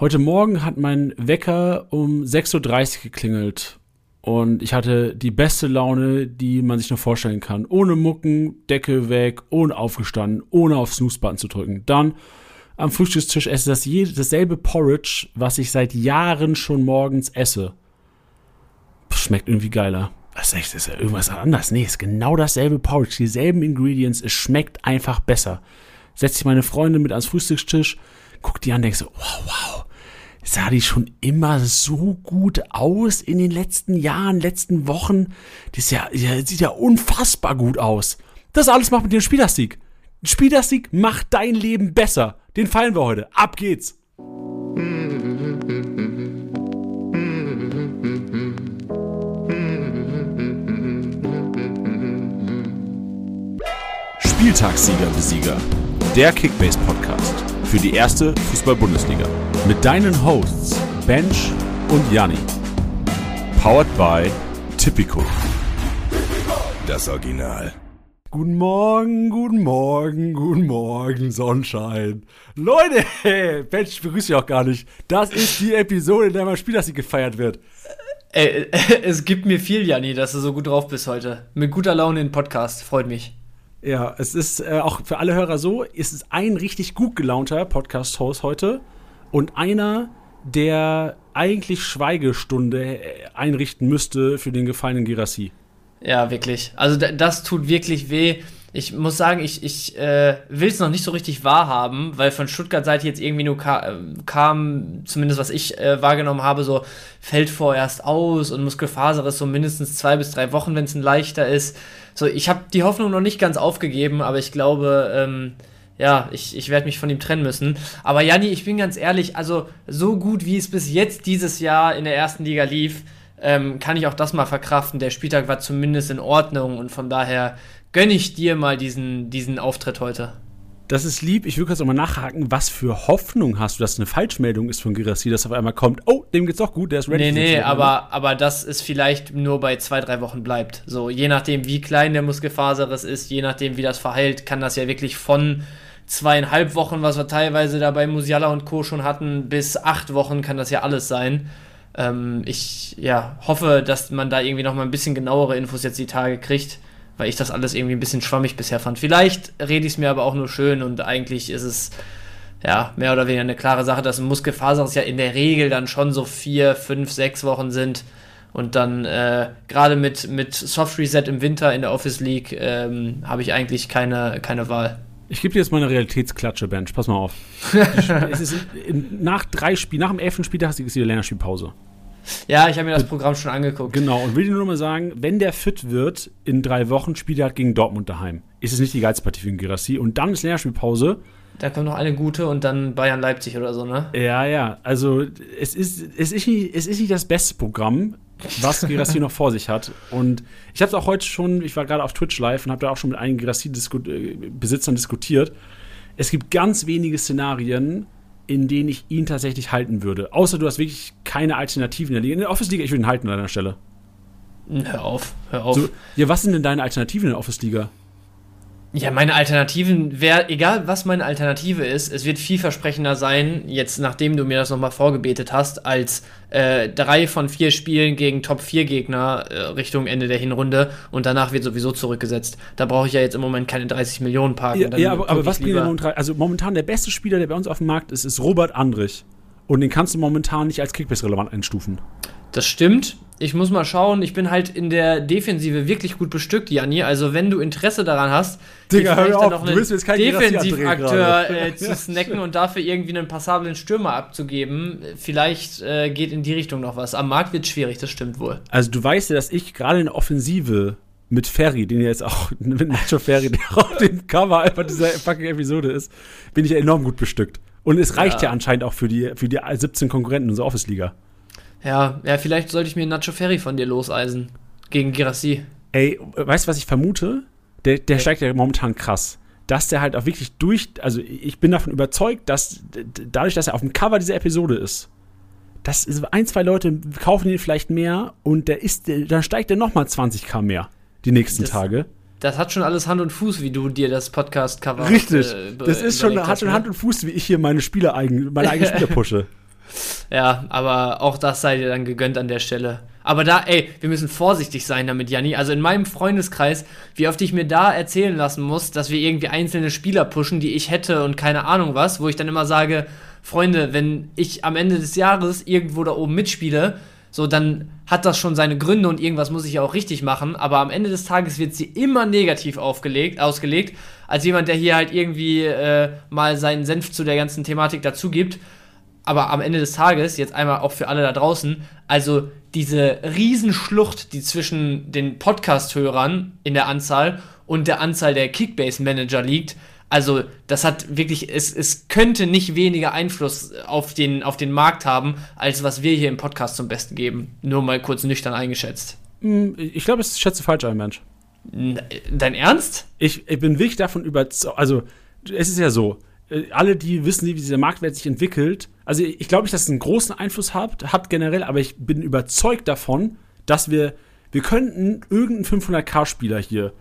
Heute Morgen hat mein Wecker um 6.30 Uhr geklingelt und ich hatte die beste Laune, die man sich nur vorstellen kann. Ohne Mucken, Decke weg, ohne aufgestanden, ohne auf Snooze-Button zu drücken. Dann am Frühstückstisch esse das je, dasselbe Porridge, was ich seit Jahren schon morgens esse. Schmeckt irgendwie geiler. Was ist ist ja irgendwas anders? Nee, ist genau dasselbe Porridge, dieselben Ingredients. Es schmeckt einfach besser. Setzt sich meine Freundin mit ans Frühstückstisch, guckt die an, denkt so, wow, wow. Sah die schon immer so gut aus in den letzten Jahren, letzten Wochen? Ist ja, die sieht ja unfassbar gut aus. Das alles macht mit dem Spielersieg. Spielersieg macht dein Leben besser. Den feiern wir heute. Ab geht's. Spieltagssieger Besieger. Der Kickbase Podcast für die erste Fußball-Bundesliga. Mit deinen Hosts Bench und Janni. Powered by Tipico. Das Original. Guten Morgen, guten Morgen, guten Morgen, Sonnenschein. Leute, Mensch, ich begrüße dich auch gar nicht. Das ist die Episode, in der mein Spielersieg gefeiert wird. Ey, es gibt mir viel, Janni, dass du so gut drauf bist heute. Mit guter Laune in den Podcast, freut mich. Ja, es ist äh, auch für alle Hörer so, es ist ein richtig gut gelaunter Podcast-Host heute und einer, der eigentlich Schweigestunde äh, einrichten müsste für den gefallenen Girassi. Ja, wirklich. Also das tut wirklich weh. Ich muss sagen, ich, ich äh, will es noch nicht so richtig wahrhaben, weil von Stuttgart-Seite jetzt irgendwie nur ka äh, kam, zumindest was ich äh, wahrgenommen habe, so fällt vorerst aus und Muskelfaser so mindestens zwei bis drei Wochen, wenn es ein leichter ist. So, ich habe die Hoffnung noch nicht ganz aufgegeben, aber ich glaube, ähm, ja, ich, ich werde mich von ihm trennen müssen. Aber Janni, ich bin ganz ehrlich, also so gut wie es bis jetzt dieses Jahr in der ersten Liga lief, ähm, kann ich auch das mal verkraften. Der Spieltag war zumindest in Ordnung und von daher gönne ich dir mal diesen, diesen Auftritt heute. Das ist lieb. Ich will kurz nochmal nachhaken. Was für Hoffnung hast du, dass eine Falschmeldung ist von Girassi, dass auf einmal kommt, oh, dem geht's doch gut, der ist ready. Nee, nee, aber, aber dass es vielleicht nur bei zwei, drei Wochen bleibt. So, je nachdem, wie klein der Muskelfaserriss ist, je nachdem, wie das verheilt, kann das ja wirklich von zweieinhalb Wochen, was wir teilweise da bei Musiala und Co. schon hatten, bis acht Wochen kann das ja alles sein. Ähm, ich ja, hoffe, dass man da irgendwie nochmal ein bisschen genauere Infos jetzt die Tage kriegt weil ich das alles irgendwie ein bisschen schwammig bisher fand. Vielleicht rede ich es mir aber auch nur schön und eigentlich ist es ja mehr oder weniger eine klare Sache, dass ein Muskelfaser ja in der Regel dann schon so vier, fünf, sechs Wochen sind. Und dann äh, gerade mit, mit Soft Reset im Winter in der Office League ähm, habe ich eigentlich keine, keine Wahl. Ich gebe dir jetzt mal eine Realitätsklatsche, Bench. Pass mal auf. es ist in, nach drei Spielen, nach dem elften Spieltag ist die Länderspielpause. Ja, ich habe mir das Programm schon angeguckt. Genau, und will dir nur mal sagen, wenn der fit wird, in drei Wochen spielt er halt gegen Dortmund daheim. Ist es nicht die geilste Partie für den Girassi. Und dann ist Länderspielpause. Da kommt noch eine gute und dann Bayern-Leipzig oder so, ne? Ja, ja. Also, es ist, es ist, nicht, es ist nicht das beste Programm, was Girassi noch vor sich hat. Und ich habe es auch heute schon, ich war gerade auf Twitch live und habe da auch schon mit einigen Girassi-Besitzern -Disku diskutiert. Es gibt ganz wenige Szenarien, in denen ich ihn tatsächlich halten würde. Außer du hast wirklich keine Alternativen in der Liga. In der Office-Liga, ich würde ihn halten an deiner Stelle. Hör auf, hör auf. So, ja, was sind denn deine Alternativen in der Office-Liga? Ja, meine Alternativen wäre, egal was meine Alternative ist, es wird vielversprechender sein, jetzt nachdem du mir das nochmal vorgebetet hast, als äh, drei von vier Spielen gegen Top-4-Gegner äh, Richtung Ende der Hinrunde und danach wird sowieso zurückgesetzt. Da brauche ich ja jetzt im Moment keine 30 Millionen parken. Ja, ja aber, aber was bringt momentan? Also momentan der beste Spieler, der bei uns auf dem Markt ist, ist Robert Andrich. Und den kannst du momentan nicht als Kickbase-relevant einstufen. Das stimmt. Ich muss mal schauen. Ich bin halt in der Defensive wirklich gut bestückt, Janni. Also, wenn du Interesse daran hast, Digga, vielleicht dann noch einen Defensivakteur äh, zu snacken und dafür irgendwie einen passablen Stürmer abzugeben, vielleicht äh, geht in die Richtung noch was. Am Markt wird es schwierig, das stimmt wohl. Also, du weißt ja, dass ich gerade in der Offensive mit Ferry, den jetzt auch, mit Nacho Ferry, der auf dem Cover einfach dieser fucking Episode ist, bin ich enorm gut bestückt. Und es reicht ja, ja anscheinend auch für die, für die 17 Konkurrenten unserer Office-Liga. Ja, ja, vielleicht sollte ich mir Nacho Ferry von dir loseisen. Gegen Girassi. Ey, weißt du, was ich vermute? Der, der steigt ja momentan krass. Dass der halt auch wirklich durch, also ich bin davon überzeugt, dass dadurch, dass er auf dem Cover dieser Episode ist, dass ein, zwei Leute kaufen ihn vielleicht mehr und der ist, dann steigt er nochmal 20k mehr die nächsten das, Tage. Das hat schon alles Hand und Fuß, wie du dir das Podcast-Cover Richtig. Äh, das ist schon, hat schon? Hand und Fuß, wie ich hier meine Spieler eigen, meine eigenen Spieler pushe. Ja, aber auch das sei dir dann gegönnt an der Stelle. Aber da, ey, wir müssen vorsichtig sein damit, Janni. Also in meinem Freundeskreis, wie oft ich mir da erzählen lassen muss, dass wir irgendwie einzelne Spieler pushen, die ich hätte und keine Ahnung was, wo ich dann immer sage, Freunde, wenn ich am Ende des Jahres irgendwo da oben mitspiele, so dann hat das schon seine Gründe und irgendwas muss ich ja auch richtig machen, aber am Ende des Tages wird sie immer negativ aufgelegt, ausgelegt, als jemand, der hier halt irgendwie äh, mal seinen Senf zu der ganzen Thematik dazu gibt. Aber am Ende des Tages, jetzt einmal auch für alle da draußen, also diese Riesenschlucht, die zwischen den Podcast-Hörern in der Anzahl und der Anzahl der Kickbase-Manager liegt, also, das hat wirklich, es, es könnte nicht weniger Einfluss auf den, auf den Markt haben, als was wir hier im Podcast zum Besten geben. Nur mal kurz nüchtern eingeschätzt. Hm, ich glaube, ich schätze falsch ein, Mensch. Dein Ernst? Ich, ich bin wirklich davon überzeugt, also, es ist ja so, alle, die wissen, wie dieser Marktwert sich entwickelt, also ich glaube nicht, dass es einen großen Einfluss hat, hat generell, aber ich bin überzeugt davon, dass wir, wir könnten irgendeinen 500k-Spieler hier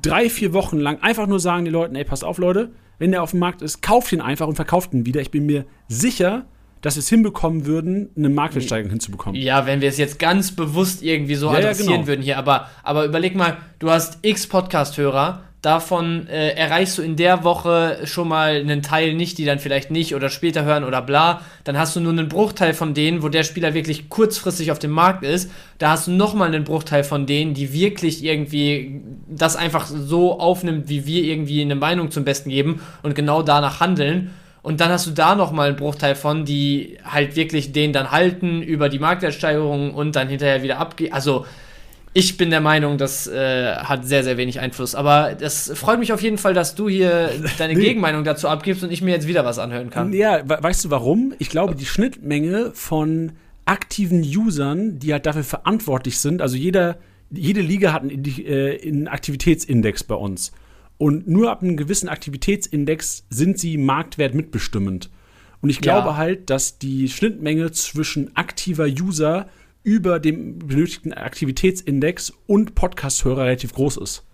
drei, vier Wochen lang einfach nur sagen die Leuten, ey, passt auf, Leute, wenn der auf dem Markt ist, kauft ihn einfach und verkauft ihn wieder. Ich bin mir sicher, dass wir es hinbekommen würden, eine Marktwertsteigerung hinzubekommen. Ja, wenn wir es jetzt ganz bewusst irgendwie so ja, adressieren ja, genau. würden hier. Aber, aber überleg mal, du hast x Podcast-Hörer, davon äh, erreichst du in der Woche schon mal einen Teil nicht, die dann vielleicht nicht oder später hören oder bla. Dann hast du nur einen Bruchteil von denen, wo der Spieler wirklich kurzfristig auf dem Markt ist. Da hast du nochmal einen Bruchteil von denen, die wirklich irgendwie das einfach so aufnimmt, wie wir irgendwie eine Meinung zum Besten geben und genau danach handeln. Und dann hast du da nochmal einen Bruchteil von, die halt wirklich den dann halten über die Marktwertsteigerung und dann hinterher wieder abgehen. Also, ich bin der Meinung, das äh, hat sehr, sehr wenig Einfluss. Aber das freut mich auf jeden Fall, dass du hier deine nee. Gegenmeinung dazu abgibst und ich mir jetzt wieder was anhören kann. Ja, weißt du warum? Ich glaube, die Schnittmenge von aktiven Usern, die halt dafür verantwortlich sind, also jeder, jede Liga hat einen, äh, einen Aktivitätsindex bei uns. Und nur ab einem gewissen Aktivitätsindex sind sie Marktwert mitbestimmend. Und ich glaube ja. halt, dass die Schnittmenge zwischen aktiver User über dem benötigten Aktivitätsindex und Podcast-Hörer relativ groß ist.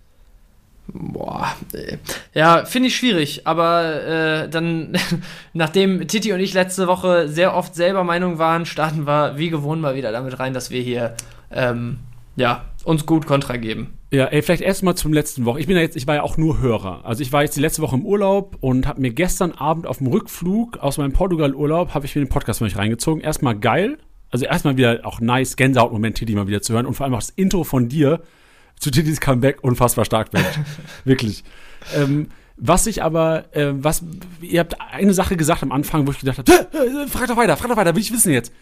Boah, ja, finde ich schwierig, aber äh, dann, nachdem Titi und ich letzte Woche sehr oft selber Meinung waren, starten wir wie gewohnt mal wieder damit rein, dass wir hier, ähm, ja, uns gut Kontra geben. Ja, ey, vielleicht erstmal zum letzten Woche. Ich bin ja jetzt, ich war ja auch nur Hörer. Also ich war jetzt die letzte Woche im Urlaub und habe mir gestern Abend auf dem Rückflug aus meinem Portugal-Urlaub habe ich mir den Podcast für mich reingezogen. Erstmal geil, also erstmal wieder auch nice Gänsehaut-Moment, Titi mal wieder zu hören und vor allem auch das Intro von dir zu Titis Comeback unfassbar stark wird. Wirklich. Ähm, was ich aber, äh, was, ihr habt eine Sache gesagt am Anfang, wo ich gedacht habe, frag doch weiter, frag doch weiter, will ich wissen jetzt.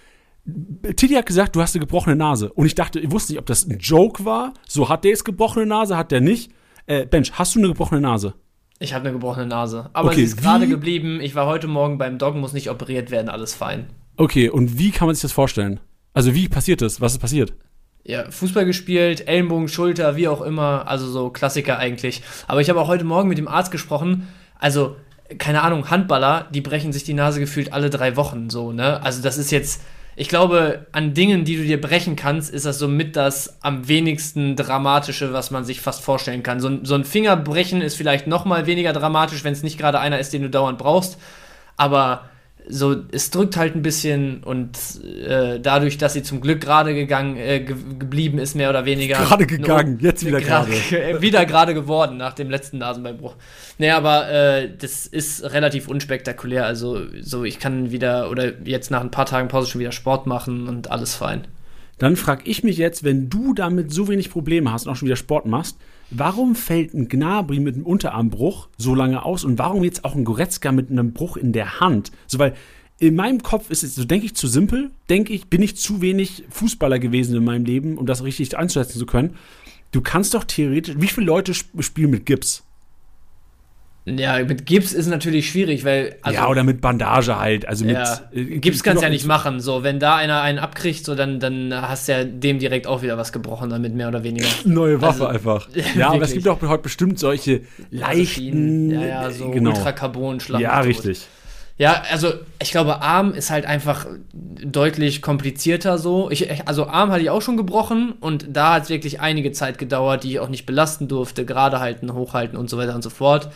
Titi hat gesagt, du hast eine gebrochene Nase. Und ich dachte, ich wusste nicht, ob das ein Joke war. So, hat der jetzt gebrochene Nase, hat der nicht? Äh, Bench, hast du eine gebrochene Nase? Ich habe eine gebrochene Nase. Aber okay, sie ist gerade geblieben. Ich war heute Morgen beim Doggen, muss nicht operiert werden, alles fein. Okay, und wie kann man sich das vorstellen? Also wie passiert das? Was ist passiert? Ja, Fußball gespielt, Ellenbogen, Schulter, wie auch immer, also so Klassiker eigentlich. Aber ich habe auch heute Morgen mit dem Arzt gesprochen. Also, keine Ahnung, Handballer, die brechen sich die Nase gefühlt alle drei Wochen so, ne? Also, das ist jetzt, ich glaube, an Dingen, die du dir brechen kannst, ist das somit das am wenigsten dramatische, was man sich fast vorstellen kann. So, so ein Fingerbrechen ist vielleicht noch mal weniger dramatisch, wenn es nicht gerade einer ist, den du dauernd brauchst. Aber so, es drückt halt ein bisschen und äh, dadurch, dass sie zum Glück gerade gegangen, äh, ge geblieben ist, mehr oder weniger. Gerade gegangen, no, jetzt wieder gerade. wieder gerade geworden nach dem letzten Nasenbeinbruch. Nee, aber äh, das ist relativ unspektakulär. Also, so, ich kann wieder oder jetzt nach ein paar Tagen Pause schon wieder Sport machen und alles fein. Dann frage ich mich jetzt, wenn du damit so wenig Probleme hast und auch schon wieder Sport machst, Warum fällt ein Gnabry mit einem Unterarmbruch so lange aus und warum jetzt auch ein Goretzka mit einem Bruch in der Hand? So, weil in meinem Kopf ist es, so denke ich, zu simpel, denke ich, bin ich zu wenig Fußballer gewesen in meinem Leben, um das richtig einzusetzen zu können. Du kannst doch theoretisch, wie viele Leute spielen mit Gips? Ja, mit Gips ist natürlich schwierig, weil. Also, ja, oder mit Bandage halt. Also mit. Ja, äh, Gips kannst du ja nicht machen. So, wenn da einer einen abkriegt, so, dann, dann hast du ja dem direkt auch wieder was gebrochen, damit mehr oder weniger. Neue Waffe also, einfach. Ja, aber es gibt auch heute bestimmt solche leichten. Ja, ja, so genau. ultracarbon schlag Ja, richtig. Ja, also ich glaube, Arm ist halt einfach deutlich komplizierter so. Ich, also Arm hatte ich auch schon gebrochen und da hat es wirklich einige Zeit gedauert, die ich auch nicht belasten durfte, gerade halten, hochhalten und so weiter und so fort.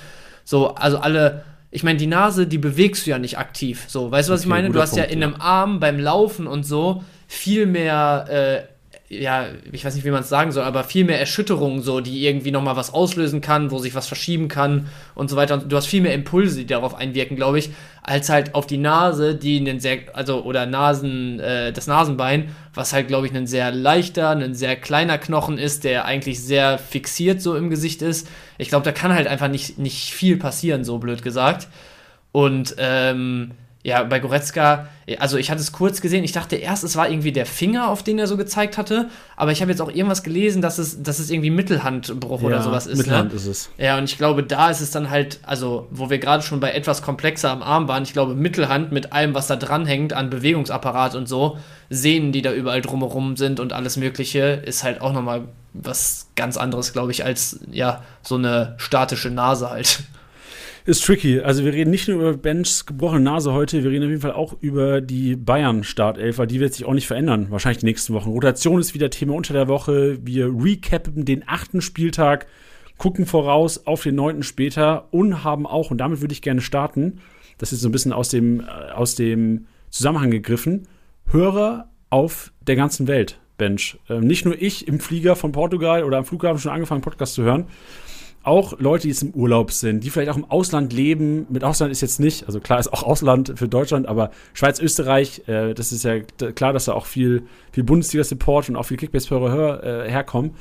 So, also alle, ich meine, die Nase, die bewegst du ja nicht aktiv. So, weißt du, was okay, ich meine? Du hast Punkt, ja in einem Arm beim Laufen und so viel mehr äh, ja, ich weiß nicht, wie man es sagen soll, aber viel mehr Erschütterungen, so, die irgendwie nochmal was auslösen kann, wo sich was verschieben kann und so weiter. Und du hast viel mehr Impulse, die darauf einwirken, glaube ich, als halt auf die Nase, die einen sehr, also, oder Nasen, äh, das Nasenbein, was halt, glaube ich, ein sehr leichter, ein sehr kleiner Knochen ist, der eigentlich sehr fixiert so im Gesicht ist. Ich glaube, da kann halt einfach nicht, nicht viel passieren, so blöd gesagt. Und, ähm, ja, bei Goretzka, also ich hatte es kurz gesehen, ich dachte erst, es war irgendwie der Finger, auf den er so gezeigt hatte, aber ich habe jetzt auch irgendwas gelesen, dass es, dass es irgendwie Mittelhandbruch ja, oder sowas ist. Mittelhand ne? ist es. Ja, und ich glaube, da ist es dann halt, also wo wir gerade schon bei etwas komplexer am Arm waren, ich glaube, Mittelhand mit allem, was da dranhängt an Bewegungsapparat und so, Sehnen, die da überall drumherum sind und alles Mögliche, ist halt auch nochmal was ganz anderes, glaube ich, als ja, so eine statische Nase halt ist tricky. Also wir reden nicht nur über Benchs gebrochene Nase heute, wir reden auf jeden Fall auch über die Bayern-Startelf, weil die wird sich auch nicht verändern, wahrscheinlich die nächsten Wochen. Rotation ist wieder Thema unter der Woche. Wir recappen den achten Spieltag, gucken voraus auf den neunten später und haben auch, und damit würde ich gerne starten, das ist so ein bisschen aus dem, äh, aus dem Zusammenhang gegriffen, Hörer auf der ganzen Welt, Bench. Ähm, nicht nur ich im Flieger von Portugal oder am Flughafen schon angefangen, Podcast zu hören, auch Leute, die jetzt im Urlaub sind, die vielleicht auch im Ausland leben. Mit Ausland ist jetzt nicht, also klar ist auch Ausland für Deutschland, aber Schweiz, Österreich, äh, das ist ja klar, dass da auch viel, viel Bundesliga-Support und auch viel Kickbase-Hörer äh, herkommen.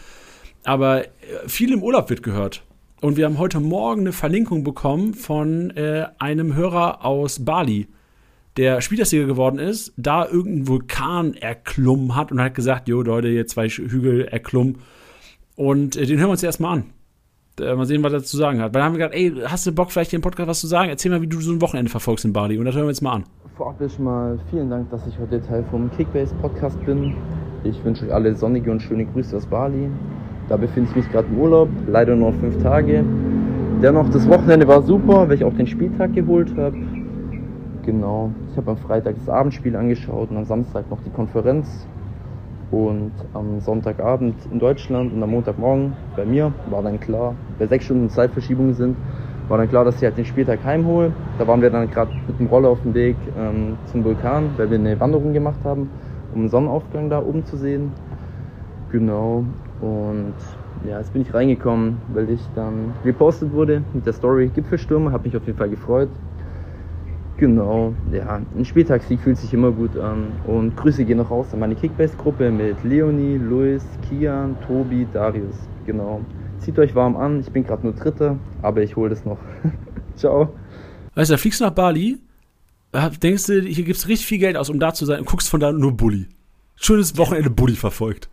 Aber äh, viel im Urlaub wird gehört. Und wir haben heute Morgen eine Verlinkung bekommen von äh, einem Hörer aus Bali, der Spielersieger geworden ist, da irgendeinen Vulkan erklommen hat und hat gesagt, jo Leute, hier zwei Hügel erklommen. Und äh, den hören wir uns erstmal an. Äh, mal sehen, was er dazu sagen hat. Weil dann haben wir gedacht, ey, hast du Bock, vielleicht im Podcast was zu sagen? Erzähl mal, wie du so ein Wochenende verfolgst in Bali. Und das hören wir jetzt mal an. Vorab ist mal vielen Dank, dass ich heute Teil vom Kickbase Podcast bin. Ich wünsche euch alle sonnige und schöne Grüße aus Bali. Da befinde ich mich gerade im Urlaub, leider nur fünf Tage. Dennoch, das Wochenende war super, weil ich auch den Spieltag geholt habe. Genau, ich habe am Freitag das Abendspiel angeschaut und am Samstag noch die Konferenz. Und am Sonntagabend in Deutschland und am Montagmorgen bei mir war dann klar, bei sechs Stunden Zeitverschiebungen sind, war dann klar, dass ich halt den Spieltag heimhole. Da waren wir dann gerade mit dem Roller auf dem Weg ähm, zum Vulkan, weil wir eine Wanderung gemacht haben, um den Sonnenaufgang da oben zu sehen. Genau. Und ja, jetzt bin ich reingekommen, weil ich dann gepostet wurde mit der Story Gipfelstürme. Habe mich auf jeden Fall gefreut. Genau, ja, ein Spieltagssieg fühlt sich immer gut an. Und Grüße gehen noch raus an meine Kickbase-Gruppe mit Leonie, Luis, Kian, Tobi, Darius. Genau. Zieht euch warm an, ich bin gerade nur Dritter, aber ich hole das noch. Ciao. Weißt du, da fliegst du nach Bali, denkst du, hier gibt es richtig viel Geld aus, um da zu sein und guckst von da nur Bulli. Schönes Wochenende Bulli verfolgt.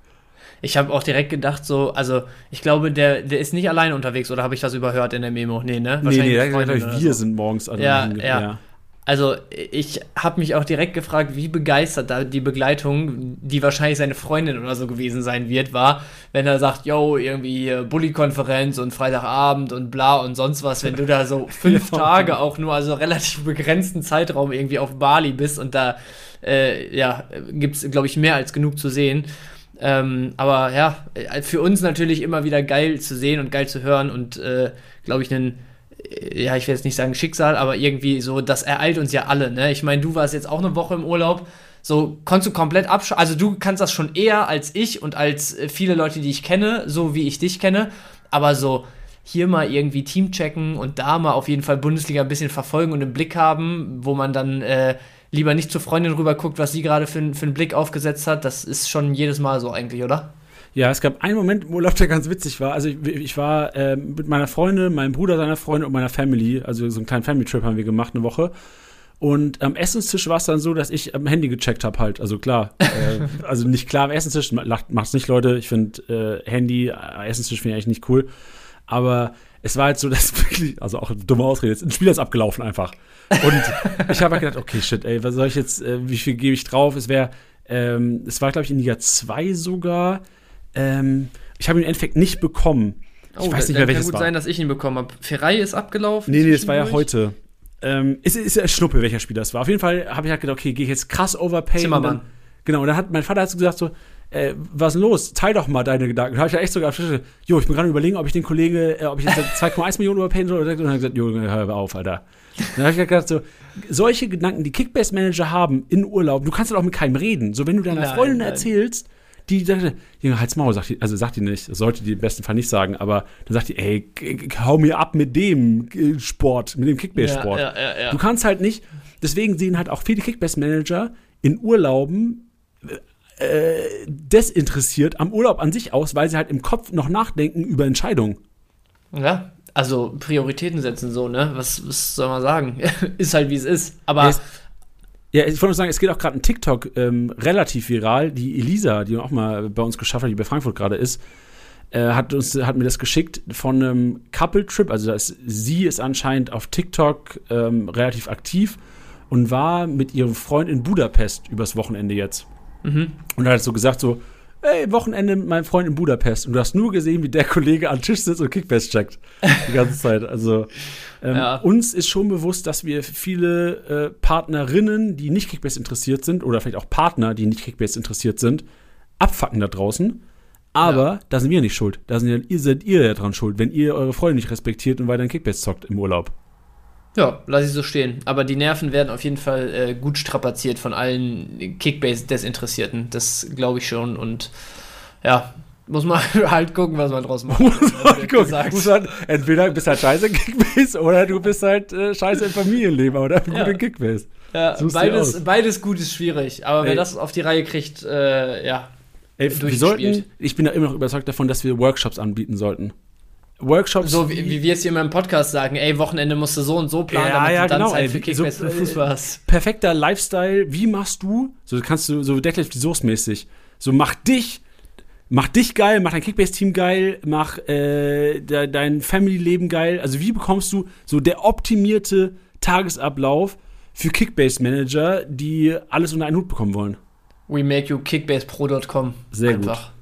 Ich habe auch direkt gedacht, so, also ich glaube, der, der ist nicht alleine unterwegs, oder habe ich das überhört in der Memo? Nee, ne? Nee, nee, wir so. sind morgens alle. Ja, ja. ja. Also ich habe mich auch direkt gefragt, wie begeistert da die Begleitung, die wahrscheinlich seine Freundin oder so gewesen sein wird, war, wenn er sagt, yo, irgendwie Bully-Konferenz und Freitagabend und bla und sonst was, wenn du da so fünf Tage auch nur, also relativ begrenzten Zeitraum irgendwie auf Bali bist und da, äh, ja, gibt's, glaube ich, mehr als genug zu sehen. Ähm, aber ja, für uns natürlich immer wieder geil zu sehen und geil zu hören und, äh, glaube ich, einen ja, ich will jetzt nicht sagen Schicksal, aber irgendwie so, das ereilt uns ja alle, ne? Ich meine, du warst jetzt auch eine Woche im Urlaub, so konntest du komplett abschalten, also du kannst das schon eher als ich und als äh, viele Leute, die ich kenne, so wie ich dich kenne, aber so hier mal irgendwie Team checken und da mal auf jeden Fall Bundesliga ein bisschen verfolgen und einen Blick haben, wo man dann äh, lieber nicht zur Freundin rüber guckt, was sie gerade für, für einen Blick aufgesetzt hat, das ist schon jedes Mal so eigentlich, oder? Ja, es gab einen Moment im Urlaub, der ganz witzig war. Also ich, ich war äh, mit meiner Freundin, meinem Bruder, seiner Freundin und meiner Family, also so einen kleinen Family-Trip haben wir gemacht, eine Woche. Und am Essenstisch war es dann so, dass ich am Handy gecheckt habe halt. Also klar, äh, also nicht klar am Essenstisch, macht's nicht, Leute. Ich finde äh, Handy, äh, Essenstisch finde ich eigentlich nicht cool. Aber es war halt so, dass wirklich, also auch dumme Ausrede, jetzt ein Spiel ist abgelaufen einfach. Und ich habe halt gedacht, okay, shit, ey, was soll ich jetzt, äh, wie viel gebe ich drauf? Es wäre, ähm, es war, glaube ich, in Liga 2 sogar. Ähm, ich habe ihn im Endeffekt nicht bekommen. Ich oh, weiß nicht mehr, welches kann gut war. sein, dass ich ihn bekommen habe. Ferrei ist abgelaufen. Nee, nee, das war ja heute. Ähm, ist, ist ja Schnuppe, welcher Spiel das war. Auf jeden Fall habe ich halt gedacht, okay, gehe ich jetzt krass overpay. Zimmermann. Dann, genau, und dann hat mein Vater hat so gesagt so, äh, was ist denn los? Teil doch mal deine Gedanken. Da habe ich ja echt sogar, jo, ich bin gerade überlegen, ob ich den Kollegen, äh, ob ich jetzt 2,1 Millionen überpayen soll. Und dann habe ich gesagt, jo, hör auf, Alter. Dann habe ich gedacht, so, solche Gedanken, die Kickbase-Manager haben in Urlaub, du kannst halt auch mit keinem reden. So, wenn du deiner Nein, Freundin nein. erzählst, die sagt, Junge, halt's Maul, sagt die, also sagt die nicht, das sollte die im besten Fall nicht sagen, aber dann sagt die, ey, hau mir ab mit dem äh, Sport, mit dem Kickbase-Sport. Ja, ja, ja. Du kannst halt nicht, deswegen sehen halt auch viele Kickbase-Manager in Urlauben äh, desinteressiert am Urlaub an sich aus, weil sie halt im Kopf noch nachdenken über Entscheidungen. Ja, also Prioritäten setzen so, ne? Was, was soll man sagen? ist halt wie es ist. Aber Ja, es- Ja, ich wollte nur sagen, es geht auch gerade ein TikTok ähm, relativ viral. Die Elisa, die auch mal bei uns geschafft hat, die bei Frankfurt gerade ist, äh, hat, uns, hat mir das geschickt von einem Couple-Trip. Also das, sie ist anscheinend auf TikTok ähm, relativ aktiv und war mit ihrem Freund in Budapest übers Wochenende jetzt. Mhm. Und hat so gesagt so, ey, Wochenende mit meinem Freund in Budapest. Und du hast nur gesehen, wie der Kollege am Tisch sitzt und Kickbase checkt. Die ganze Zeit. Also ähm, Ja. uns ist schon bewusst, dass wir viele äh, Partnerinnen, die nicht Kickbase interessiert sind, oder vielleicht auch Partner, die nicht Kickbase interessiert sind, abfacken da draußen. Aber da sind wir nicht schuld. Da sind ja, ihr seid ihr ja dran schuld, wenn ihr eure Freunde nicht respektiert und weiter Kickbase zockt im Urlaub. Ja, lass ich so stehen. Aber die Nerven werden auf jeden Fall äh, gut strapaziert von allen Kickbase-Desinteressierten. Das glaube ich schon. Und ja, muss man halt gucken, was man draus macht. Also, Guck, gesagt. muss man, entweder bist halt scheiße in Kickbase oder du bist halt äh, scheiße im Familienleben oder gut Ja. in Kickbase. Ja, beides, beides gut ist schwierig. Aber wer Ey. das auf die Reihe kriegt, äh, ja. Ey, wir sollten, ich bin da immer noch überzeugt davon, dass wir Workshops anbieten sollten. Workshops. So wie, wie wir jetzt hier in meinem Podcast sagen, ey, Wochenende musst du so und so planen, Ja, damit ja, du dann genau, Zeit ey, für Kickbase so, und äh, Fußball hast. perfekter Lifestyle. Wie machst du? So kannst du so die Soße mäßig. So mach dich, mach dich geil, mach dein Kickbase-Team geil, mach äh, de, dein Family-Leben geil. Also wie bekommst du so der optimierte Tagesablauf für Kickbase-Manager, die alles unter einen Hut bekommen wollen? We make you kickbasepro.com. Sehr gut.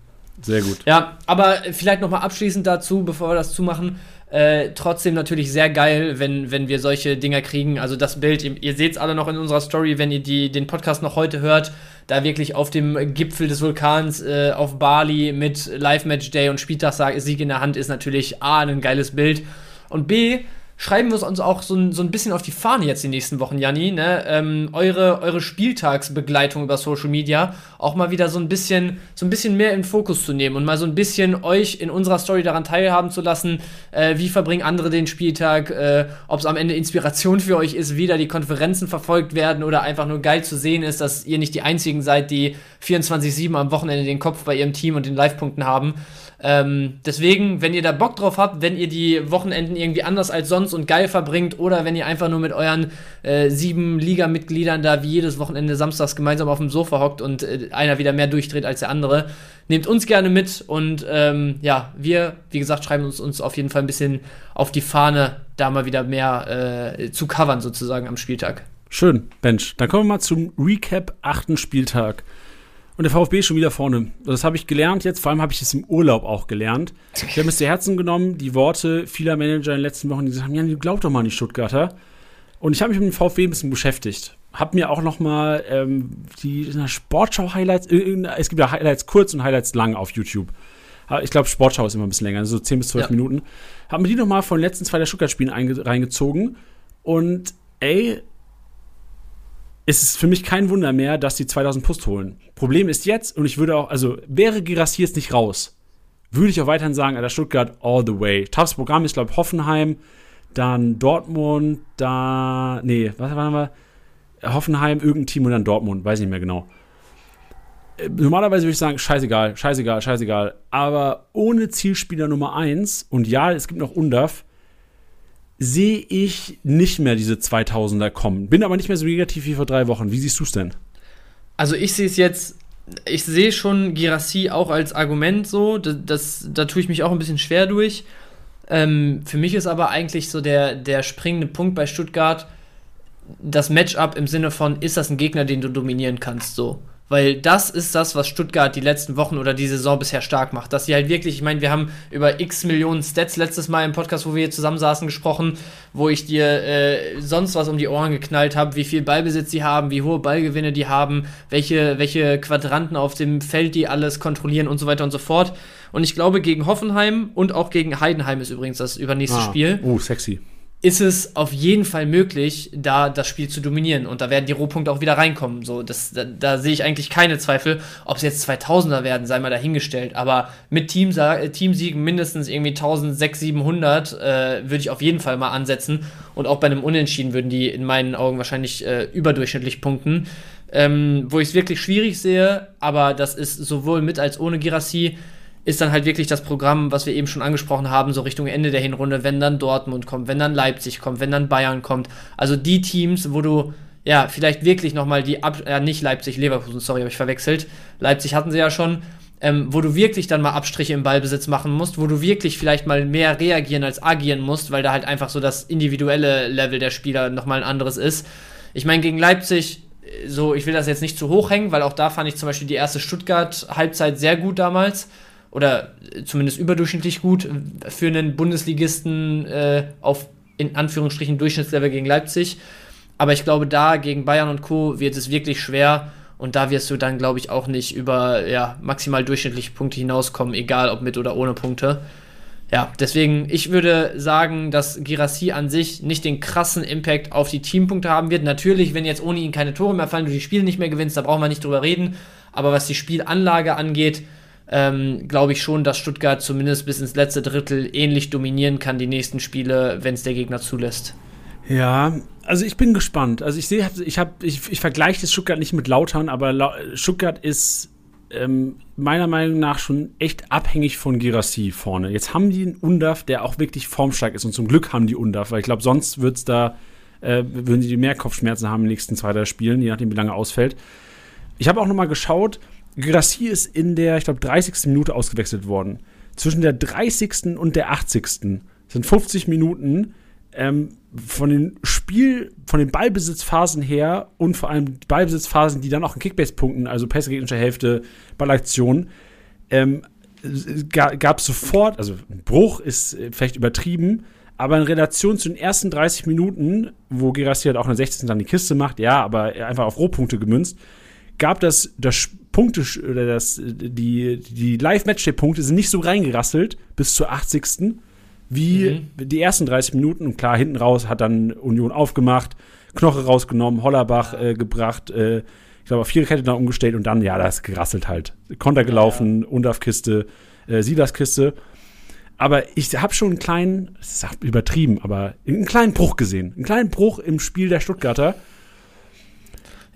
Sehr gut. Ja, aber vielleicht nochmal abschließend dazu, bevor wir das zumachen. Äh, trotzdem natürlich sehr geil, wenn, wenn wir solche Dinger kriegen. Also das Bild, ihr, ihr seht es alle noch in unserer Story, wenn ihr die, den Podcast noch heute hört, da wirklich auf dem Gipfel des Vulkans äh, auf Bali mit Live-Match Day und Spieltagssieg in der Hand ist natürlich A, ein geiles Bild. Und B, schreiben wir uns auch so ein, so ein bisschen auf die Fahne jetzt die nächsten Wochen, Janni, ne? ähm, eure, eure Spieltagsbegleitung über Social Media auch mal wieder so ein bisschen, so ein bisschen mehr in Fokus zu nehmen und mal so ein bisschen euch in unserer Story daran teilhaben zu lassen, äh, wie verbringen andere den Spieltag, äh, ob es am Ende Inspiration für euch ist, wie da die Konferenzen verfolgt werden oder einfach nur geil zu sehen ist, dass ihr nicht die einzigen seid, die 24-7 am Wochenende den Kopf bei ihrem Team und den Live-Punkten haben. Ähm, deswegen, wenn ihr da Bock drauf habt, wenn ihr die Wochenenden irgendwie anders als sonst und geil verbringt oder wenn ihr einfach nur mit euren äh, sieben Liga-Mitgliedern da wie jedes Wochenende samstags gemeinsam auf dem Sofa hockt und äh, einer wieder mehr durchdreht als der andere, nehmt uns gerne mit und ähm, ja, wir, wie gesagt, schreiben uns, uns auf jeden Fall ein bisschen auf die Fahne, da mal wieder mehr äh, zu covern sozusagen am Spieltag. Schön, Bench. Dann kommen wir mal zum Recap achten Spieltag. Und der VfB ist schon wieder vorne. Das habe ich gelernt jetzt, vor allem habe ich es im Urlaub auch gelernt. Ich habe mir zu Herzen genommen, die Worte vieler Manager in den letzten Wochen, die gesagt haben, ja, du glaub doch mal nicht, Stuttgarter. Und ich habe mich mit dem VfB ein bisschen beschäftigt. Hab mir auch noch mal ähm, die Sportschau-Highlights, äh, es gibt ja Highlights kurz und Highlights lang auf YouTube. Ich glaube, Sportschau ist immer ein bisschen länger, so 10 bis 12 Ja. Minuten. Hab mir die noch mal von den letzten zwei der Stuttgart-Spielen einge- reingezogen. Und ey, es ist für mich kein Wunder mehr, dass die 2000 Pust holen. Problem ist jetzt, und ich würde auch, also wäre Girassi jetzt nicht raus, würde ich auch weiterhin sagen, Alter, Stuttgart all the way. Toughs Programm ist, glaube ich, Hoffenheim, dann Dortmund, da, nee, was waren wir? Hoffenheim, irgendein Team und dann Dortmund, weiß nicht mehr genau. Äh, Normalerweise würde ich sagen, scheißegal, scheißegal, scheißegal. Aber ohne Zielspieler Nummer 1, und ja, es gibt noch Undaf, sehe ich nicht mehr diese 2000er kommen. Bin aber nicht mehr so negativ wie vor drei Wochen. Wie siehst du es denn? Also ich sehe es jetzt, ich sehe schon Girassi auch als Argument so, das, das, da tue ich mich auch ein bisschen schwer durch. Ähm, für mich ist aber eigentlich so der, der springende Punkt bei Stuttgart das Matchup im Sinne von, ist das ein Gegner, den du dominieren kannst, so. Weil das ist das, was Stuttgart die letzten Wochen oder die Saison bisher stark macht. Dass sie halt wirklich, ich meine, wir haben über x Millionen Stats letztes Mal im Podcast, wo wir hier zusammensaßen, gesprochen, wo ich dir äh, sonst was um die Ohren geknallt habe, wie viel Ballbesitz sie haben, wie hohe Ballgewinne die haben, welche, welche Quadranten auf dem Feld die alles kontrollieren und so weiter und so fort. Und ich glaube, gegen Hoffenheim und auch gegen Heidenheim ist übrigens das übernächste ah, Spiel. Oh, sexy ist es auf jeden Fall möglich, da das Spiel zu dominieren. Und da werden die Rohpunkte auch wieder reinkommen. So, das, da, da sehe ich eigentlich keine Zweifel. Ob es jetzt 2000er werden, sei mal dahingestellt. Aber mit Teamsa Teamsiegen mindestens irgendwie 1600, 700 äh, würde ich auf jeden Fall mal ansetzen. Und auch bei einem Unentschieden würden die in meinen Augen wahrscheinlich äh, überdurchschnittlich punkten. Ähm, wo ich es wirklich schwierig sehe, aber das ist sowohl mit als ohne Girassi ist dann halt wirklich das Programm, was wir eben schon angesprochen haben, so Richtung Ende der Hinrunde, wenn dann Dortmund kommt, wenn dann Leipzig kommt, wenn dann Bayern kommt. Also die Teams, wo du ja vielleicht wirklich nochmal die, Ab äh, nicht Leipzig, Leverkusen, sorry, habe ich verwechselt. Leipzig hatten sie ja schon. Ähm, wo du wirklich dann mal Abstriche im Ballbesitz machen musst, wo du wirklich vielleicht mal mehr reagieren als agieren musst, weil da halt einfach so das individuelle Level der Spieler nochmal ein anderes ist. Ich meine, gegen Leipzig, äh, so, ich will das jetzt nicht zu hoch hängen, weil auch da fand ich zum Beispiel die erste Stuttgart-Halbzeit sehr gut damals oder zumindest überdurchschnittlich gut für einen Bundesligisten äh, auf in Anführungsstrichen Durchschnittslevel gegen Leipzig. Aber ich glaube, da gegen Bayern und Co. wird es wirklich schwer. Und da wirst du dann, glaube ich, auch nicht über ja, maximal durchschnittliche Punkte hinauskommen, egal ob mit oder ohne Punkte. Ja, deswegen, ich würde sagen, dass Girassi an sich nicht den krassen Impact auf die Teampunkte haben wird. Natürlich, wenn jetzt ohne ihn keine Tore mehr fallen, du die Spiele nicht mehr gewinnst, da brauchen wir nicht drüber reden. Aber was die Spielanlage angeht, ähm, glaube ich schon, dass Stuttgart zumindest bis ins letzte Drittel ähnlich dominieren kann, die nächsten Spiele, wenn es der Gegner zulässt. Ja, also ich bin gespannt. Also ich sehe, ich habe, ich, ich vergleiche das Stuttgart nicht mit Lautern, aber La Stuttgart ist ähm, meiner Meinung nach schon echt abhängig von Girassi vorne. Jetzt haben die einen Undaf, der auch wirklich formstark ist und zum Glück haben die Undaf, weil ich glaube, sonst wird's da, äh, würden sie mehr Kopfschmerzen haben in den nächsten zwei, drei Spielen, je nachdem, wie lange ausfällt. Ich habe auch noch mal geschaut, Grassi ist in der, ich glaube, 30. Minute ausgewechselt worden. Zwischen der 30. und der 80. sind 50 Minuten ähm, von den Spiel, von den Ballbesitzphasen her und vor allem Ballbesitzphasen, die dann auch in Kickbase-Punkten, also Pässe gegnerischer Hälfte, Ballaktionen, ähm, gab es sofort, also ein Bruch ist äh, vielleicht übertrieben, aber in Relation zu den ersten 30 Minuten, wo Gerassi halt auch in der 16. dann die Kiste macht, ja, aber einfach auf Rohpunkte gemünzt, gab das, das Punkte oder das, die, die Live-Matchday-Punkte sind nicht so reingerasselt bis zur 80. wie mhm. die ersten 30 Minuten. Und klar, hinten raus hat dann Union aufgemacht, Knoche rausgenommen, Hollerbach äh, gebracht, äh, ich glaube, auf Viererkette dann umgestellt und dann, ja, da ist gerasselt halt. Konter gelaufen, ja, ja. Undaf-Kiste, äh, Silas-Kiste. Aber ich habe schon einen kleinen, das ist übertrieben, aber einen kleinen Bruch gesehen. Einen kleinen Bruch im Spiel der Stuttgarter.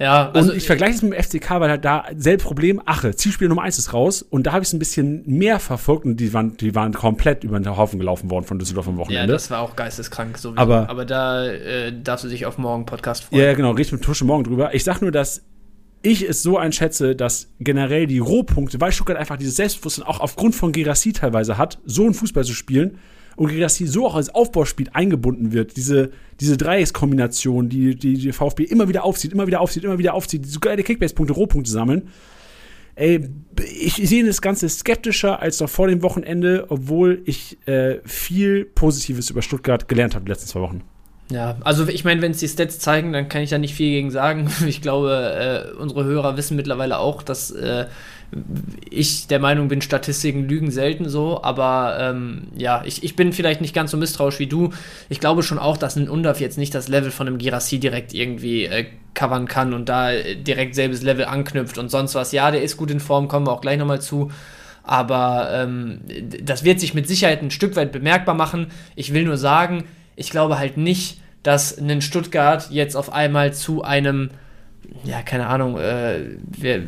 Ja, also und ich vergleiche es mit dem FCK, weil halt da selbst Problem, Ache, Zielspiel Nummer 1 ist raus und da habe ich es ein bisschen mehr verfolgt und die waren, die waren komplett über den Haufen gelaufen worden von Düsseldorf am Wochenende. Ja, das war auch geisteskrank so. Aber, aber da äh, darfst du dich auf morgen Podcast freuen. Ja, genau, richtig mit Tusche morgen drüber. Ich sag nur, dass ich es so einschätze, dass generell die Rohpunkte, weil Stuttgart einfach dieses Selbstbewusstsein auch aufgrund von Gerassi teilweise hat, so einen Fußball zu spielen, und dass sie so auch als Aufbauspiel eingebunden wird. Diese, diese Dreieckskombination, die, die die VfB immer wieder aufzieht, immer wieder aufzieht, immer wieder aufzieht, so geile Kickbase-Punkte, Rohpunkte sammeln. Ey, ich sehe das Ganze skeptischer als noch vor dem Wochenende, obwohl ich äh, viel Positives über Stuttgart gelernt habe die letzten zwei Wochen. Ja, also ich meine, wenn es die Stats zeigen, dann kann ich da nicht viel gegen sagen. Ich glaube, äh, unsere Hörer wissen mittlerweile auch, dass äh, ich der Meinung bin, Statistiken lügen selten so, aber ähm, ja, ich, ich bin vielleicht nicht ganz so misstrauisch wie du. Ich glaube schon auch, dass ein Undaf jetzt nicht das Level von einem Girassi direkt irgendwie äh, covern kann und da direkt selbes Level anknüpft und sonst was. Ja, der ist gut in Form, kommen wir auch gleich nochmal zu. Aber ähm, das wird sich mit Sicherheit ein Stück weit bemerkbar machen. Ich will nur sagen, ich glaube halt nicht, dass ein Stuttgart jetzt auf einmal zu einem ja, keine Ahnung, äh, wer,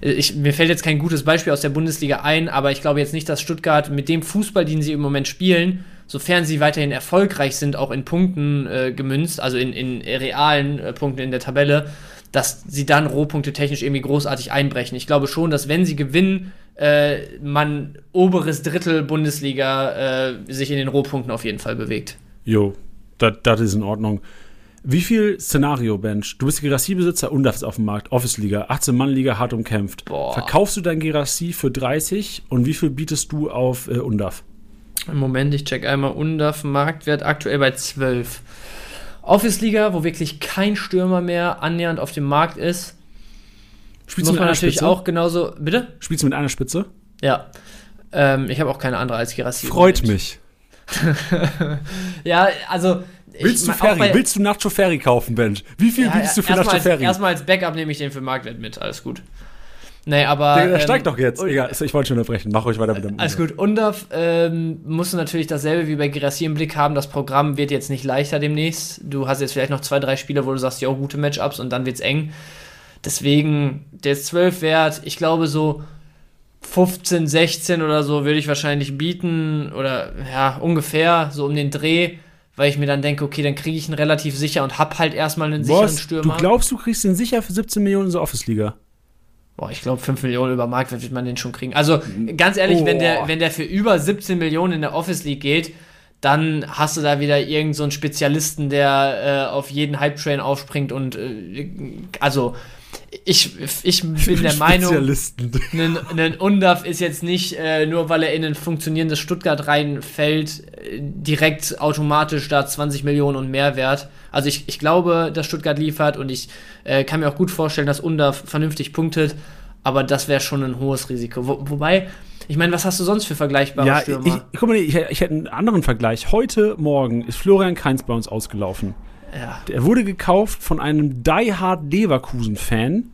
ich, mir fällt jetzt kein gutes Beispiel aus der Bundesliga ein, aber ich glaube jetzt nicht, dass Stuttgart mit dem Fußball, den sie im Moment spielen, sofern sie weiterhin erfolgreich sind, auch in Punkten äh, gemünzt, also in, in realen äh, Punkten in der Tabelle, dass sie dann Rohpunkte technisch irgendwie großartig einbrechen. Ich glaube schon, dass wenn sie gewinnen, äh, man oberes Drittel Bundesliga äh, sich in den Rohpunkten auf jeden Fall bewegt. Jo, das ist in Ordnung Wie viel Szenario-Bench? Du bist Gerassi-Besitzer, Undaf ist auf dem Markt, Office-Liga, 18-Mann-Liga, hart umkämpft. Boah. Verkaufst du dein Gerassi für 30 und wie viel bietest du auf äh, Undaf? Moment, ich check einmal Undaf, Marktwert aktuell bei 12. Office-Liga, wo wirklich kein Stürmer mehr annähernd auf dem Markt ist. Spielst du mit man einer natürlich Spitze? auch genauso. Bitte? Spielst du mit einer Spitze? Ja. Ähm, ich habe auch keine andere als Gerassi. im Freut mich. Ja, also. Willst du ich- Ferry? bei- Willst du Nacho Ferry kaufen, Bench? Wie viel Ja, bietest du für Nacho als, Ferry? erstmal als Backup nehme ich den für Marktwert mit. Alles gut. Nee, aber. Der, der ähm, steigt doch jetzt. Egal, ich wollte schon unterbrechen. Mach euch weiter mit dem Alles gut. Undaf ähm, musst du natürlich dasselbe wie bei Girassi im Blick haben. Das Programm wird jetzt nicht leichter demnächst. Du hast jetzt vielleicht noch zwei, drei Spiele, wo du sagst, ja, gute Matchups und dann wird's eng. Deswegen, der ist 12 wert. Ich glaube, so 15, 16 oder so würde ich wahrscheinlich bieten. Oder ja, ungefähr so um den Dreh. Weil ich mir dann denke, okay, dann kriege ich ihn relativ sicher und hab halt erstmal einen sicheren Was? Du Stürmer. glaubst, du kriegst den sicher für 17 Millionen in der Office-Liga? Boah, ich glaube, 5 Millionen über Marktwert wird man den schon kriegen. Also, ganz ehrlich, wenn, der, Oh. wenn der für über 17 Millionen in der Office League geht, dann hast du da wieder irgend so einen Spezialisten, der äh, auf jeden Hype-Train aufspringt und äh, also ich, ich bin der Meinung, ein, Undaf ist jetzt nicht, äh, nur weil er in ein funktionierendes Stuttgart reinfällt, äh, direkt automatisch da 20 Millionen und mehr wert. Also ich, ich glaube, dass Stuttgart liefert und ich äh, kann mir auch gut vorstellen, dass Undaf vernünftig punktet, aber das wäre schon ein hohes Risiko. Wo, wobei, ich meine, was hast du sonst für vergleichbare Ja, ich, Stürmer? guck mal, ich, ich hätte einen anderen Vergleich. Heute Morgen ist Florian Kainz bei uns ausgelaufen. Ja. Er wurde gekauft von einem Die Hard Leverkusen-Fan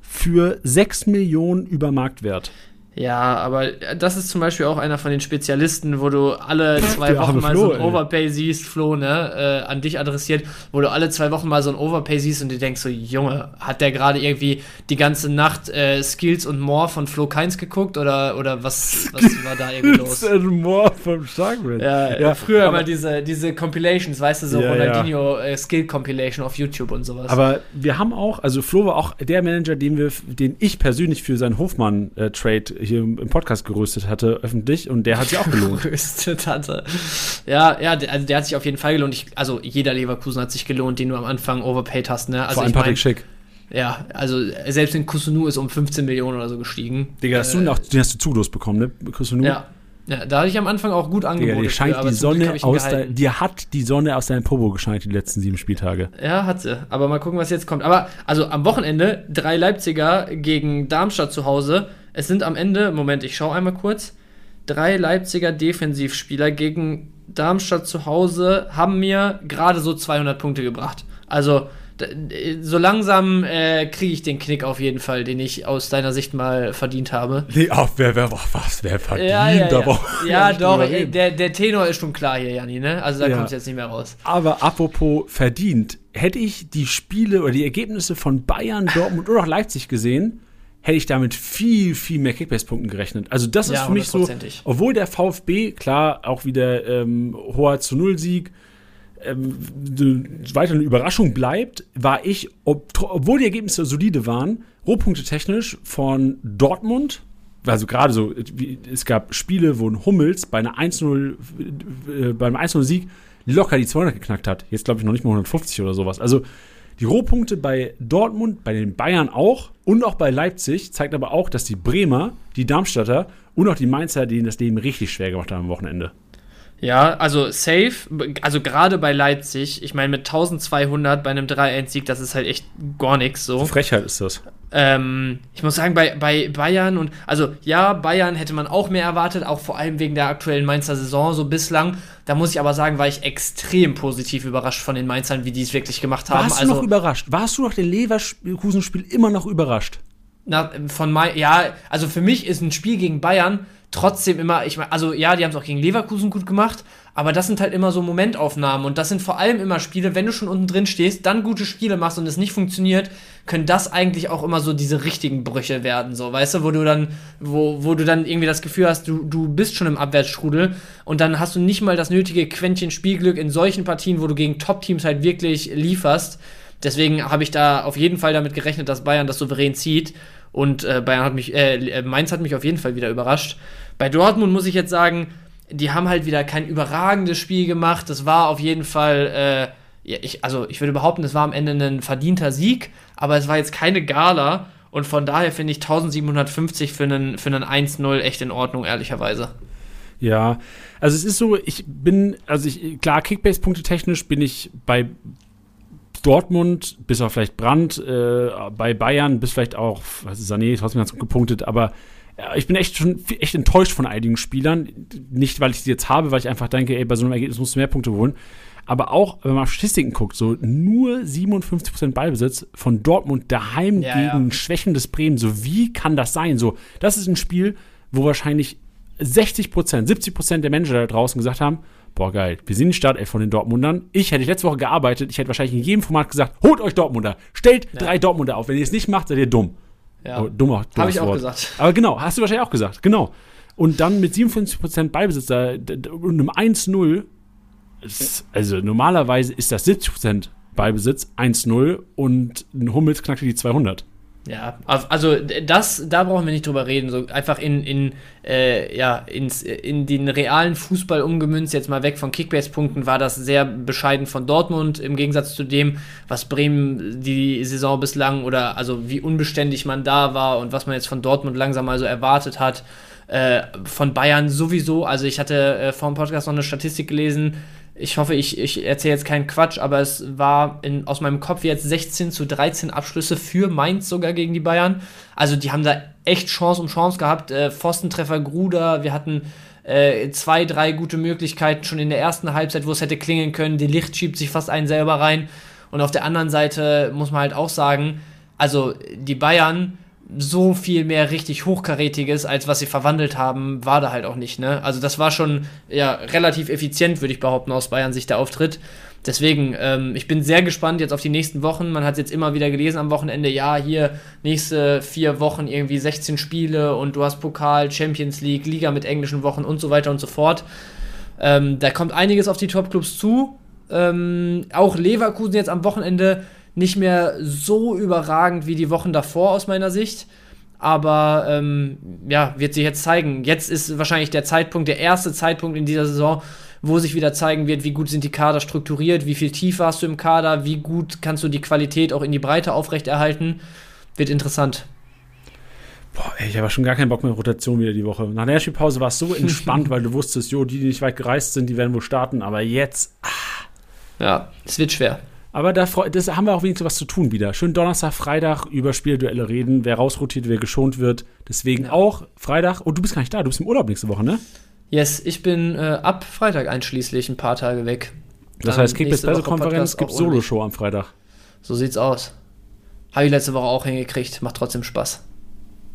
für 6 Millionen über Marktwert. Ja, aber das ist zum Beispiel auch einer von den Spezialisten, wo du alle zwei Der Wochen mal Flo, so ein. Overpay siehst, Flo, ne, äh, an dich adressiert, wo du alle zwei Wochen mal so ein Overpay siehst und dir denkst so, Junge, hat der gerade irgendwie die ganze Nacht äh, Skills und More von Flo Keins geguckt oder, oder was, was war da irgendwie los? Moor vom Starkman. Ja, Ja, früher aber- immer diese, diese Compilations, weißt du, so Ja, ja. Ronaldinho äh, Skill Compilation auf YouTube und sowas. Aber wir haben auch, also Flo war auch der Manager, den wir, den ich persönlich für seinen Hofmann-Trade hier im Podcast gerüstet hatte, öffentlich, und der hat sich auch gelohnt. gerüstet hatte. Ja, ja, der, also der hat sich auf jeden Fall gelohnt. Ich, also jeder Leverkusen hat sich gelohnt, den du am Anfang overpaid hast, ne? Also Vor allem ich mein, Patrick Schick. Ja, also selbst in Kusunu ist um 15 Millionen oder so gestiegen. Digga, hast du Äh, den, auch, den hast du zulos bekommen, ne? Kusunu? Ja. ja, da hatte ich am Anfang auch gut Digga, angeboten. dir scheint die Sonne aus dein, dir hat die Sonne aus deinem Popo gescheint die letzten sieben Spieltage. Ja, hat sie. Aber mal gucken, was jetzt kommt. Aber also am Wochenende drei Leipziger gegen Darmstadt zu Hause. Es sind am Ende, Moment, ich schaue einmal kurz. Drei Leipziger Defensivspieler gegen Darmstadt zu Hause haben mir gerade so 200 Punkte gebracht. Also so langsam äh, kriege ich den Knick auf jeden Fall, den ich aus deiner Sicht mal verdient habe. Nee, ach, wer, wer, was, wer verdient, Ja, ja, aber- ja. ja doch, ey, der, der Tenor ist schon klar hier, Janni, ne? Also da Ja. kommt es jetzt nicht mehr raus. Aber apropos verdient, hätte ich die Spiele oder die Ergebnisse von Bayern, Dortmund oder auch Leipzig gesehen, hätte ich damit viel, viel mehr Kickbase-Punkten gerechnet. Also das ist Ja, für mich so, obwohl der VfB, klar, auch wieder ähm, hoher zu Null-Sieg, ähm, weiter eine Überraschung bleibt, war ich, ob, obwohl die Ergebnisse solide waren, Rohpunkte technisch von Dortmund, also gerade so, wie, es gab Spiele, wo ein Hummels bei einer 1-0, äh, beim 1-0-Sieg locker die 200 geknackt hat. Jetzt glaube ich noch nicht mal 150 oder sowas. Also die Rohpunkte bei Dortmund, bei den Bayern auch und auch bei Leipzig zeigt aber auch, dass die Bremer, die Darmstadter und auch die Mainzer denen das Leben richtig schwer gemacht haben am Wochenende. Ja, also safe, also gerade bei Leipzig, ich meine mit 1200 bei einem 3-1-Sieg, das ist halt echt gar nichts so. Frechheit ist das. Ähm, ich muss sagen, bei, bei Bayern und, also ja, Bayern hätte man auch mehr erwartet, auch vor allem wegen der aktuellen Mainzer Saison so bislang. Da muss ich aber sagen, war ich extrem positiv überrascht von den Mainzern, wie die es wirklich gemacht haben. Warst du also, noch überrascht? Warst du nach dem Leverkusen-Spiel immer noch überrascht? Na, von Mai, ja, also für mich ist ein Spiel gegen Bayern trotzdem immer, ich meine, also ja, die haben es auch gegen Leverkusen gut gemacht, aber das sind halt immer so Momentaufnahmen und das sind vor allem immer Spiele, wenn du schon unten drin stehst, dann gute Spiele machst und es nicht funktioniert, können das eigentlich auch immer so diese richtigen Brüche werden, so, weißt du, wo du dann, wo, wo du dann irgendwie das Gefühl hast, du, du bist schon im Abwärtsstrudel und dann hast du nicht mal das nötige Quäntchen Spielglück in solchen Partien, wo du gegen Top-Teams halt wirklich lieferst. Deswegen habe ich da auf jeden Fall damit gerechnet, dass Bayern das souverän zieht. Und äh, Bayern hat mich, äh, Mainz hat mich auf jeden Fall wieder überrascht. Bei Dortmund muss ich jetzt sagen, die haben halt wieder kein überragendes Spiel gemacht. Das war auf jeden Fall, äh, ja, ich, also ich würde behaupten, es war am Ende ein verdienter Sieg, aber es war jetzt keine Gala und von daher finde ich 1750 für einen, für einen 1-0 echt in Ordnung, ehrlicherweise. Ja, also es ist so, ich bin, also ich, klar, Kickbase-Punkte technisch bin ich bei Dortmund, bis auf vielleicht Brandt, äh, bei Bayern, bis vielleicht auch, was ist Sané, trotzdem ganz gut gepunktet, aber ja, ich bin echt schon echt enttäuscht von einigen Spielern. Nicht, weil ich sie jetzt habe, weil ich einfach denke, ey, bei so einem Ergebnis musst du mehr Punkte holen. Aber auch, wenn man auf Statistiken guckt, so nur 57% Ballbesitz von Dortmund daheim Ja, gegen ja. schwächendes Bremen. So, wie kann das sein? So, das ist ein Spiel, wo wahrscheinlich 60%, 70% der Menschen da draußen gesagt haben, boah, geil, wir sind die Startelf von den Dortmundern. Ich hätte letzte Woche gearbeitet, ich hätte wahrscheinlich in jedem Format gesagt, holt euch Dortmunder, stellt drei Dortmunder auf. Wenn ihr es nicht macht, seid ihr dumm. Ja. Oh, dummer, Habe ich auch Wort. gesagt. Aber genau, hast du wahrscheinlich auch gesagt, genau. Und dann mit 57% Ballbesitz da, d- d- und einem 1-0, ist- also normalerweise ist das 70% Ballbesitz, 1-0 und ein Hummels knackte die 200. Ja, also das, da brauchen wir nicht drüber reden. So einfach in, in, äh, ja, ins, in den realen Fußball umgemünzt, jetzt mal weg von Kickbase-Punkten, war das sehr bescheiden von Dortmund im Gegensatz zu dem, was Bremen die Saison bislang oder also wie unbeständig man da war und was man jetzt von Dortmund langsam mal so erwartet hat. Äh, von Bayern sowieso. Also ich hatte äh, vor dem Podcast noch eine Statistik gelesen. Ich hoffe, ich, ich erzähle jetzt keinen Quatsch, aber es war in, aus meinem Kopf jetzt 16 zu 13 Abschlüsse für Mainz sogar gegen die Bayern. Also die haben da echt Chance um Chance gehabt. Äh, Pfostentreffer Gruder, wir hatten äh, zwei, drei gute Möglichkeiten schon in der ersten Halbzeit, wo es hätte klingeln können. Die Licht schiebt sich fast einen selber rein. Und auf der anderen Seite muss man halt auch sagen, also die Bayern so viel mehr richtig hochkarätiges, als was sie verwandelt haben, war da halt auch nicht. Ne? Also das war schon ja relativ effizient, würde ich behaupten, aus Bayern Sicht der Auftritt. Deswegen, ähm, ich bin sehr gespannt jetzt auf die nächsten Wochen. Man hat jetzt immer wieder gelesen am Wochenende, ja, hier nächste vier Wochen irgendwie 16 Spiele und du hast Pokal, Champions League, Liga mit englischen Wochen und so weiter und so fort. Ähm, da kommt einiges auf die Topclubs zu. Ähm, auch Leverkusen jetzt am Wochenende nicht mehr so überragend wie die Wochen davor aus meiner Sicht. Aber ähm, ja, wird sich jetzt zeigen. Jetzt ist wahrscheinlich der Zeitpunkt, der erste Zeitpunkt in dieser Saison, wo sich wieder zeigen wird, wie gut sind die Kader strukturiert, wie viel Tiefe hast du im Kader, wie gut kannst du die Qualität auch in die Breite aufrechterhalten. Wird interessant. Boah, ey, ich habe schon gar keinen Bock mehr auf Rotation wieder die Woche. Nach der Spielpause war es so entspannt, weil du wusstest, jo, die, die nicht weit gereist sind, die werden wohl starten. Aber jetzt, Ja, es wird schwer. Aber da das haben wir auch wenigstens was zu tun wieder. Schön Donnerstag, Freitag über Spielduelle reden, wer rausrotiert, wer geschont wird. Deswegen auch Freitag. Und du bist gar nicht da, du bist im Urlaub nächste Woche, ne? Yes, ich bin äh, ab Freitag einschließlich ein paar Tage weg. Das Dann heißt, Kickbase Pressekonferenz gibt. Solo-Show am Freitag. So sieht's aus. Habe ich letzte Woche auch hingekriegt. Macht trotzdem Spaß.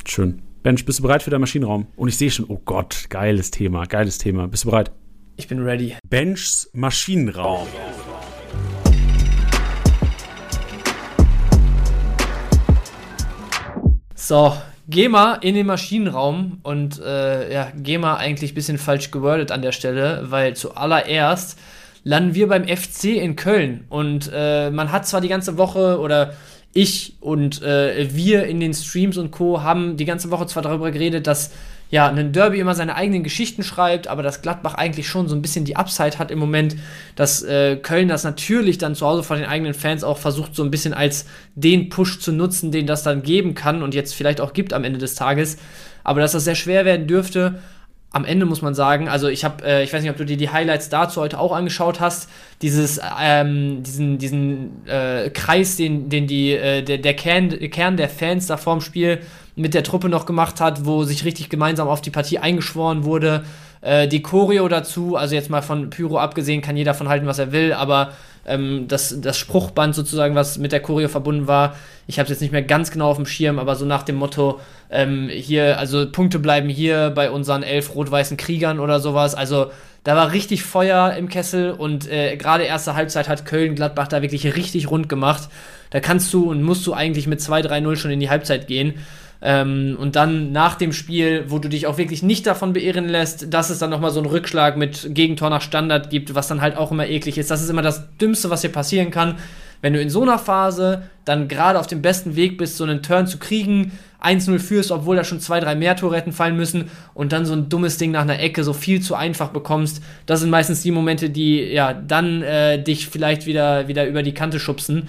Schön. Bench, bist du bereit für deinen Maschinenraum? Und ich sehe schon, oh Gott, geiles Thema, geiles Thema. Bist du bereit? Ich bin ready. Benchs Maschinenraum. So, geh mal in den Maschinenraum und äh, ja, geh mal eigentlich ein bisschen falsch gewordet an der Stelle, weil zuallererst landen wir beim FC in Köln und äh, man hat zwar die ganze Woche oder ich und äh, wir in den Streams und Co. haben die ganze Woche zwar darüber geredet, dass ja, ein Derby immer seine eigenen Geschichten schreibt, aber dass Gladbach eigentlich schon so ein bisschen die Upside hat im Moment, dass äh, Köln das natürlich dann zu Hause vor den eigenen Fans auch versucht, so ein bisschen als den Push zu nutzen, den das dann geben kann und jetzt vielleicht auch gibt am Ende des Tages. Aber dass das sehr schwer werden dürfte, am Ende muss man sagen, also ich habe, äh, ich weiß nicht, ob du dir die Highlights dazu heute auch angeschaut hast, dieses, ähm, diesen, diesen äh, Kreis, den, den die, äh, der, der Kern, Kern der Fans da vorm Spiel mit der Truppe noch gemacht hat, wo sich richtig gemeinsam auf die Partie eingeschworen wurde. Äh, die Choreo dazu, also jetzt mal von Pyro abgesehen, kann jeder von halten, was er will, aber ähm, das, das Spruchband sozusagen, was mit der Choreo verbunden war, ich habe es jetzt nicht mehr ganz genau auf dem Schirm, aber so nach dem Motto, ähm, hier, also Punkte bleiben hier bei unseren elf rot-weißen Kriegern oder sowas. Also da war richtig Feuer im Kessel und äh, gerade erste Halbzeit hat Köln-Gladbach da wirklich richtig rund gemacht. Da kannst du und musst du eigentlich mit 2-3-0 schon in die Halbzeit gehen. Ähm, und dann nach dem Spiel, wo du dich auch wirklich nicht davon beirren lässt, dass es dann nochmal so einen Rückschlag mit Gegentor nach Standard gibt, was dann halt auch immer eklig ist. Das ist immer das Dümmste, was hier passieren kann. wenn du in so einer Phase dann gerade auf dem besten Weg bist, so einen Turn zu kriegen, 1-0 führst, obwohl da schon zwei, drei mehr Tore hätten fallen müssen und dann so ein dummes Ding nach einer Ecke so viel zu einfach bekommst. Das sind meistens die Momente, die ja dann äh, dich vielleicht wieder, wieder über die Kante schubsen.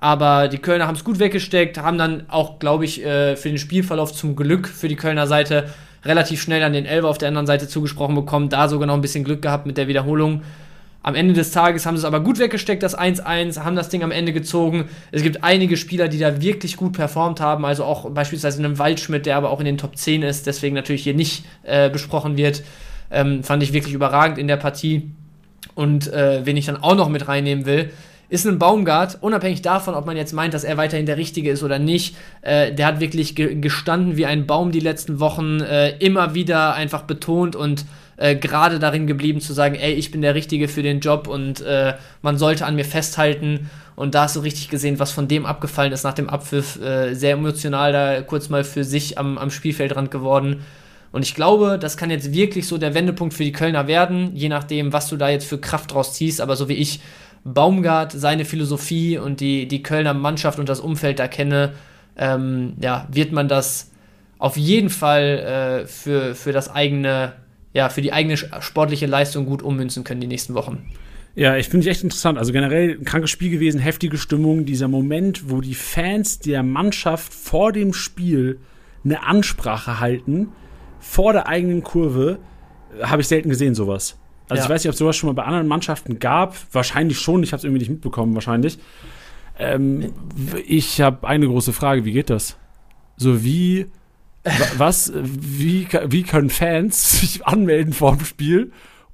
Aber die Kölner haben es gut weggesteckt, haben dann auch, glaube ich, äh, für den Spielverlauf zum Glück für die Kölner Seite relativ schnell an den Elfer auf der anderen Seite zugesprochen bekommen, da sogar noch ein bisschen Glück gehabt mit der Wiederholung. Am Ende des Tages haben sie es aber gut weggesteckt, das 1-1, haben das Ding am Ende gezogen. Es gibt einige Spieler, die da wirklich gut performt haben, also auch beispielsweise einen Waldschmidt, der aber auch in den Top 10 ist, deswegen natürlich hier nicht äh, besprochen wird. Ähm, fand ich wirklich überragend in der Partie. Und äh, wen ich dann auch noch mit reinnehmen will, ist ein Baumgart, unabhängig davon, ob man jetzt meint, dass er weiterhin der Richtige ist oder nicht, äh, der hat wirklich ge gestanden wie ein Baum die letzten Wochen, äh, immer wieder einfach betont und äh, gerade darin geblieben zu sagen, ey, ich bin der Richtige für den Job und äh, man sollte an mir festhalten. Und da hast du richtig gesehen, was von dem abgefallen ist nach dem Abpfiff. Äh, sehr emotional da kurz mal für sich am, am Spielfeldrand geworden. Und ich glaube, das kann jetzt wirklich so der Wendepunkt für die Kölner werden, je nachdem, was du da jetzt für Kraft draus ziehst. Aber so wie ich Baumgart, seine Philosophie und die, die Kölner Mannschaft und das Umfeld da kenne, ähm, ja, wird man das auf jeden Fall äh, für, für das eigene, ja, für die eigene sportliche Leistung gut ummünzen können die nächsten Wochen. Ja, ich finde es echt interessant. Also generell ein krankes Spiel gewesen, heftige Stimmung. Dieser Moment, wo die Fans der Mannschaft vor dem Spiel eine Ansprache halten, vor der eigenen Kurve, habe ich selten gesehen, sowas. Also ja. ich weiß nicht, ob es sowas schon mal bei anderen Mannschaften gab. Wahrscheinlich schon. Ich habe es irgendwie nicht mitbekommen, wahrscheinlich. Ähm, ich habe eine große Frage. Wie geht das? So wie was? Wie, wie können Fans sich anmelden vor dem Spiel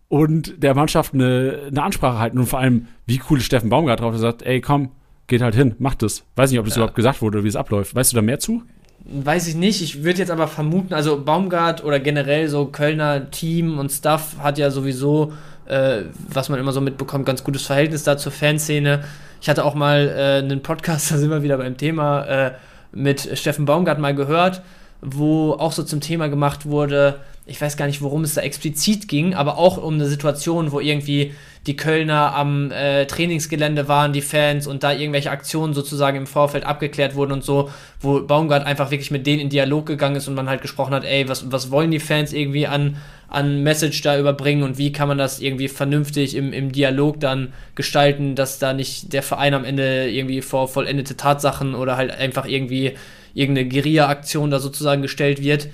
und der Mannschaft eine, eine Ansprache halten? Und vor allem, wie cool ist Steffen Baumgart drauf, der sagt, ey, komm, geht halt hin, macht das. Weiß nicht, ob das ja. überhaupt gesagt wurde oder wie es abläuft. Weißt du da mehr zu? Weiß ich nicht. Ich würde jetzt aber vermuten, also Baumgart oder generell so Kölner Team und Stuff hat ja sowieso, äh, was man immer so mitbekommt, ganz gutes Verhältnis da zur Fanszene. Ich hatte auch mal äh, einen Podcast, da sind wir wieder beim Thema, äh, mit Steffen Baumgart mal gehört, wo auch so zum Thema gemacht wurde, ich weiß gar nicht, worum es da explizit ging, aber auch um eine Situation, wo irgendwie die Kölner am äh, Trainingsgelände waren, die Fans und da irgendwelche Aktionen sozusagen im Vorfeld abgeklärt wurden und so, wo Baumgart einfach wirklich mit denen in Dialog gegangen ist und man halt gesprochen hat, ey, was, was wollen die Fans irgendwie an, an Message da überbringen und wie kann man das irgendwie vernünftig im, im Dialog dann gestalten, dass da nicht der Verein am Ende irgendwie vor vollendete Tatsachen oder halt einfach irgendwie irgendeine Guerilla-Aktion da sozusagen gestellt wird.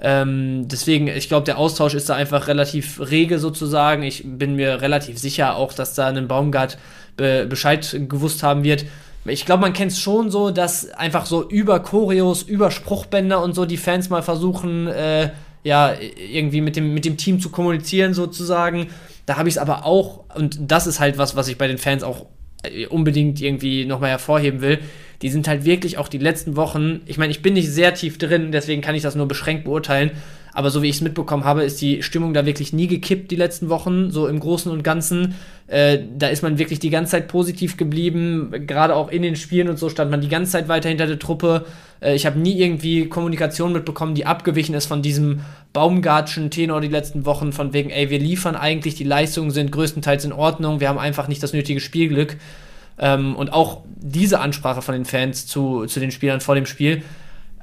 Ähm, deswegen, ich glaube, der Austausch ist da einfach relativ rege sozusagen. Ich bin mir relativ sicher auch, dass da ein Baumgart be Bescheid gewusst haben wird. Ich glaube, man kennt es schon so, dass einfach so über Choreos, über Spruchbänder und so die Fans mal versuchen, äh, ja, irgendwie mit dem, mit dem Team zu kommunizieren sozusagen. Da habe ich es aber auch, und das ist halt was, was ich bei den Fans auch unbedingt irgendwie nochmal hervorheben will die sind halt wirklich auch die letzten Wochen, ich meine, ich bin nicht sehr tief drin, deswegen kann ich das nur beschränkt beurteilen, aber so wie ich es mitbekommen habe, ist die Stimmung da wirklich nie gekippt die letzten Wochen, so im Großen und Ganzen. Äh, da ist man wirklich die ganze Zeit positiv geblieben, gerade auch in den Spielen und so stand man die ganze Zeit weiter hinter der Truppe. Äh, ich habe nie irgendwie Kommunikation mitbekommen, die abgewichen ist von diesem Baumgartschen Tenor die letzten Wochen, von wegen, ey, wir liefern eigentlich, die Leistungen sind größtenteils in Ordnung, wir haben einfach nicht das nötige Spielglück. Ähm, und auch diese Ansprache von den Fans zu, zu den Spielern vor dem Spiel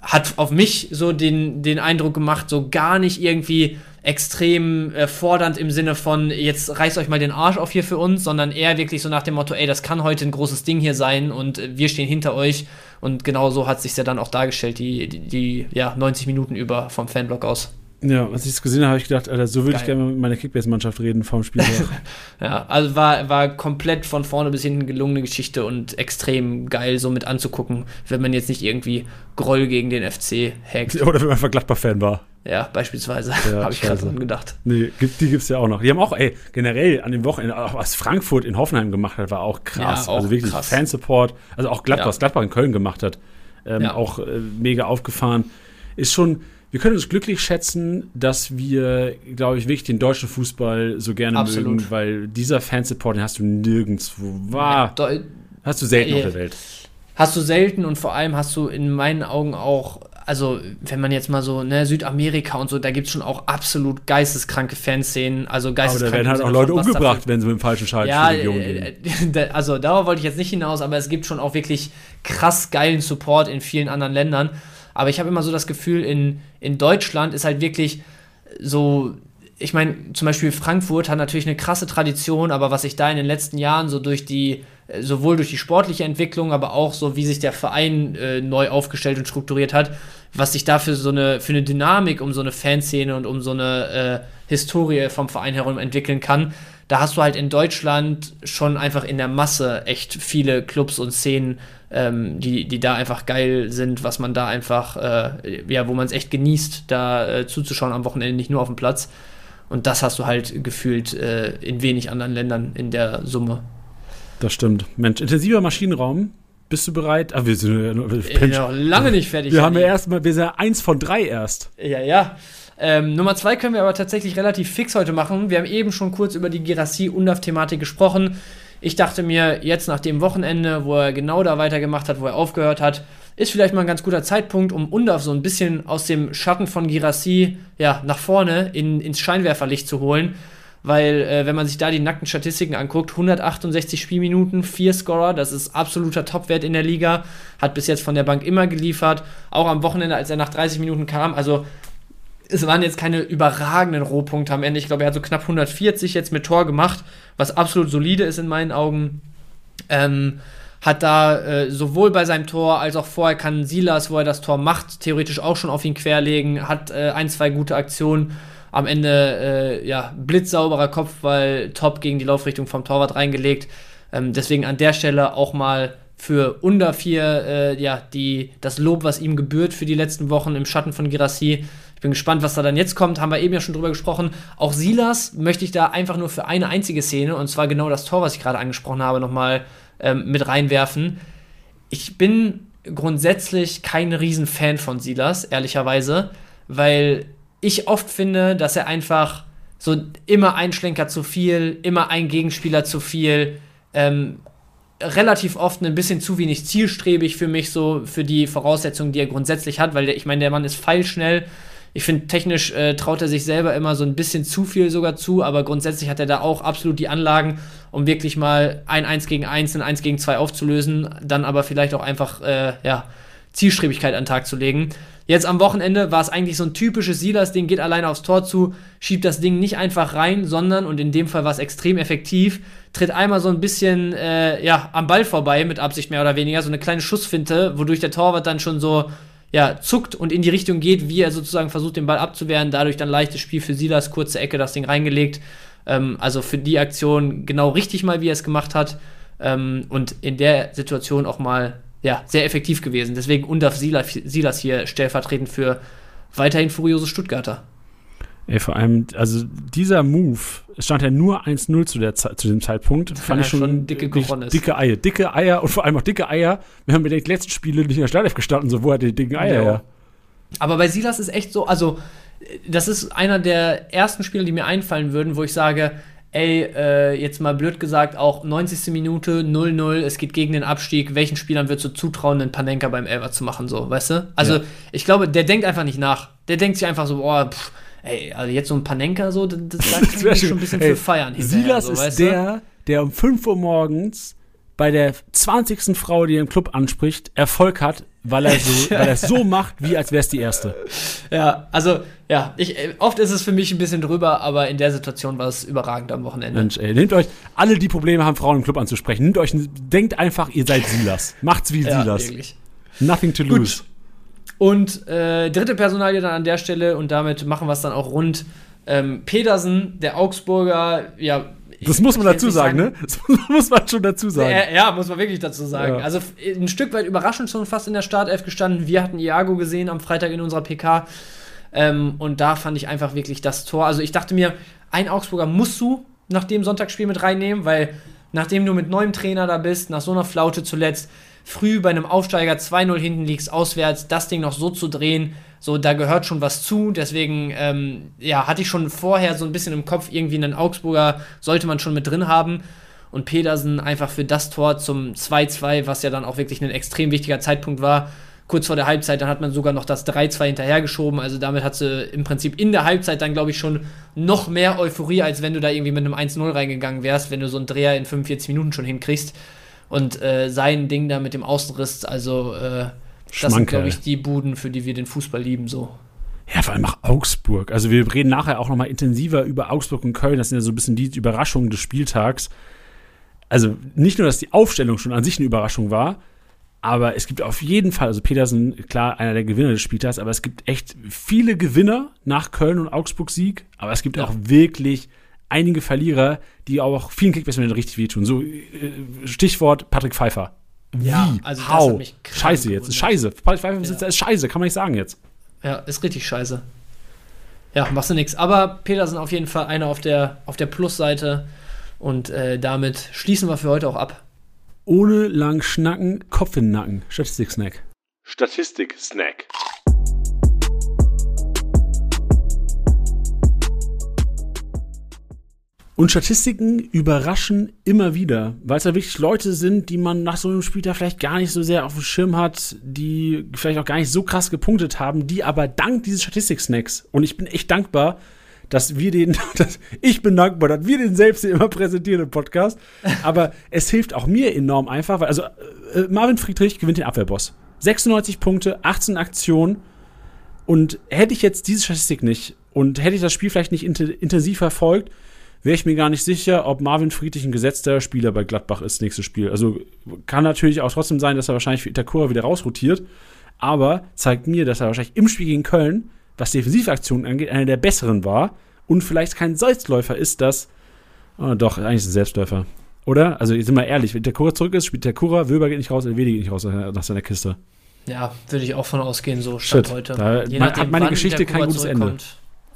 hat auf mich so den, den Eindruck gemacht, so gar nicht irgendwie extrem äh, fordernd im Sinne von, jetzt reißt euch mal den Arsch auf hier für uns, sondern eher wirklich so nach dem Motto, ey, das kann heute ein großes Ding hier sein und äh, wir stehen hinter euch. Und genau so hat sich ja dann auch dargestellt, die, die, die ja, 90 Minuten über vom Fanblock aus. Ja, als ich es gesehen habe, habe ich gedacht, Alter, so würde ich gerne mit meiner Kickbase-Mannschaft reden vom Spiel. ja, also war, war komplett von vorne bis hinten gelungene Geschichte und extrem geil, so mit anzugucken, wenn man jetzt nicht irgendwie Groll gegen den FC hackt. Oder wenn man einfach Gladbach-Fan war. Ja, beispielsweise. Ja, habe ich gerade dran gedacht. Nee, die gibt es ja auch noch. Die haben auch, ey, generell an dem Wochenende, auch was Frankfurt in Hoffenheim gemacht hat, war auch krass. Ja, auch also wirklich krass. Fansupport. Also auch Gladbach, ja. was Gladbach in Köln gemacht hat, ähm, ja. auch äh, mega aufgefahren. Ist schon wir können uns glücklich schätzen, dass wir, glaube ich, wirklich den deutschen Fußball so gerne Absolut. mögen, weil dieser Fansupport, den hast du nirgendwo. War, hast du selten äh, auf der Welt. Hast du selten und vor allem hast du in meinen Augen auch also wenn man jetzt mal so, ne, Südamerika und so, da gibt es schon auch absolut geisteskranke Fanszenen, also geisteskranke. Aber da werden halt auch Leute umgebracht, wenn sie mit dem falschen Schalter ja, Region gehen. Äh, also darauf wollte ich jetzt nicht hinaus, aber es gibt schon auch wirklich krass geilen Support in vielen anderen Ländern. Aber ich habe immer so das Gefühl, in, in Deutschland ist halt wirklich so ich meine, zum Beispiel Frankfurt hat natürlich eine krasse Tradition, aber was sich da in den letzten Jahren so durch die, äh, sowohl durch die sportliche Entwicklung, aber auch so, wie sich der Verein äh, neu aufgestellt und strukturiert hat, was sich da für so eine, für eine Dynamik um so eine Fanszene und um so eine äh, Historie vom Verein herum entwickeln kann, da hast du halt in Deutschland schon einfach in der Masse echt viele Clubs und Szenen, ähm, die, die da einfach geil sind, was man da einfach, äh, ja, wo man es echt genießt, da äh, zuzuschauen am Wochenende, nicht nur auf dem Platz. Und das hast du halt gefühlt äh, in wenig anderen Ländern in der Summe. Das stimmt. Mensch, intensiver Maschinenraum. Bist du bereit? Ah, wir sind ja, noch lange nicht fertig. Wir haben ja erstmal, wir sind ja eins von drei erst. Ja, ja. Ähm, Nummer zwei können wir aber tatsächlich relativ fix heute machen. Wir haben eben schon kurz über die Girassi-Undaf-Thematik gesprochen. Ich dachte mir, jetzt nach dem Wochenende, wo er genau da weitergemacht hat, wo er aufgehört hat, ist vielleicht mal ein ganz guter Zeitpunkt, um Undaf so ein bisschen aus dem Schatten von Girassi ja, nach vorne in, ins Scheinwerferlicht zu holen. Weil, äh, wenn man sich da die nackten Statistiken anguckt, 168 Spielminuten, 4 Scorer, das ist absoluter Topwert in der Liga, hat bis jetzt von der Bank immer geliefert. Auch am Wochenende, als er nach 30 Minuten kam, also es waren jetzt keine überragenden Rohpunkte am Ende. Ich glaube, er hat so knapp 140 jetzt mit Tor gemacht, was absolut solide ist in meinen Augen. Ähm, hat da äh, sowohl bei seinem Tor als auch vorher kann Silas, wo er das Tor macht, theoretisch auch schon auf ihn querlegen, hat äh, ein, zwei gute Aktionen. Am Ende, äh, ja, blitzsauberer Kopfball, top gegen die Laufrichtung vom Torwart reingelegt. Ähm, deswegen an der Stelle auch mal für unter vier, äh, ja, das Lob, was ihm gebührt für die letzten Wochen im Schatten von Girassi. Ich bin gespannt, was da dann jetzt kommt. Haben wir eben ja schon drüber gesprochen. Auch Silas möchte ich da einfach nur für eine einzige Szene, und zwar genau das Tor, was ich gerade angesprochen habe, nochmal ähm, mit reinwerfen. Ich bin grundsätzlich kein Riesenfan von Silas, ehrlicherweise, weil ich oft finde, dass er einfach so immer ein Schlenker zu viel, immer ein Gegenspieler zu viel, ähm, relativ oft ein bisschen zu wenig zielstrebig für mich, so für die Voraussetzungen, die er grundsätzlich hat, weil der, ich meine, der Mann ist feilschnell, ich finde, technisch äh, traut er sich selber immer so ein bisschen zu viel sogar zu, aber grundsätzlich hat er da auch absolut die Anlagen, um wirklich mal ein 1 gegen 1, ein 1 gegen 2 aufzulösen, dann aber vielleicht auch einfach, äh, ja, Zielstrebigkeit an den Tag zu legen. Jetzt am Wochenende war es eigentlich so ein typisches Silas-Ding, geht alleine aufs Tor zu, schiebt das Ding nicht einfach rein, sondern, und in dem Fall war es extrem effektiv, tritt einmal so ein bisschen äh, ja, am Ball vorbei, mit Absicht mehr oder weniger, so eine kleine Schussfinte, wodurch der Torwart dann schon so ja, zuckt und in die Richtung geht, wie er sozusagen versucht, den Ball abzuwehren. Dadurch dann leichtes Spiel für Silas, kurze Ecke, das Ding reingelegt. Ähm, also für die Aktion genau richtig mal, wie er es gemacht hat. Ähm, und in der Situation auch mal ja, sehr effektiv gewesen. Deswegen undarf Silas, Silas hier stellvertretend für weiterhin furiose Stuttgarter. Ey, vor allem, also dieser Move, es stand ja nur 1-0 zu, zu diesem Zeitpunkt, fand ja, ich schon, schon dicke, dicke Eier. Dicke Eier und vor allem auch dicke Eier. Wir haben mit den letzten Spielen nicht in der Startelf gestanden, so wo hat die dicken Eier ja. Aber bei Silas ist echt so, also das ist einer der ersten Spiele, die mir einfallen würden, wo ich sage, ey, äh, jetzt mal blöd gesagt, auch 90. Minute 0-0, es geht gegen den Abstieg, welchen Spielern würdest du zutrauen, einen Panenka beim Elfer zu machen, so, weißt du? Also, ja. ich glaube, der denkt einfach nicht nach. Der denkt sich einfach so, boah, pff, ey, also jetzt so ein Panenka so, das, das da schon ein bisschen ey, für feiern Silas so, ist der, der um 5 Uhr morgens bei der 20. Frau, die er im Club anspricht, Erfolg hat, weil er so, weil er so macht, wie als wäre es die erste. Ja, also, ja, ich, oft ist es für mich ein bisschen drüber, aber in der Situation war es überragend am Wochenende. Mensch, ey, nehmt euch, alle, die Probleme haben, Frauen im Club anzusprechen, nehmt euch, denkt einfach, ihr seid Silas. Macht's wie ja, Silas. Wirklich. Nothing to lose. Gut. Und äh, dritte Personalie dann an der Stelle und damit machen wir es dann auch rund. Ähm, Pedersen, der Augsburger, ja. Das muss man dazu sagen, sagen, ne? Das muss man schon dazu sagen. Ja, ja muss man wirklich dazu sagen. Ja. Also ein Stück weit überraschend schon fast in der Startelf gestanden. Wir hatten Iago gesehen am Freitag in unserer PK. Ähm, und da fand ich einfach wirklich das Tor. Also ich dachte mir, ein Augsburger musst du nach dem Sonntagsspiel mit reinnehmen, weil nachdem du mit neuem Trainer da bist, nach so einer Flaute zuletzt, früh bei einem Aufsteiger 2-0 hinten liegst, auswärts, das Ding noch so zu drehen, so, da gehört schon was zu. Deswegen, ähm, ja, hatte ich schon vorher so ein bisschen im Kopf, irgendwie einen Augsburger sollte man schon mit drin haben. Und Pedersen einfach für das Tor zum 2-2, was ja dann auch wirklich ein extrem wichtiger Zeitpunkt war, kurz vor der Halbzeit, dann hat man sogar noch das 3-2 hinterhergeschoben. Also damit hat sie im Prinzip in der Halbzeit dann, glaube ich, schon noch mehr Euphorie, als wenn du da irgendwie mit einem 1-0 reingegangen wärst, wenn du so einen Dreher in 45 Minuten schon hinkriegst. Und äh, sein Ding da mit dem Außenriss, also äh, das sind, glaube ich, die Buden, für die wir den Fußball lieben, so. Ja, vor allem auch Augsburg. Also wir reden nachher auch nochmal intensiver über Augsburg und Köln. Das sind ja so ein bisschen die Überraschungen des Spieltags. Also nicht nur, dass die Aufstellung schon an sich eine Überraschung war, aber es gibt auf jeden Fall, also Petersen, klar, einer der Gewinner des Spieltags, aber es gibt echt viele Gewinner nach Köln und Augsburg Sieg, aber es gibt ja. auch wirklich einige Verlierer, die auch vielen Kickbacks richtig wehtun. So, äh, Stichwort Patrick Pfeiffer. Wie? Ja, also How? Scheiße jetzt. Ist scheiße. Patrick Pfeiffer ja. ist scheiße, kann man nicht sagen jetzt. Ja, ist richtig scheiße. Ja, machst du nichts. Aber Petersen auf jeden Fall einer auf der, auf der Plusseite. Und äh, damit schließen wir für heute auch ab. Ohne lang schnacken, Kopf in den Nacken. Statistik-Snack. Statistik-Snack. Und Statistiken überraschen immer wieder, weil es ja wirklich Leute sind, die man nach so einem Spiel da vielleicht gar nicht so sehr auf dem Schirm hat, die vielleicht auch gar nicht so krass gepunktet haben, die aber dank dieses Statistik-Snacks, und ich bin echt dankbar, dass wir den, dass ich bin dankbar, dass wir den selbst immer präsentieren im Podcast, aber es hilft auch mir enorm einfach, weil, also äh, Marvin Friedrich gewinnt den Abwehrboss. 96 Punkte, 18 Aktionen und hätte ich jetzt diese Statistik nicht und hätte ich das Spiel vielleicht nicht intensiv verfolgt, wäre ich mir gar nicht sicher, ob Marvin Friedrich ein gesetzter Spieler bei Gladbach ist, nächstes Spiel. Also kann natürlich auch trotzdem sein, dass er wahrscheinlich für Itakura wieder rausrotiert, aber zeigt mir, dass er wahrscheinlich im Spiel gegen Köln, was Defensivaktionen angeht, einer der besseren war und vielleicht kein Salzläufer ist, das. Oh, doch, eigentlich ist ein Selbstläufer. Oder? Also, sind wir ehrlich, wenn Itakura zurück ist, spielt Itakura, Wöber geht nicht raus, Elvedi geht nicht raus nach seiner Kiste. Ja, würde ich auch von ausgehen, so statt Shit, heute. Da Je nachdem, hat meine Geschichte kein gutes Ende.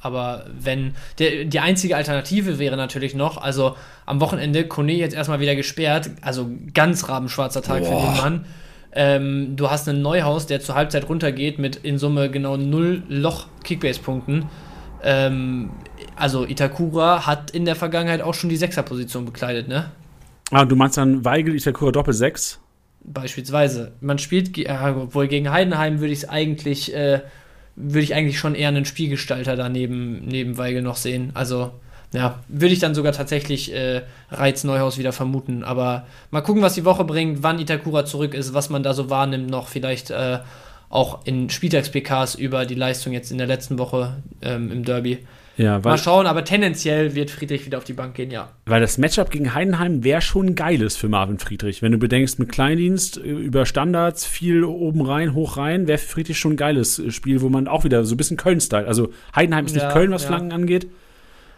Aber wenn, der, die einzige Alternative wäre natürlich noch, also am Wochenende, Kone jetzt erstmal wieder gesperrt, also ganz rabenschwarzer Tag Boah. für den Mann. Ähm, du hast einen Neuhaus, der zur Halbzeit runtergeht mit in Summe genau null Loch-Kickbase-Punkten. Ähm, also Itakura hat in der Vergangenheit auch schon die Sechserposition bekleidet, ne? Ah, du meinst dann Weigel, Itakura Doppel 6? Beispielsweise. Man spielt, äh, wohl gegen Heidenheim würde ich es eigentlich äh, würde ich eigentlich schon eher einen Spielgestalter daneben neben Weigel noch sehen. Also, ja, würde ich dann sogar tatsächlich äh, Reiz Neuhaus wieder vermuten. Aber mal gucken, was die Woche bringt, wann Itakura zurück ist, was man da so wahrnimmt noch. Vielleicht äh, auch in Spieltags-PKs über die Leistung jetzt in der letzten Woche ähm, im Derby. Ja, Mal schauen, aber tendenziell wird Friedrich wieder auf die Bank gehen, ja. Weil das Matchup gegen Heidenheim wäre schon geiles für Marvin Friedrich. Wenn du bedenkst, mit Kleindienst äh, über Standards, viel oben rein, hoch rein, wäre Friedrich schon ein geiles äh, Spiel, wo man auch wieder so ein bisschen Köln-Style. Also Heidenheim ist ja, nicht Köln, was ja. Flanken angeht.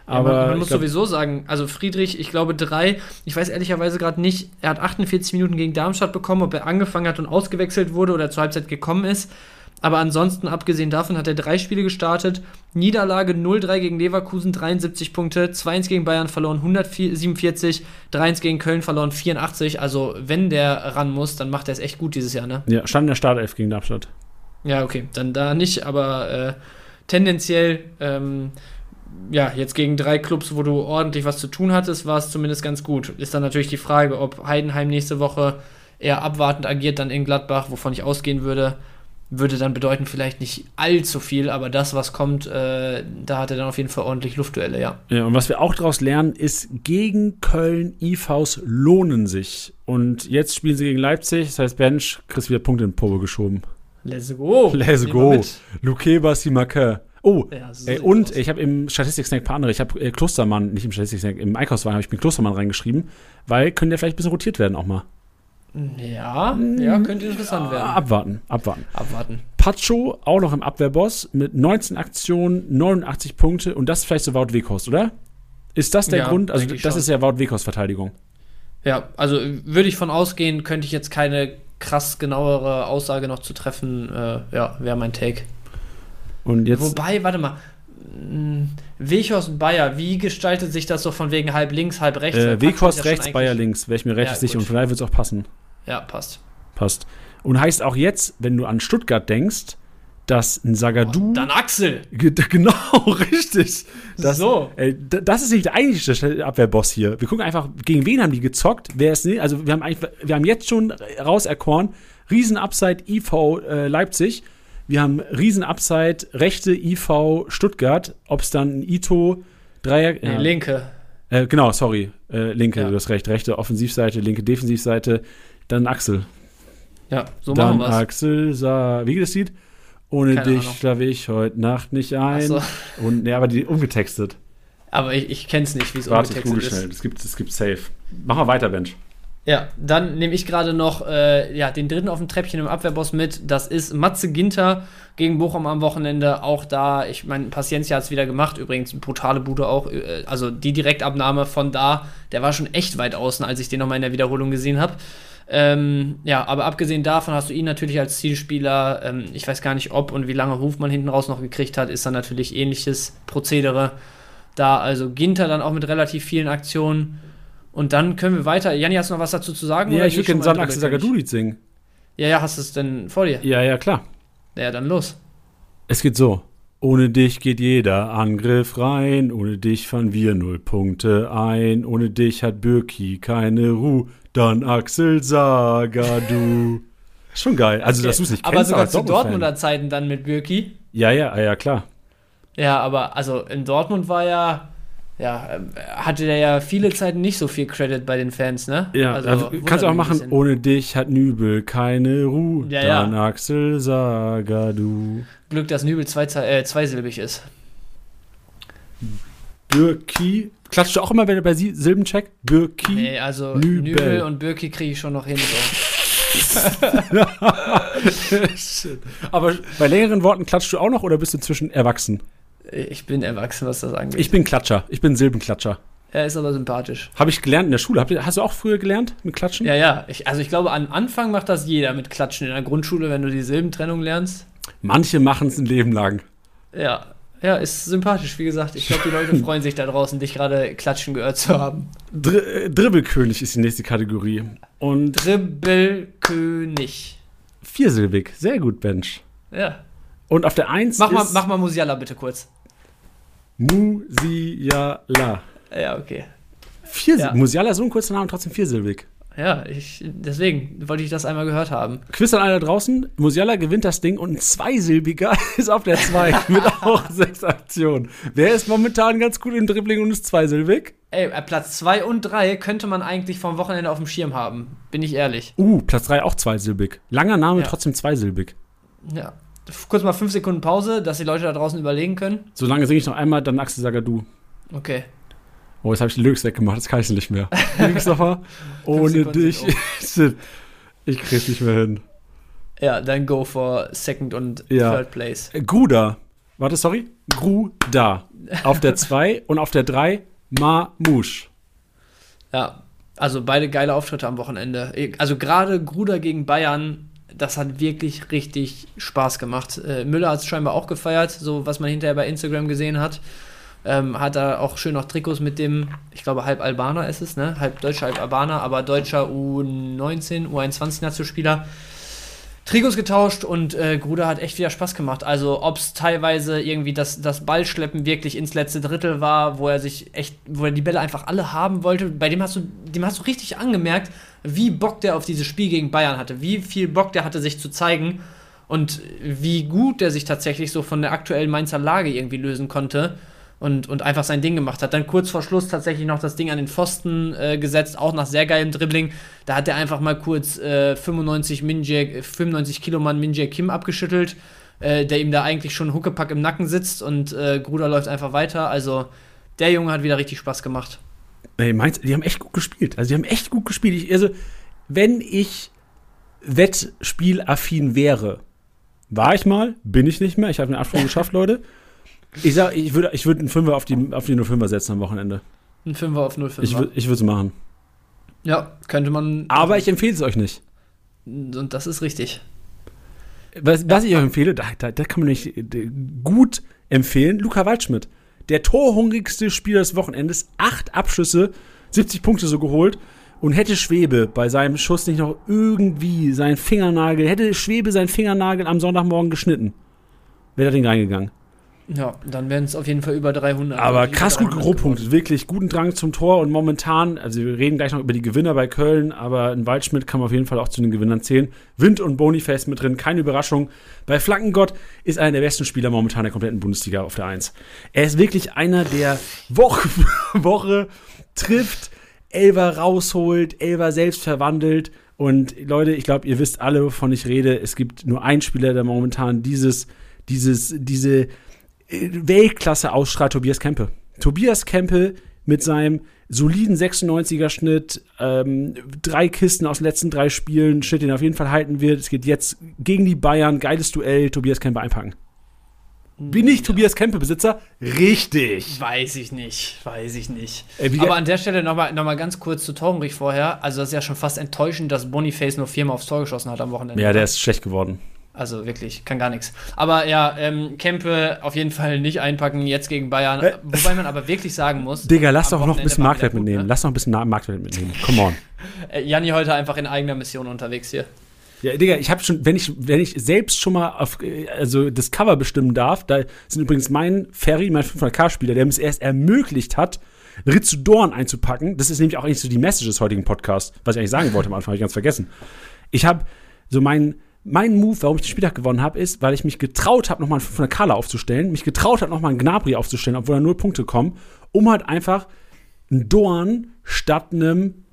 Aber ja, man, man muss glaub, sowieso sagen, also Friedrich, ich glaube drei, ich weiß ehrlicherweise gerade nicht, er hat 48 Minuten gegen Darmstadt bekommen, ob er angefangen hat und ausgewechselt wurde oder zur Halbzeit gekommen ist. Aber ansonsten, abgesehen davon, hat er drei Spiele gestartet. Niederlage 0-3 gegen Leverkusen, 73 Punkte. 2-1 gegen Bayern verloren, 147. 3-1 gegen Köln verloren, 84. Also, wenn der ran muss, dann macht er es echt gut dieses Jahr, ne? Ja, stand in der Startelf gegen Darmstadt. Ja, okay, dann da nicht, aber äh, tendenziell, ähm, ja, jetzt gegen drei Clubs, wo du ordentlich was zu tun hattest, war es zumindest ganz gut. Ist dann natürlich die Frage, ob Heidenheim nächste Woche eher abwartend agiert dann in Gladbach, wovon ich ausgehen würde würde dann bedeuten, vielleicht nicht allzu viel, aber das, was kommt, äh, da hat er dann auf jeden Fall ordentlich Luftduelle, ja. Ja, und was wir auch daraus lernen, ist, gegen Köln IVs lohnen sich. Und jetzt spielen sie gegen Leipzig, das heißt, Bench, kriegst wieder Punkte in Probe geschoben. Let's go. Let's go. Luke Simake. Oh, ja, so ey, und aus. ich habe im Statistik-Snack paar andere, ich habe äh, Klostermann, nicht im Statistik-Snack, im Einkaufswagen habe ich mir Klostermann reingeschrieben, weil können der vielleicht ein bisschen rotiert werden auch mal. Ja, ja, könnte interessant ja, werden. Abwarten, abwarten. Abwarten. Pacho auch noch im Abwehrboss mit 19 Aktionen, 89 Punkte und das vielleicht so Wout Weghorst, oder? Ist das der ja, Grund? Also, das schon. ist ja Wout Weghorst Verteidigung. Ja, also würde ich von ausgehen, könnte ich jetzt keine krass genauere Aussage noch zu treffen. Äh, ja, wäre mein Take. Und jetzt. Wobei, warte mal. Hm, Weghorst und Bayer, wie gestaltet sich das so von wegen halb links, halb rechts? Äh, Weghorst rechts, Bayer links, wäre ich mir recht ja, sicher und vielleicht wird es auch passen. Ja, passt. Passt. Und heißt auch jetzt, wenn du an Stuttgart denkst, dass ein Sagadu. Oh, dann Axel. Genau, richtig. Das, so. Ey, das ist nicht der eigentliche Abwehrboss hier. Wir gucken einfach, gegen wen haben die gezockt? Wer ist nicht? Also, wir haben, eigentlich, wir haben jetzt schon rauserkoren, Riesen-Upside IV äh, Leipzig. Wir haben Riesen-Upside rechte IV Stuttgart. Ob es dann ein Ito, Dreier. Nee, linke. Äh, genau, sorry. Äh, linke, Ja. du hast recht. Rechte Offensivseite, linke Defensivseite. Dann Axel. Ja, so dann machen wir's. Axel sah. Wie geht das Lied? Ohne Keine dich schlafe ich heute Nacht nicht Ach ein. so. Und, nee, aber die umgetextet. Aber ich, ich kenn's nicht, wie es Warte, ich umgetextet google ist. schnell. Es gibt, es gibt safe. Mach mal weiter, Bench. Ja, dann nehme ich gerade noch äh, ja, den dritten auf dem Treppchen im Abwehrboss mit. Das ist Matze Ginter gegen Bochum am Wochenende. Auch da, ich meine, Paciencia hat es wieder gemacht. Übrigens, brutale Bude auch. Äh, also die Direktabnahme von da, der war schon echt weit außen, als ich den nochmal in der Wiederholung gesehen habe. Ähm, ja, aber abgesehen davon hast du ihn natürlich als Zielspieler. Ähm, ich weiß gar nicht, ob und wie lange Hofmann hinten raus noch gekriegt hat, ist dann natürlich ähnliches Prozedere. Da also Ginter dann auch mit relativ vielen Aktionen. Und dann können wir weiter. Janni, hast du noch was dazu zu sagen? Ja, ich würde gerne San Axel? Sagadou-Lied singen. Ja, ja, hast du es denn vor dir? Ja, ja, klar. Ja, dann los. Es geht so. Ohne dich geht jeder Angriff rein. Ohne dich fahren wir null Punkte ein. Ohne dich hat Birki keine Ruhe. Dann Axel Sagadou. Schon geil. Also, dass du es nicht aber kennst, sogar als zu. Dortmunder Zeiten dann mit Birki. Ja, ja, ja, ja, klar. Ja, aber also in Dortmund war ja, ja, ähm, hatte der ja viele Zeiten nicht so viel Credit bei den Fans, ne? Ja, also, also, kannst du auch machen, ohne dich hat Nübel keine Ruhe. Ja, ja. Dann Axel Sagadou. Glück, dass Nübel zwei, äh, zweisilbig ist. Birki. Klatscht du auch immer, wenn du bei Sie Silben checkt? Birki. Nee, also Nübel. Nübel, und Birki kriege ich schon noch hin. Aber bei längeren Worten klatschst du auch noch oder bist du inzwischen erwachsen? Ich bin erwachsen, was das angeht. Ich bin Klatscher. Ich bin Silbenklatscher. er ist aber sympathisch. Habe ich gelernt in der Schule. Hast du auch früher gelernt mit Klatschen? Ja, ja. Ich, also ich glaube, am Anfang macht das jeder mit Klatschen in der Grundschule, wenn du die Silbentrennung lernst. Manche machen es ein Leben lang. Ja, ja, ist sympathisch, wie gesagt. Ich glaube, die Leute freuen sich da draußen, dich gerade klatschen gehört zu haben. Dr äh, Dribbelkönig ist die nächste Kategorie. Und Dribbelkönig. viersilbig. Sehr gut, Bench. Ja. Und auf der Eins Mach mal, mach mal Musiala bitte kurz. Musiala. Ja, okay. Viersil Ja. Musiala ist so ein kurzer Name, trotzdem viersilbig. Ja, ich, deswegen wollte ich das einmal gehört haben. Quiz an da draußen. Musiala gewinnt das Ding und ein zweisilbiger ist auf der 2 mit auch sechs Aktionen. Wer ist momentan ganz gut im Dribbling und ist zweisilbig? Ey, äh, Platz 2 und 3 könnte man eigentlich vom Wochenende auf dem Schirm haben. Bin ich ehrlich. Uh, Platz 3 auch zweisilbig. Langer Name, Ja. trotzdem zweisilbig. Ja. Kurz mal 5 Sekunden Pause, dass die Leute da draußen überlegen können. Solange singe ich noch einmal, dann Axel Sagadou. Okay. Oh, jetzt habe ich die Lyrics weggemacht, das kann ich nicht mehr. Lyrics nochmal. Ohne dich. ich krieg's nicht mehr hin. Ja, dann go for second und Ja. third place. Äh, Gruda. Warte, sorry. Gruda. Auf der 2 und auf der 3 Mamouche. Ja, also beide geile Auftritte am Wochenende. Also gerade Gruder gegen Bayern, das hat wirklich richtig Spaß gemacht. Äh, Müller hat es scheinbar auch gefeiert, so was man hinterher bei Instagram gesehen hat. Ähm, hat da auch schön noch Trikots mit dem, ich glaube, halb Albaner ist es, ne? Halb Deutscher, halb Albaner, aber deutscher U19, U21-Nationalspieler. Trikots getauscht und äh, Gruder hat echt wieder Spaß gemacht. Also, ob es teilweise irgendwie das, das Ballschleppen wirklich ins letzte Drittel war, wo er sich echt, wo er die Bälle einfach alle haben wollte, bei dem hast du, dem hast du richtig angemerkt, wie Bock der auf dieses Spiel gegen Bayern hatte, wie viel Bock der hatte, sich zu zeigen und wie gut der sich tatsächlich so von der aktuellen Mainzer Lage irgendwie lösen konnte und, und einfach sein Ding gemacht hat. Dann kurz vor Schluss tatsächlich noch das Ding an den Pfosten äh, gesetzt, auch nach sehr geilem Dribbling. Da hat er einfach mal kurz äh, 95, Minjae, 95 Kilo Mann Minjae Kim abgeschüttelt, äh, der ihm da eigentlich schon Huckepack im Nacken sitzt und äh, Gruder läuft einfach weiter. Also der Junge hat wieder richtig Spaß gemacht. Nee, Mainz, die haben echt gut gespielt. Also, die haben echt gut gespielt. Ich, also, wenn ich Wettspielaffin wäre, war ich mal, bin ich nicht mehr. Ich habe den Absprung geschafft, Leute. Ich sag, ich würde ich würd einen Fünfer auf die, auf die 05er setzen am Wochenende. Ein Fünfer auf 05. Ich, ich würde es machen. ja, könnte man. Aber ich empfehle es euch nicht. Und das ist richtig. Was, was ich euch empfehle, da, da, da kann man nicht äh, gut empfehlen, Luca Waldschmidt. Der torhungrigste Spieler des Wochenendes, acht Abschüsse, 70 Punkte so geholt und hätte Schwebe bei seinem Schuss nicht noch irgendwie seinen Fingernagel, hätte Schwebe seinen Fingernagel am Sonntagmorgen geschnitten, wäre das Ding reingegangen. Ja, dann wären es auf jeden Fall über 300. Aber Über krass gut 300 gerohpunktet, wirklich guten Drang zum Tor und momentan, also wir reden gleich noch über die Gewinner bei Köln, aber ein Waldschmidt kann man auf jeden Fall auch zu den Gewinnern zählen. Wind und Boniface mit drin, keine Überraschung. Bei Flankengott ist einer der besten Spieler momentan der kompletten Bundesliga auf der Eins. Er ist wirklich einer, der Woche für Woche trifft, Elver rausholt, Elver selbst verwandelt. Und Leute, ich glaube, ihr wisst alle, wovon ich rede. Es gibt nur einen Spieler, der momentan dieses, dieses, diese Weltklasse ausstrahlt Tobias Kempe. Tobias Kempe mit seinem soliden 96er Schnitt, ähm, drei Kisten aus den letzten drei Spielen, Schnitt, den er auf jeden Fall halten wird. Es geht jetzt gegen die Bayern, geiles Duell, Tobias Kempe einpacken. Bin ich Tobias Kempe Besitzer? Richtig. Weiß ich nicht, weiß ich nicht. Wie- Aber an der Stelle nochmal noch mal ganz kurz zu Torgenrich vorher. Also das ist ja schon fast enttäuschend, dass Boniface nur viermal aufs Tor geschossen hat am Wochenende. Ja, der ist schlecht geworden. Also wirklich, kann gar nichts. Aber ja, ähm, Kempe auf jeden Fall nicht einpacken, jetzt gegen Bayern. Äh. Wobei man aber wirklich sagen muss. Digga, lass doch noch ein bisschen Marktwert gut, mitnehmen. ne? Lass noch ein bisschen Marktwert mitnehmen. Come on. Äh, Janni heute einfach in eigener Mission unterwegs hier. Ja, Digga, ich habe schon, wenn ich, wenn ich selbst schon mal auf, äh, also das Cover bestimmen darf, da sind übrigens mein Ferry, mein 500k-Spieler, der mir es erst ermöglicht hat, Ritzu Dorn einzupacken. Das ist nämlich auch eigentlich so die Message des heutigen Podcasts, was ich eigentlich sagen wollte am Anfang, habe ich ganz vergessen. Ich habe so mein, mein Move, warum ich den Spieltag gewonnen habe, ist, weil ich mich getraut habe, nochmal einen 500k aufzustellen, mich getraut habe, nochmal einen Gnabry aufzustellen, obwohl da null Punkte kommen, um halt einfach einen Dorn statt einem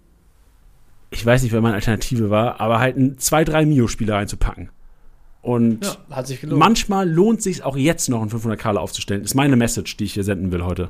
ich weiß nicht, wer meine Alternative war, aber halt ein 2-3 Mio-Spieler reinzupacken. Und Ja, hat sich gelohnt. manchmal lohnt sich auch jetzt noch einen 500 k aufzustellen. Ist meine Message, die ich hier senden will heute.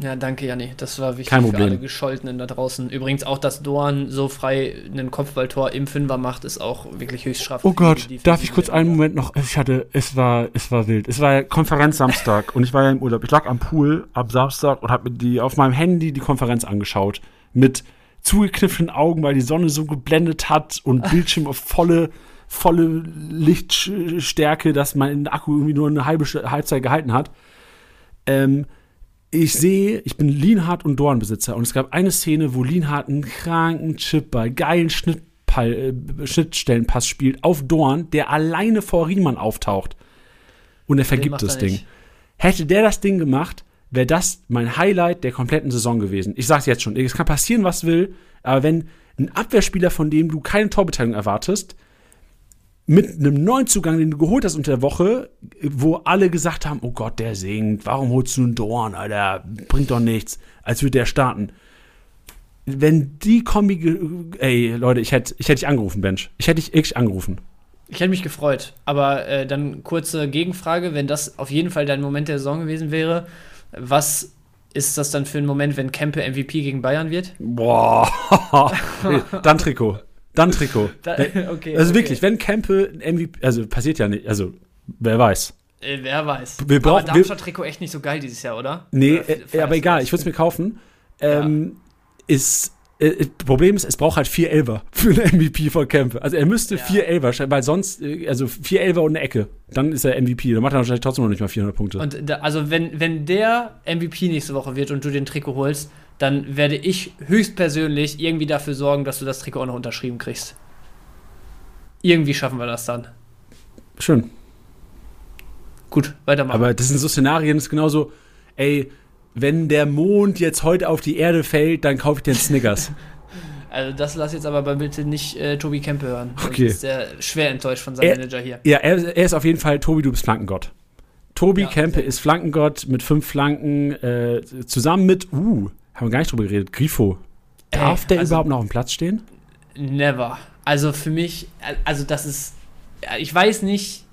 Ja, danke, Janni. Das war wichtig Kein für Problem. alle Gescholtenen da draußen. Übrigens auch, dass Doan so frei einen Kopfballtor im Fünfer macht, ist auch wirklich höchst straff. Oh Gott, darf ich kurz einen Moment noch? Ich hatte, es war, es war wild. Es war Konferenz Samstag und ich war ja im Urlaub. Ich lag am Pool am Samstag und habe mir die auf meinem Handy die Konferenz angeschaut mit zugekniffenen Augen, weil die Sonne so geblendet hat und Bildschirm auf volle volle Lichtstärke, dass mein Akku irgendwie nur eine halbe Halbzeit gehalten hat. Ähm, ich sehe, ich bin Lienhardt und Dornbesitzer und es gab eine Szene, wo Lienhardt einen kranken Chip bei geilen Schnittpal äh, Schnittstellenpass spielt auf Dorn, der alleine vor Riemann auftaucht. Und er vergibt das er Ding. Hätte der das Ding gemacht, wäre das mein Highlight der kompletten Saison gewesen. Ich sag's jetzt schon, es kann passieren, was will, aber wenn ein Abwehrspieler, von dem du keine Torbeteiligung erwartest, mit einem neuen Zugang, den du geholt hast unter der Woche, wo alle gesagt haben, oh Gott, der singt, warum holst du einen Dorn, Alter, bringt doch nichts, als würde der starten. Wenn die Kombi, ey, Leute, ich hätte ich hätte dich angerufen, Bench. Ich hätte dich wirklich angerufen. Ich hätte mich gefreut. Aber äh, dann kurze Gegenfrage, wenn das auf jeden Fall dein Moment der Saison gewesen wäre, was ist das dann für ein Moment, wenn Kempe MVP gegen Bayern wird? Boah, dann Trikot. Dann Trikot. Da, okay, Also okay. wirklich, wenn ein MVP, also passiert ja nicht, also wer weiß. Äh, wer weiß. Wir brauchen- aber Darmstadt-Trikot echt nicht so geil dieses Jahr, oder? Nee, Oder äh, aber egal, ich würde es mir kaufen. Ähm, ist, äh, Problem ist, es braucht halt vier Elfer für einen MVP von Kempe. Also er müsste Ja. vier schreiben, weil sonst, äh, also vier Elfer und eine Ecke. Dann ist er MVP. Dann macht er wahrscheinlich trotzdem noch nicht mal 400 Punkte. Und da, also wenn, wenn der MVP nächste Woche wird und du den Trikot holst, dann werde ich höchstpersönlich irgendwie dafür sorgen, dass du das Trikot auch noch unterschrieben kriegst. Irgendwie schaffen wir das dann. Schön. Gut, weitermachen. Aber das sind so Szenarien, das ist genauso, ey, wenn der Mond jetzt heute auf die Erde fällt, dann kaufe ich einen Snickers. also das lass jetzt aber bitte nicht äh, Tobi Kempe hören. Okay. ist der schwer enttäuscht von seinem Er- Manager hier. Ja, er, er ist auf jeden Fall, Tobi, du bist Flankengott. Tobi Ja, Kempe ist Flankengott mit fünf Flanken, äh, zusammen mit, uh, haben wir gar nicht drüber geredet, Grifo. Darf Ey, der also- überhaupt noch auf dem Platz stehen? Never. Also für mich, äh, also das ist, äh, ich weiß nicht,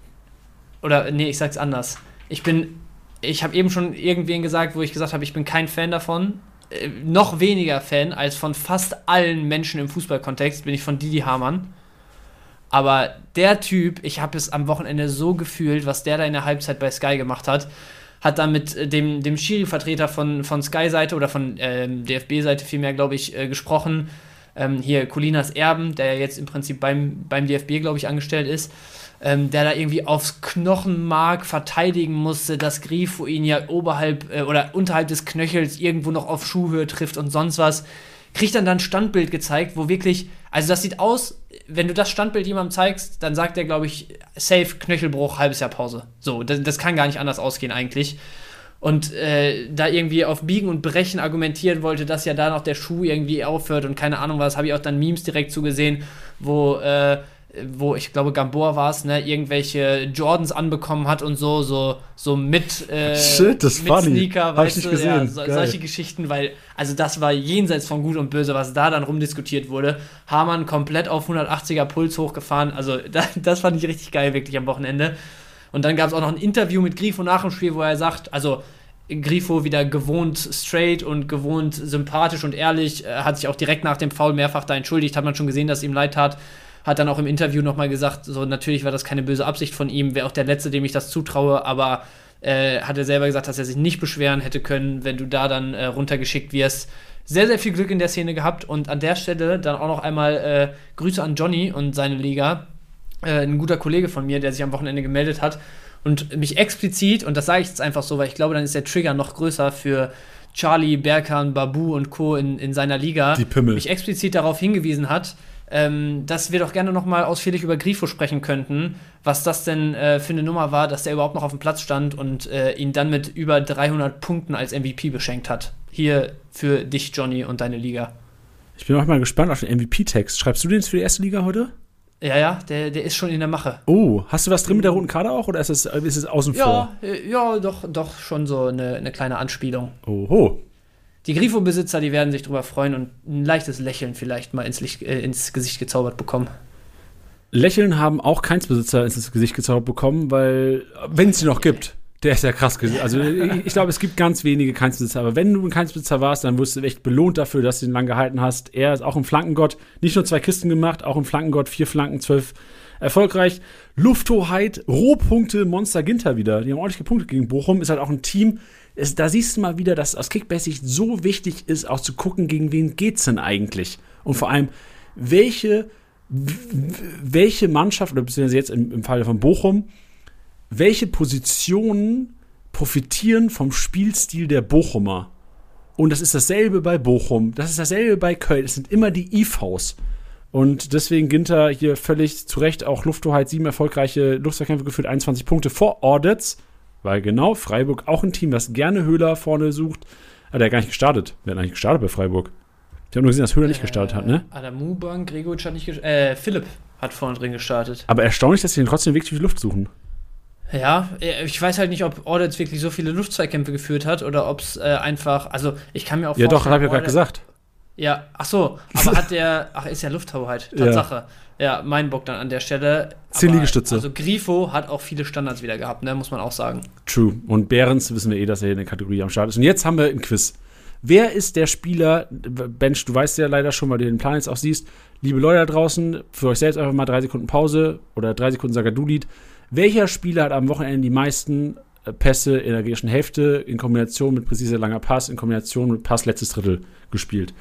oder nee, ich sag's anders. Ich bin, ich habe eben schon irgendwen gesagt, wo ich gesagt habe, ich bin kein Fan davon. Äh, noch weniger Fan als von fast allen Menschen im Fußballkontext bin ich von Didi Hamann. Aber der Typ, ich habe es am Wochenende so gefühlt, was der da in der Halbzeit bei Sky gemacht hat, hat dann mit äh, dem, dem Schiri-Vertreter von, von Sky-Seite oder von ähm, DFB-Seite vielmehr, glaube ich, äh, gesprochen. Ähm, hier Colinas Erben, der jetzt im Prinzip beim, beim DFB, glaube ich, angestellt ist, ähm, der da irgendwie aufs Knochenmark verteidigen musste, dass Grifo ihn ja oberhalb äh, oder unterhalb des Knöchels irgendwo noch auf Schuhhöhe trifft und sonst was. Kriegt dann dann ein Standbild gezeigt, wo wirklich Also das sieht aus, wenn du das Standbild jemandem zeigst, dann sagt er, glaube ich, safe, Knöchelbruch, halbes Jahr Pause. So, das, das kann gar nicht anders ausgehen eigentlich. Und äh, da irgendwie auf Biegen und Brechen argumentieren wollte, dass ja da noch der Schuh irgendwie aufhört und keine Ahnung was, habe ich auch dann Memes direkt zugesehen, wo äh, wo ich glaube Gamboa war es, ne, irgendwelche Jordans anbekommen hat und so, so, so mit, äh, Shit, das mit funny. Sneaker, weißt ich du, nicht ja, so, solche Geschichten, weil, also das war jenseits von Gut und Böse, was da dann rumdiskutiert wurde. Hamann komplett auf 180er Puls hochgefahren, also da, das fand ich richtig geil, wirklich am Wochenende. Und dann gab es auch noch ein Interview mit Grifo nach dem Spiel, wo er sagt, also Grifo wieder gewohnt straight und gewohnt sympathisch und ehrlich, äh, hat sich auch direkt nach dem Foul mehrfach da entschuldigt, hat man schon gesehen, dass ihm leid tat. Hat dann auch im Interview nochmal gesagt, so natürlich war das keine böse Absicht von ihm, wäre auch der Letzte, dem ich das zutraue, aber äh, hat er selber gesagt, dass er sich nicht beschweren hätte können, wenn du da dann äh, runtergeschickt wirst. Sehr, sehr viel Glück in der Szene gehabt und an der Stelle dann auch noch einmal äh, Grüße an Johnny und seine Liga. Äh, ein guter Kollege von mir, der sich am Wochenende gemeldet hat und mich explizit, und das sage ich jetzt einfach so, weil ich glaube, dann ist der Trigger noch größer für Charlie, Berkan, Babu und Co. in, in seiner Liga, mich explizit darauf hingewiesen hat, ähm, dass wir doch gerne noch mal ausführlich über Grifo sprechen könnten, was das denn äh, für eine Nummer war, dass der überhaupt noch auf dem Platz stand und äh, ihn dann mit über 300 Punkten als MVP beschenkt hat. Hier für dich, Johnny, und deine Liga. Ich bin auch mal gespannt auf den MVP-Text. Schreibst du den jetzt für die erste Liga heute? Ja, ja, der, der ist schon in der Mache. Oh, hast du was drin mit der roten Karte auch oder ist es, ist es außen vor? Ja, äh, ja, doch, doch schon so eine, eine kleine Anspielung. Oho. Die Grifo-Besitzer, die werden sich darüber freuen und ein leichtes Lächeln vielleicht mal ins, Licht, äh, ins Gesicht gezaubert bekommen. Lächeln haben auch Keinsbesitzer ins Gesicht gezaubert bekommen, weil, wenn es sie noch gibt, der ist ja krass. Also ich, ich glaube, es gibt ganz wenige Keinsbesitzer, aber wenn du ein Keinsbesitzer warst, dann wirst du echt belohnt dafür, dass du ihn lang gehalten hast. Er ist auch ein Flankengott, nicht nur zwei Kisten gemacht, auch ein Flankengott, vier Flanken, zwölf erfolgreich. Lufthoheit, Rohpunkte, Monster Ginter wieder. Die haben ordentlich gepunktet gegen Bochum, ist halt auch ein Team. Es, da siehst du mal wieder, dass aus Kickbase-Sicht so wichtig ist, auch zu gucken, gegen wen geht's denn eigentlich? Und vor allem, welche welche Mannschaft, oder beziehungsweise jetzt im, im Fall von Bochum, welche Positionen profitieren vom Spielstil der Bochumer? Und das ist dasselbe bei Bochum, das ist dasselbe bei Köln, es sind immer die IVs. Und deswegen Ginter hier völlig zu Recht auch Lufthoheit, sieben erfolgreiche Luftzweikämpfe geführt, 21 Punkte vor Audits, weil genau Freiburg auch ein Team, das gerne Höhler vorne sucht. Ah, der hat gar nicht gestartet. Wer hat eigentlich gestartet bei Freiburg? Ich habe nur gesehen, dass Höhler nicht gestartet hat, ne? Äh, Adamu Bank, Gregoritsch hat nicht gestartet. Äh, Philipp hat vorne drin gestartet. Aber erstaunlich, dass sie den trotzdem wirklich viel Luft suchen. Ja, äh, ich weiß halt nicht, ob Audits wirklich so viele Luftzweikämpfe geführt hat oder ob es äh, einfach. Also, ich kann mir auch Ja, doch, vorstellen, hab ich ja gerade gesagt. Ja, ach so, aber hat der. Ach, ist ja Lufthoheit. Tatsache. Ja, mein Bock dann an der Stelle. Zehn Liegestütze. Also, Grifo hat auch viele Standards wieder gehabt, ne, muss man auch sagen. True. Und Behrens wissen wir eh, dass er in der Kategorie am Start ist. Und jetzt haben wir ein Quiz. Wer ist der Spieler, Bench, du weißt ja leider schon, weil du den Plan jetzt auch siehst, liebe Leute da draußen, für euch selbst einfach mal drei Sekunden Pause oder drei Sekunden Sagadulied. Welcher Spieler hat am Wochenende die meisten äh, Pässe in der gegnerischen Hälfte in Kombination mit präziser langer Pass, in Kombination mit Pass letztes Drittel gespielt?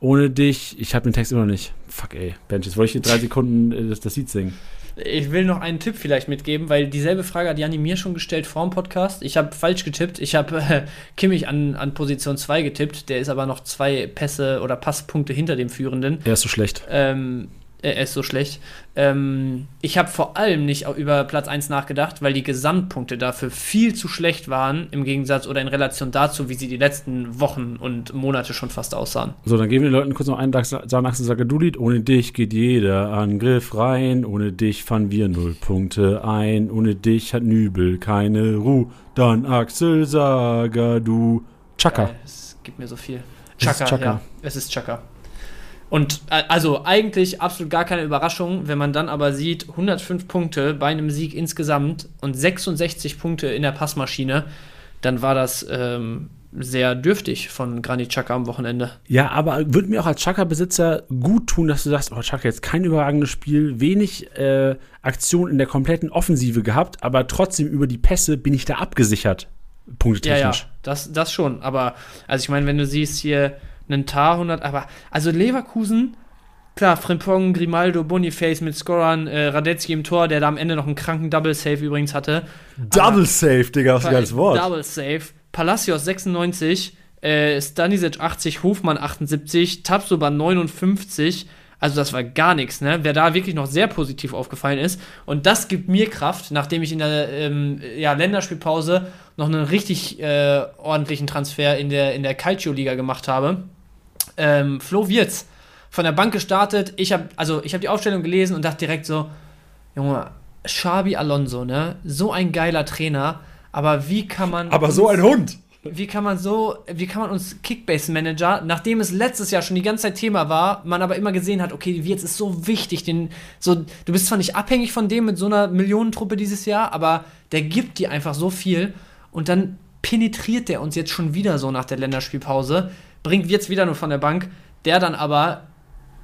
Ohne dich, ich habe den Text immer noch nicht. Fuck ey, Bench, jetzt wollte ich hier drei Sekunden äh, das, das Lied singen. Ich will noch einen Tipp vielleicht mitgeben, weil dieselbe Frage hat Janni mir schon gestellt vor dem Podcast. Ich habe falsch getippt. Ich habe äh, Kimmich an, an Position 2 getippt. Der ist aber noch zwei Pässe oder Passpunkte hinter dem Führenden. Er ist so schlecht. Ähm, er ist so schlecht. Ähm, ich habe vor allem nicht über Platz 1 nachgedacht, weil die Gesamtpunkte dafür viel zu schlecht waren, im Gegensatz oder in Relation dazu, wie sie die letzten Wochen und Monate schon fast aussahen. So, dann geben wir den Leuten kurz noch einen Sanachsen Sagadulit. Ohne dich geht jeder Angriff rein. Ohne dich fahren wir null Punkte ein. Ohne dich hat Nübel keine Ruhe. Dann Axel Sagadu. Chaka. Geil, Es gibt mir so viel. Es ist Chaka, Chaka. ja. Es ist Chaka. Und äh, also eigentlich absolut gar keine Überraschung, wenn man dann aber sieht, 105 Punkte bei einem Sieg insgesamt und 66 Punkte in der Passmaschine, dann war das ähm, sehr dürftig von Granit Chaka am Wochenende. Ja, aber würde mir auch als Chaka-Besitzer gut tun, dass du sagst, oh, Chaka, jetzt kein überragendes Spiel, wenig äh, Aktion in der kompletten Offensive gehabt, aber trotzdem über die Pässe bin ich da abgesichert. Ja, ja, Punktetechnisch. das, das schon. Aber, also ich meine, wenn du siehst hier einen Tar 100, aber, also Leverkusen, klar, Frimpong, Grimaldo, Boniface mit Scorern, äh, Radetzky im Tor, der da am Ende noch einen kranken Double-Save übrigens hatte. Double Safe, Digga, was geiles Wort. Double Save. Palacios 96, äh, Stanisic 80, Hofmann 78, Tabsoba 59. Also das war gar nichts, ne? Wer da wirklich noch sehr positiv aufgefallen ist. Und das gibt mir Kraft, nachdem ich in der ähm, ja, Länderspielpause noch einen richtig äh, ordentlichen Transfer in der, in der Calcio-Liga gemacht habe. Ähm, Flo Wirz von der Bank gestartet. Ich habe also ich habe die Aufstellung gelesen und dachte direkt so, Junge, Xabi Alonso, ne? So ein geiler Trainer, aber wie kann man Aber so ein Hund wie kann man so, wie kann man uns Kickbase-Manager, nachdem es letztes Jahr schon die ganze Zeit Thema war, man aber immer gesehen hat, okay, jetzt ist so wichtig, den, so, du bist zwar nicht abhängig von dem mit so einer Millionentruppe dieses Jahr, aber der gibt dir einfach so viel und dann penetriert der uns jetzt schon wieder so nach der Länderspielpause, bringt jetzt wieder nur von der Bank, der dann aber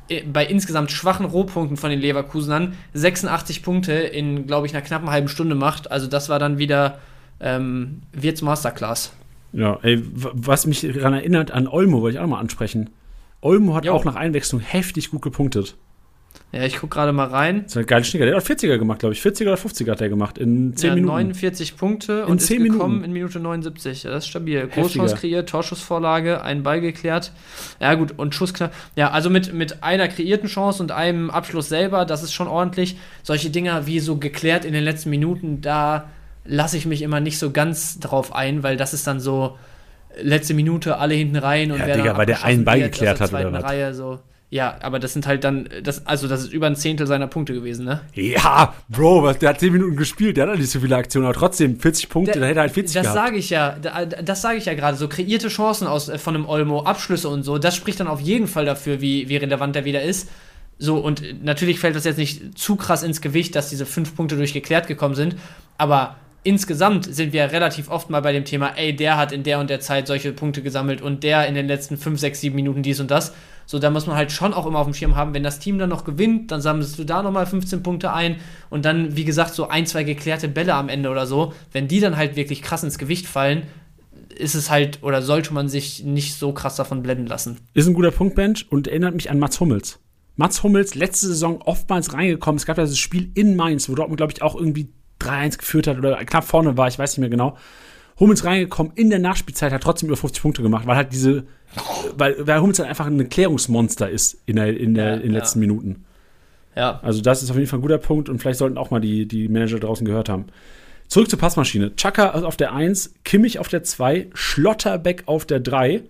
äh, bei insgesamt schwachen Rohpunkten von den Leverkusenern 86 Punkte in, glaube ich, einer knappen halben Stunde macht. Also das war dann wieder ähm, Wirts Masterclass. Ja, ey, was mich daran erinnert an Olmo, wollte ich auch mal ansprechen. Olmo hat jo. auch nach Einwechslung heftig gut gepunktet. Ja, ich gucke gerade mal rein. Das ist ein geiler Schnicker. Der hat 40er gemacht, glaube ich. 40er oder 50er hat er gemacht in 10 ja, Minuten. 49 Punkte in und 10 ist gekommen Minuten. in Minute 79. Ja, das ist stabil. Großchance kreiert, Torschussvorlage, einen Ball geklärt. Ja, gut, und Schussknapp. Ja, also mit, mit einer kreierten Chance und einem Abschluss selber, das ist schon ordentlich. Solche Dinger wie so geklärt in den letzten Minuten, da lasse ich mich immer nicht so ganz drauf ein, weil das ist dann so letzte Minute, alle hinten rein und ja, wer Digga, weil der einen Ball geklärt hat oder was? Reihe, so. Ja, aber das sind halt dann, das, also das ist über ein Zehntel seiner Punkte gewesen, ne? Ja, Bro, was, der hat 10 Minuten gespielt, der hat nicht so viele Aktionen, aber trotzdem 40 Punkte, der, dann hätte er halt 40 Das sage ich ja, das sage ich ja gerade, so kreierte Chancen aus, äh, von einem Olmo, Abschlüsse und so, das spricht dann auf jeden Fall dafür, wie, wie relevant der wieder ist. So, und natürlich fällt das jetzt nicht zu krass ins Gewicht, dass diese fünf Punkte durchgeklärt gekommen sind, aber insgesamt sind wir relativ oft mal bei dem Thema, ey, der hat in der und der Zeit solche Punkte gesammelt und der in den letzten 5, 6, 7 Minuten dies und das. So, da muss man halt schon auch immer auf dem Schirm haben, wenn das Team dann noch gewinnt, dann sammelst du da nochmal 15 Punkte ein und dann, wie gesagt, so ein, zwei geklärte Bälle am Ende oder so. Wenn die dann halt wirklich krass ins Gewicht fallen, ist es halt oder sollte man sich nicht so krass davon blenden lassen. Ist ein guter Punkt, Bench, und erinnert mich an Mats Hummels. Mats Hummels letzte Saison oftmals reingekommen. Es gab ja das Spiel in Mainz, wo Dortmund, glaube ich, auch irgendwie 3-1 geführt hat oder knapp vorne war, ich weiß nicht mehr genau. Hummels reingekommen, in der Nachspielzeit hat trotzdem über 50 Punkte gemacht, weil halt diese, weil, weil Hummels halt einfach ein Klärungsmonster ist in, der, in, der, ja, in den letzten ja. Minuten. Ja. Also das ist auf jeden Fall ein guter Punkt und vielleicht sollten auch mal die, die Manager draußen gehört haben. Zurück zur Passmaschine. Chaka auf der 1, Kimmich auf der 2, Schlotterbeck auf der 3.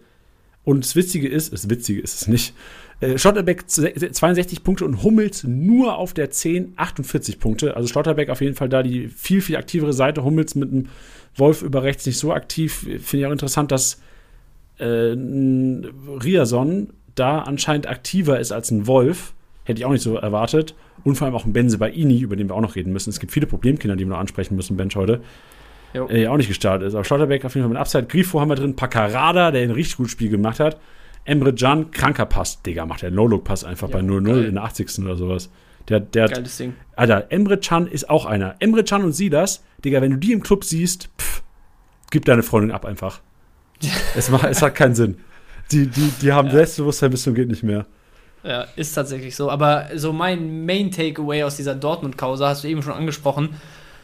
Und das Witzige ist, das Witzige ist es nicht, äh, Schlotterbeck 62 Punkte und Hummels nur auf der 10 48 Punkte. Also Schlotterbeck auf jeden Fall da die viel, viel aktivere Seite. Hummels mit einem Wolf über rechts nicht so aktiv. Finde ich auch interessant, dass äh, Riason da anscheinend aktiver ist als ein Wolf. Hätte ich auch nicht so erwartet. Und vor allem auch ein Benze Baini, über den wir auch noch reden müssen. Es gibt viele Problemkinder, die wir noch ansprechen müssen, Bench heute. Äh, auch nicht gestartet ist. Aber Schlotterbeck auf jeden Fall mit Upside. Grifo haben wir drin. Paccarada, der ein richtig gutes Spiel gemacht hat. Emre Can, kranker Pass, Digga, macht der No-Look-Pass einfach ja, bei 0-0 in der 80. oder sowas. Der, der Geiles Ding. Alter, Emre Can ist auch einer. Emre Can und Silas, Digga, wenn du die im Club siehst, pff, gib deine Freundin ab einfach. es, macht, es hat keinen Sinn. Die, die, die haben ja. Selbstbewusstsein bis zum geht nicht mehr. Ja, ist tatsächlich so. Aber so mein Main Takeaway aus dieser Dortmund-Causa hast du eben schon angesprochen.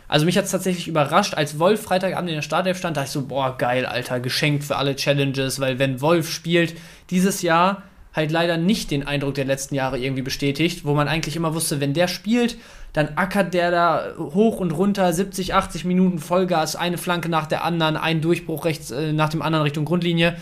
Also mich hat es tatsächlich überrascht, als Wolf Freitagabend in der Startelf stand, dachte ich so, boah, geil, Alter, geschenkt für alle Challenges, weil wenn Wolf spielt, dieses Jahr halt leider nicht den Eindruck der letzten Jahre irgendwie bestätigt, wo man eigentlich immer wusste, wenn der spielt, dann ackert der da hoch und runter, 70, 80 Minuten Vollgas, eine Flanke nach der anderen, ein Durchbruch rechts äh, nach dem anderen Richtung Grundlinie.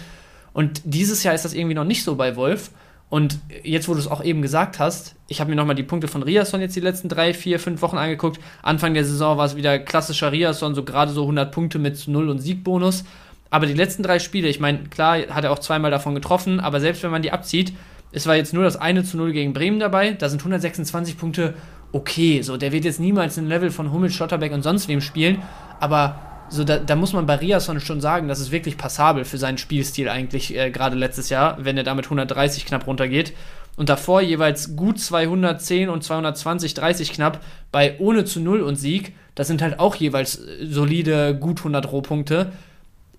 Und dieses Jahr ist das irgendwie noch nicht so bei Wolf. Und jetzt, wo du es auch eben gesagt hast, ich habe mir nochmal die Punkte von Riasson jetzt die letzten drei, vier, fünf Wochen angeguckt. Anfang der Saison war es wieder klassischer Riasson, so gerade so 100 Punkte mit Null- und Siegbonus. Aber die letzten drei Spiele, ich meine, klar hat er auch zweimal davon getroffen, aber selbst wenn man die abzieht, es war jetzt nur das eine zu Null gegen Bremen dabei, da sind 126 Punkte okay. So, der wird jetzt niemals ein Level von Hummel, Schotterbeck und sonst wem spielen, aber so da, da, muss man bei Riasson schon sagen, das ist wirklich passabel für seinen Spielstil eigentlich, äh, gerade letztes Jahr, wenn er damit 130 knapp runtergeht. Und davor jeweils gut 210 und 220, 30 knapp bei ohne zu Null und Sieg. Das sind halt auch jeweils äh, solide, gut 100 Rohpunkte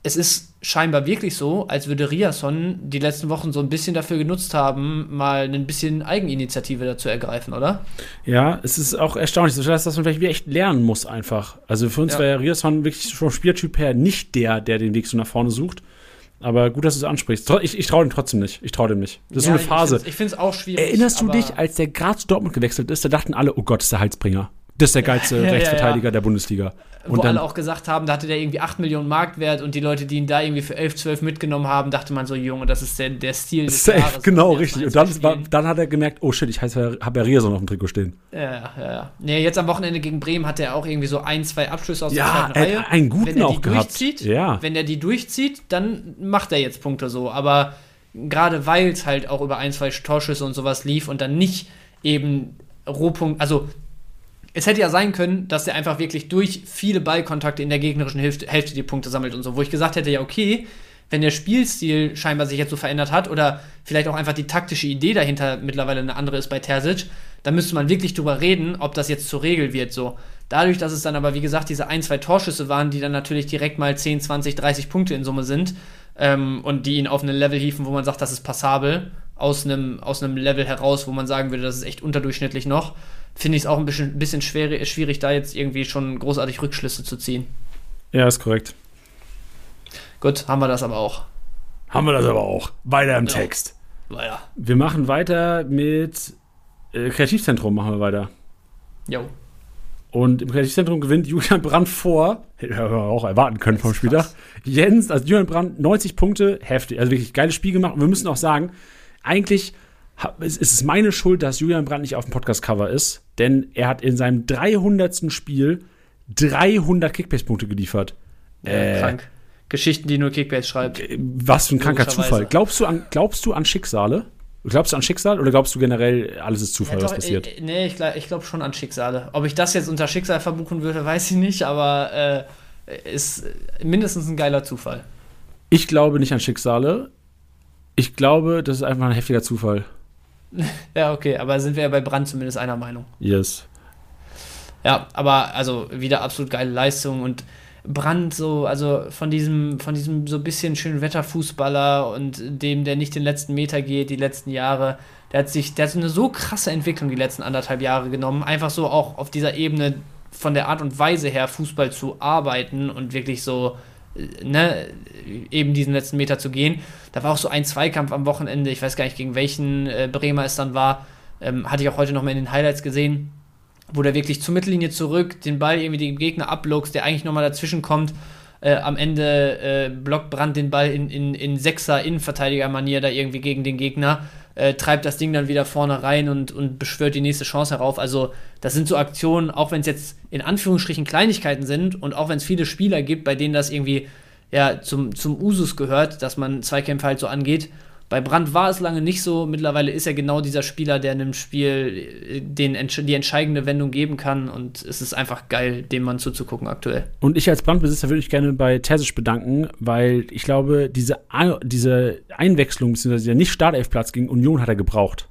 es ist scheinbar wirklich so, als würde Riasson die letzten Wochen so ein bisschen dafür genutzt haben, mal ein bisschen Eigeninitiative dazu ergreifen, oder? Ja, es ist auch erstaunlich, dass man vielleicht echt lernen muss einfach. Also für uns ja. war ja Riasson wirklich vom Spieltyp her nicht der, der den Weg so nach vorne sucht. Aber gut, dass du es ansprichst. Ich, ich traue dem trotzdem nicht. Ich traue dem nicht. Das ist Ja, so eine Phase. Ich finde es auch schwierig. Erinnerst du dich, als der gerade zu Dortmund gewechselt ist, da dachten alle, oh Gott, ist der Halsbringer. Das ist der geilste Ja, ja, Rechtsverteidiger ja. der Bundesliga. wo Und dann, alle auch gesagt haben, da hatte der irgendwie 8 Millionen Marktwert und die Leute, die ihn da irgendwie für 11, 12 mitgenommen haben, dachte man so, Junge, das ist der, der Stil des safe, Jahres. genau, richtig. Und dann, war, dann hat er gemerkt, oh shit, ich habe ja Rierson auf dem Trikot stehen. Ja, ja, ja. Nee, jetzt am Wochenende gegen Bremen hat er auch irgendwie so ein, zwei Abschlüsse aus Ja, der zweiten er Reihe. hat einen guten Wenn er die auch gehabt. durchzieht, Ja. wenn er die durchzieht, dann macht er jetzt Punkte so. Aber gerade weil es halt auch über ein, zwei Torschüsse und sowas lief und dann nicht eben Rohpunkt, also es hätte ja sein können, dass der einfach wirklich durch viele Ballkontakte in der gegnerischen Hälfte, Hälfte die Punkte sammelt und so, wo ich gesagt hätte, ja, okay, wenn der Spielstil scheinbar sich jetzt so verändert hat oder vielleicht auch einfach die taktische Idee dahinter mittlerweile eine andere ist bei Terzic, dann müsste man wirklich drüber reden, ob das jetzt zur Regel wird, so. Dadurch, dass es dann aber, wie gesagt, diese ein, zwei Torschüsse waren, die dann natürlich direkt mal 10, 20, 30 Punkte in Summe sind ähm, und die ihn auf ein Level hieven, wo man sagt, das ist passabel, aus einem, aus einem Level heraus, wo man sagen würde, das ist echt unterdurchschnittlich noch, finde ich es auch ein bisschen, bisschen schwer, schwierig, da jetzt irgendwie schon großartig Rückschlüsse zu ziehen. Ja, ist korrekt. Gut, haben wir das aber auch. Haben wir das aber auch. Weiter im Ja. Text. Weiter. Wir machen weiter mit äh, Kreativzentrum, machen wir weiter. Jo. Und im Kreativzentrum gewinnt Julian Brandt vor, hätte man auch erwarten können vom Spieltag. Jens, also Julian Brandt, 90 Punkte, heftig. Also wirklich geiles Spiel gemacht. Und wir müssen auch sagen, eigentlich es ist es meine Schuld, dass Julian Brandt nicht auf dem Podcast-Cover ist, denn er hat in seinem 300. Spiel 300 Kickbase-Punkte geliefert. Äh, Äh, krank. Geschichten, die nur Kickbase schreibt. Äh, Was für ein kranker. Zufall. Glaubst du, an, glaubst du an Schicksale? Glaubst du an Schicksal oder glaubst du generell, alles ist Zufall, Ja, was doch, passiert? äh, nee, ich glaube ich glaub schon an Schicksale. Ob ich das jetzt unter Schicksal verbuchen würde, weiß ich nicht, aber äh, ist mindestens ein geiler Zufall. Ich glaube nicht an Schicksale. Ich glaube, das ist einfach ein heftiger Zufall. Ja, okay, aber sind wir ja bei Brand zumindest einer Meinung. Yes. Ja, aber also wieder absolut geile Leistung und Brand so, also von diesem, von diesem so bisschen schönen Wetterfußballer und dem, der nicht den letzten Meter geht, die letzten Jahre, der hat sich, der hat so eine so krasse Entwicklung die letzten anderthalb Jahre genommen, einfach so auch auf dieser Ebene von der Art und Weise her Fußball zu arbeiten und wirklich so, ne, eben diesen letzten Meter zu gehen. Da war auch so ein Zweikampf am Wochenende, ich weiß gar nicht, gegen welchen äh, Bremer es dann war, ähm, hatte ich auch heute noch mal in den Highlights gesehen wo der wirklich zur Mittellinie zurück, den Ball irgendwie dem Gegner abluchst, der eigentlich nochmal dazwischen kommt. Äh, am Ende äh, blockt Brand den Ball in, in, in sechser Innenverteidiger-Manier da irgendwie gegen den Gegner, äh, treibt das Ding dann wieder vorne rein und, und beschwört die nächste Chance herauf. Also, das sind so Aktionen, auch wenn es jetzt in Anführungsstrichen Kleinigkeiten sind und auch wenn es viele Spieler gibt, bei denen das irgendwie ja, zum, zum Usus gehört, dass man Zweikämpfe halt so angeht. Bei Brandt war es lange nicht so. Mittlerweile ist er genau dieser Spieler, der in einem Spiel äh, den, die entscheidende Wendung geben kann. Und es ist einfach geil, dem Mann zuzugucken aktuell. Und ich als Brandbesitzer würde mich gerne bei Terzic bedanken, weil ich glaube, diese, diese Einwechslung, beziehungsweise der Nicht-Startelfplatz gegen Union hat er gebraucht.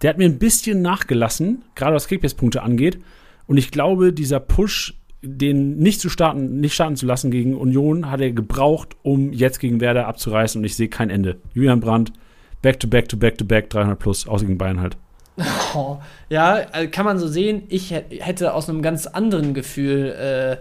Der hat mir ein bisschen nachgelassen, gerade was Kickbase-Punkte angeht. Und ich glaube, dieser Push, den nicht zu starten, nicht starten zu lassen gegen Union, hat er gebraucht, um jetzt gegen Werder abzureißen. Und ich sehe kein Ende. Julian Brandt, back to back to back to back, 300 plus, außer gegen Bayern halt. Oh, ja, äh, kann man so sehen. Ich hä- hätte aus einem ganz anderen Gefühl äh,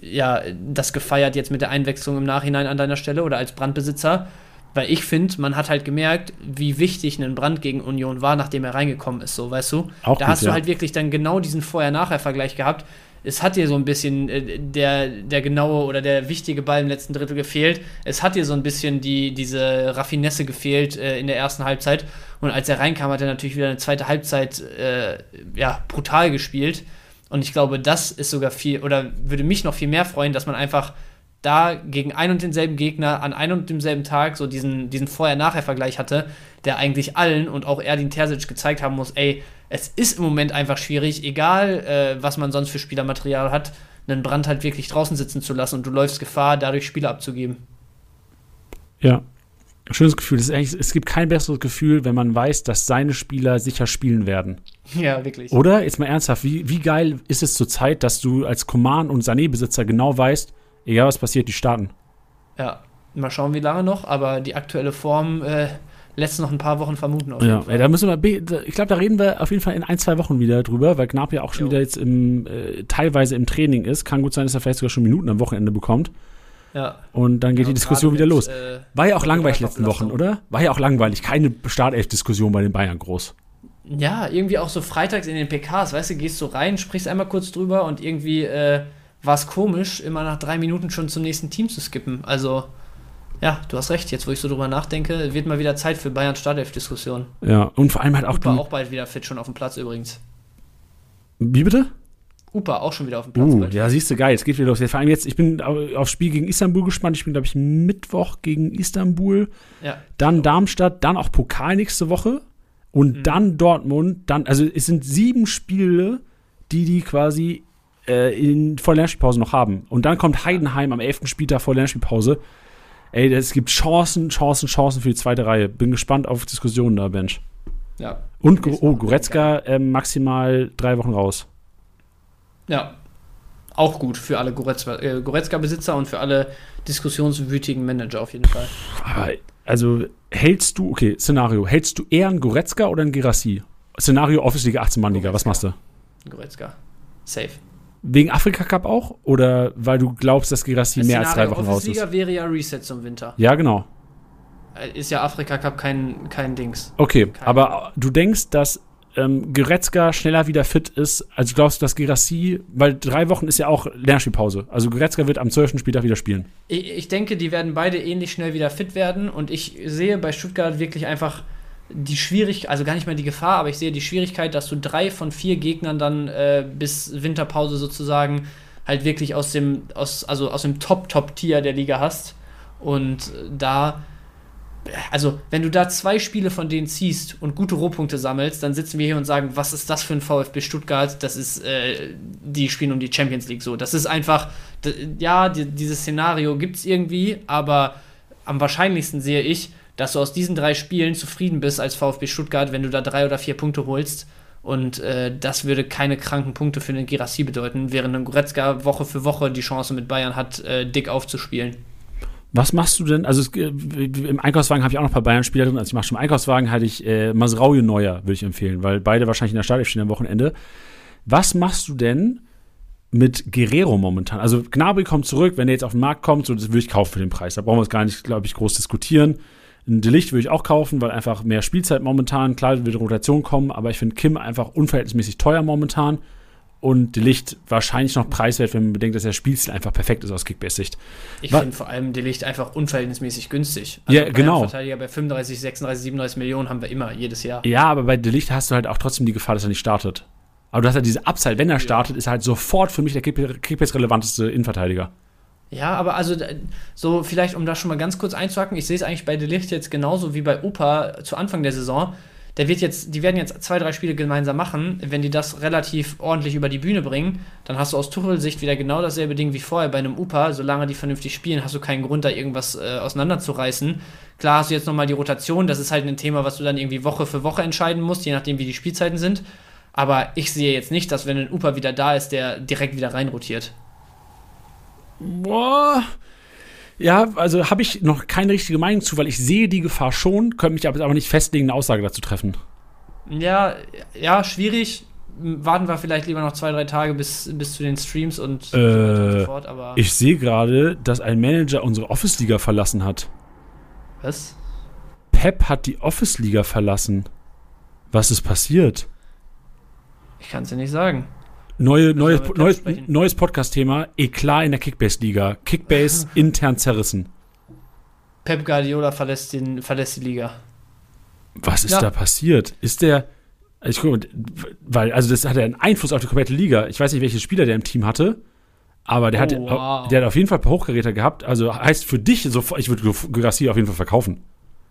ja, das gefeiert jetzt mit der Einwechslung im Nachhinein an deiner Stelle oder als Brandbesitzer. Weil ich finde, man hat halt gemerkt, wie wichtig ein Brand gegen Union war, nachdem er reingekommen ist, so, weißt du? Auch da gut, hast du ja. halt wirklich dann genau diesen Vorher-Nachher-Vergleich gehabt. Es hat dir so ein bisschen äh, der, der genaue oder der wichtige Ball im letzten Drittel gefehlt. Es hat dir so ein bisschen die, diese Raffinesse gefehlt äh, in der ersten Halbzeit. Und als er reinkam, hat er natürlich wieder eine zweite Halbzeit äh, ja, brutal gespielt. Und ich glaube, das ist sogar viel, oder würde mich noch viel mehr freuen, dass man einfach da gegen ein und denselben Gegner an einem und demselben Tag so diesen, diesen Vorher-Nachher-Vergleich hatte, der eigentlich allen und auch Erdin Terzic gezeigt haben muss, ey, es ist im Moment einfach schwierig, egal äh, was man sonst für Spielermaterial hat, einen Brand halt wirklich draußen sitzen zu lassen und du läufst Gefahr, dadurch Spieler abzugeben. Ja. Schönes Gefühl. Es gibt kein besseres Gefühl, wenn man weiß, dass seine Spieler sicher spielen werden. Ja, wirklich. Oder? Jetzt mal ernsthaft, wie, wie geil ist es zurzeit, dass du als Command- und Sané-Besitzer genau weißt, egal was passiert, die starten. Ja, mal schauen, wie lange noch, aber die aktuelle Form äh, lässt noch ein paar Wochen vermuten. Ja, Fall. da müssen wir, ich glaube, da reden wir auf jeden Fall in ein, zwei Wochen wieder drüber, weil Gnab ja auch schon Jo. wieder jetzt im, äh, teilweise im Training ist. Kann gut sein, dass er vielleicht sogar schon Minuten am Wochenende bekommt. Ja. Und dann geht Ja, die Diskussion wieder mit, los. äh, War ja auch langweilig letzten. Wochen, oder? War ja auch langweilig. Keine Startelf-Diskussion bei den Bayern groß. Ja, irgendwie auch so freitags in den PKs, weißt du, gehst so rein, sprichst einmal kurz drüber und irgendwie äh, war es komisch, immer nach drei Minuten schon zum nächsten Team zu skippen. Also, ja, du hast recht, jetzt wo ich so drüber nachdenke, wird mal wieder Zeit für Bayern Startelf-Diskussion. Ja, und vor allem halt auch Upa auch bald wieder fit, schon auf dem Platz übrigens. Wie bitte? Upa auch schon wieder auf dem Platz. Uh, bald. ja, siehst du, geil, es geht wieder los. Vor allem jetzt, ich bin au- aufs Spiel gegen Istanbul gespannt. Ich bin, glaube ich, Mittwoch gegen Istanbul. ja. Dann Darmstadt, dann auch Pokal nächste Woche. Und Mhm. dann Dortmund. Dann, also es sind sieben Spiele, die die quasi äh, in, vor Lernspielpause noch haben. Und dann kommt Heidenheim am 11. Spieltag vor Lernspielpause. Ey, es gibt Chancen, Chancen, Chancen für die zweite Reihe. Bin gespannt auf Diskussionen da, Bench. ja. Und, oh, Goretzka ähm, maximal drei Wochen raus. Ja. Auch gut für alle äh, Goretzka-Besitzer und für alle diskussionswütigen Manager auf jeden Fall. Aber, also, hältst du, okay, Szenario, hältst du eher einen Goretzka oder einen Gerassi? Szenario Office Liga 18 Mann Liga, was machst du? Goretzka. Safe. Wegen Afrika Cup auch? Oder weil du glaubst, dass Gerassi mehr als drei Wochen raus ist? Office-Liga wäre ja Reset zum Winter. Ja, genau. Äh, Ist ja Afrika Cup kein, kein Dings. Okay, Keine aber du denkst, dass ähm, Goretzka schneller wieder fit ist, also glaubst du, dass Gerassi, weil drei Wochen ist ja auch Lernspielpause. Also Goretzka wird am 12. Spieltag wieder spielen. Ich, ich denke, die werden beide ähnlich schnell wieder fit werden und ich sehe bei Stuttgart wirklich einfach die Schwierigkeit, also gar nicht mal die Gefahr, aber ich sehe die Schwierigkeit, dass du drei von vier Gegnern dann äh, bis Winterpause sozusagen halt wirklich aus dem, aus, also aus dem Top-Top-Tier der Liga hast. Und äh, da, also wenn du da zwei Spiele von denen ziehst und gute Rohpunkte sammelst, dann sitzen wir hier und sagen, was ist das für ein VfB Stuttgart? Das ist, äh, die spielen um die Champions League so. Das ist einfach, ja, die, dieses Szenario gibt es irgendwie, aber am wahrscheinlichsten sehe ich, dass du aus diesen drei Spielen zufrieden bist als VfB Stuttgart, wenn du da drei oder vier Punkte holst. Und äh, das würde keine kranken Punkte für den Girassi bedeuten, während ein Goretzka Woche für Woche die Chance mit Bayern hat, äh, dick aufzuspielen. Was machst du denn? Also es, äh, im Einkaufswagen habe ich auch noch ein paar Bayern-Spieler drin. Also ich mache schon im Einkaufswagen, hatte ich äh, Masraui Neuer, würde ich empfehlen, weil beide wahrscheinlich in der Startelf stehen am Wochenende. Was machst du denn mit Guerrero momentan? Also Gnabry kommt zurück, wenn er jetzt auf den Markt kommt, so das würde ich kaufen für den Preis. Da brauchen wir es gar nicht, glaube ich, groß diskutieren. Ein Delicht würde ich auch kaufen, weil einfach mehr Spielzeit momentan, klar wird Rotation kommen, aber ich finde Kim einfach unverhältnismäßig teuer momentan und Delicht wahrscheinlich noch preiswert, wenn man bedenkt, dass der Spielstil einfach perfekt ist aus Kickbase-Sicht. Ich finde vor allem Delicht einfach unverhältnismäßig günstig. Ja, Bayern genau. Verteidiger bei 35, 36, 37 Millionen haben wir immer, jedes Jahr. Ja, aber bei Delicht hast du halt auch trotzdem die Gefahr, dass er nicht startet. Aber du hast halt diese Upside, wenn er startet, ist er halt sofort für mich der Kick- Kickbase-relevanteste Innenverteidiger. Ja, aber also äh, so vielleicht, um da schon mal ganz kurz einzuhacken, ich sehe es eigentlich bei Delicht jetzt genauso wie bei Opa zu Anfang der Saison. Der wird jetzt, die werden jetzt zwei, drei Spiele gemeinsam machen. Wenn die das relativ ordentlich über die Bühne bringen, dann hast du aus Tuchel-Sicht wieder genau dasselbe Ding wie vorher bei einem Upa. Solange die vernünftig spielen, hast du keinen Grund, da irgendwas äh, auseinanderzureißen. Klar hast du jetzt nochmal die Rotation, das ist halt ein Thema, was du dann irgendwie Woche für Woche entscheiden musst, je nachdem, wie die Spielzeiten sind. Aber ich sehe jetzt nicht, dass wenn ein Upa wieder da ist, der direkt wieder reinrotiert. Boah. Ja, also habe ich noch keine richtige Meinung zu, weil ich sehe die Gefahr schon, könnte mich aber nicht festlegen, eine Aussage dazu treffen. Ja, ja, schwierig. Warten wir vielleicht lieber noch zwei, drei Tage bis, bis zu den Streams und so weiter und Äh, so fort, aber. Ich sehe gerade, dass ein Manager unsere Office-Liga verlassen hat. was? Pep hat die Office-Liga verlassen. Was ist passiert? Ich kann es dir nicht sagen. Neue, neues, sprechen. neues Podcast-Thema: Eklat in der Kickbase-Liga. Kickbase intern zerrissen. Pep Guardiola verlässt, den, verlässt die Liga. Was ist Ja. da passiert? Ist der. Ich guck, weil, also das hat ja einen Einfluss auf die komplette Liga. Ich weiß nicht, welche Spieler der im Team hatte, aber der, Oh, hat, wow. der hat auf jeden Fall ein paar Hochgeräte gehabt. Also heißt für dich sofort, ich würde Garcia auf jeden Fall verkaufen.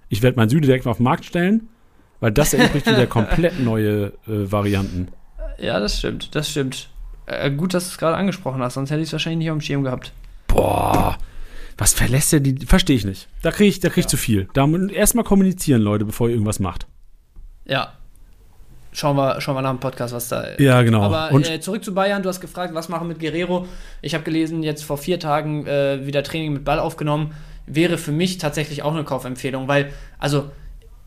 Ich werde meinen Süde direkt mal auf den Markt stellen, weil das erübrigt wieder komplett neue äh, Varianten. Ja, das stimmt, das stimmt. Äh, gut, dass du es gerade angesprochen hast, sonst hätte ich es wahrscheinlich nicht auf dem Schirm gehabt. Boah, was verlässt der die? Verstehe ich nicht. Da kriege ich, da krieg ich Ja. zu viel. Da erstmal kommunizieren, Leute, bevor ihr irgendwas macht. Ja. Schauen wir, schauen wir nach dem Podcast, was da Ja, genau. Aber Und äh, zurück zu Bayern, du hast gefragt, was machen mit Guerrero. Ich habe gelesen, jetzt vor vier Tagen äh, wieder Training mit Ball aufgenommen. Wäre für mich tatsächlich auch eine Kaufempfehlung, weil, also,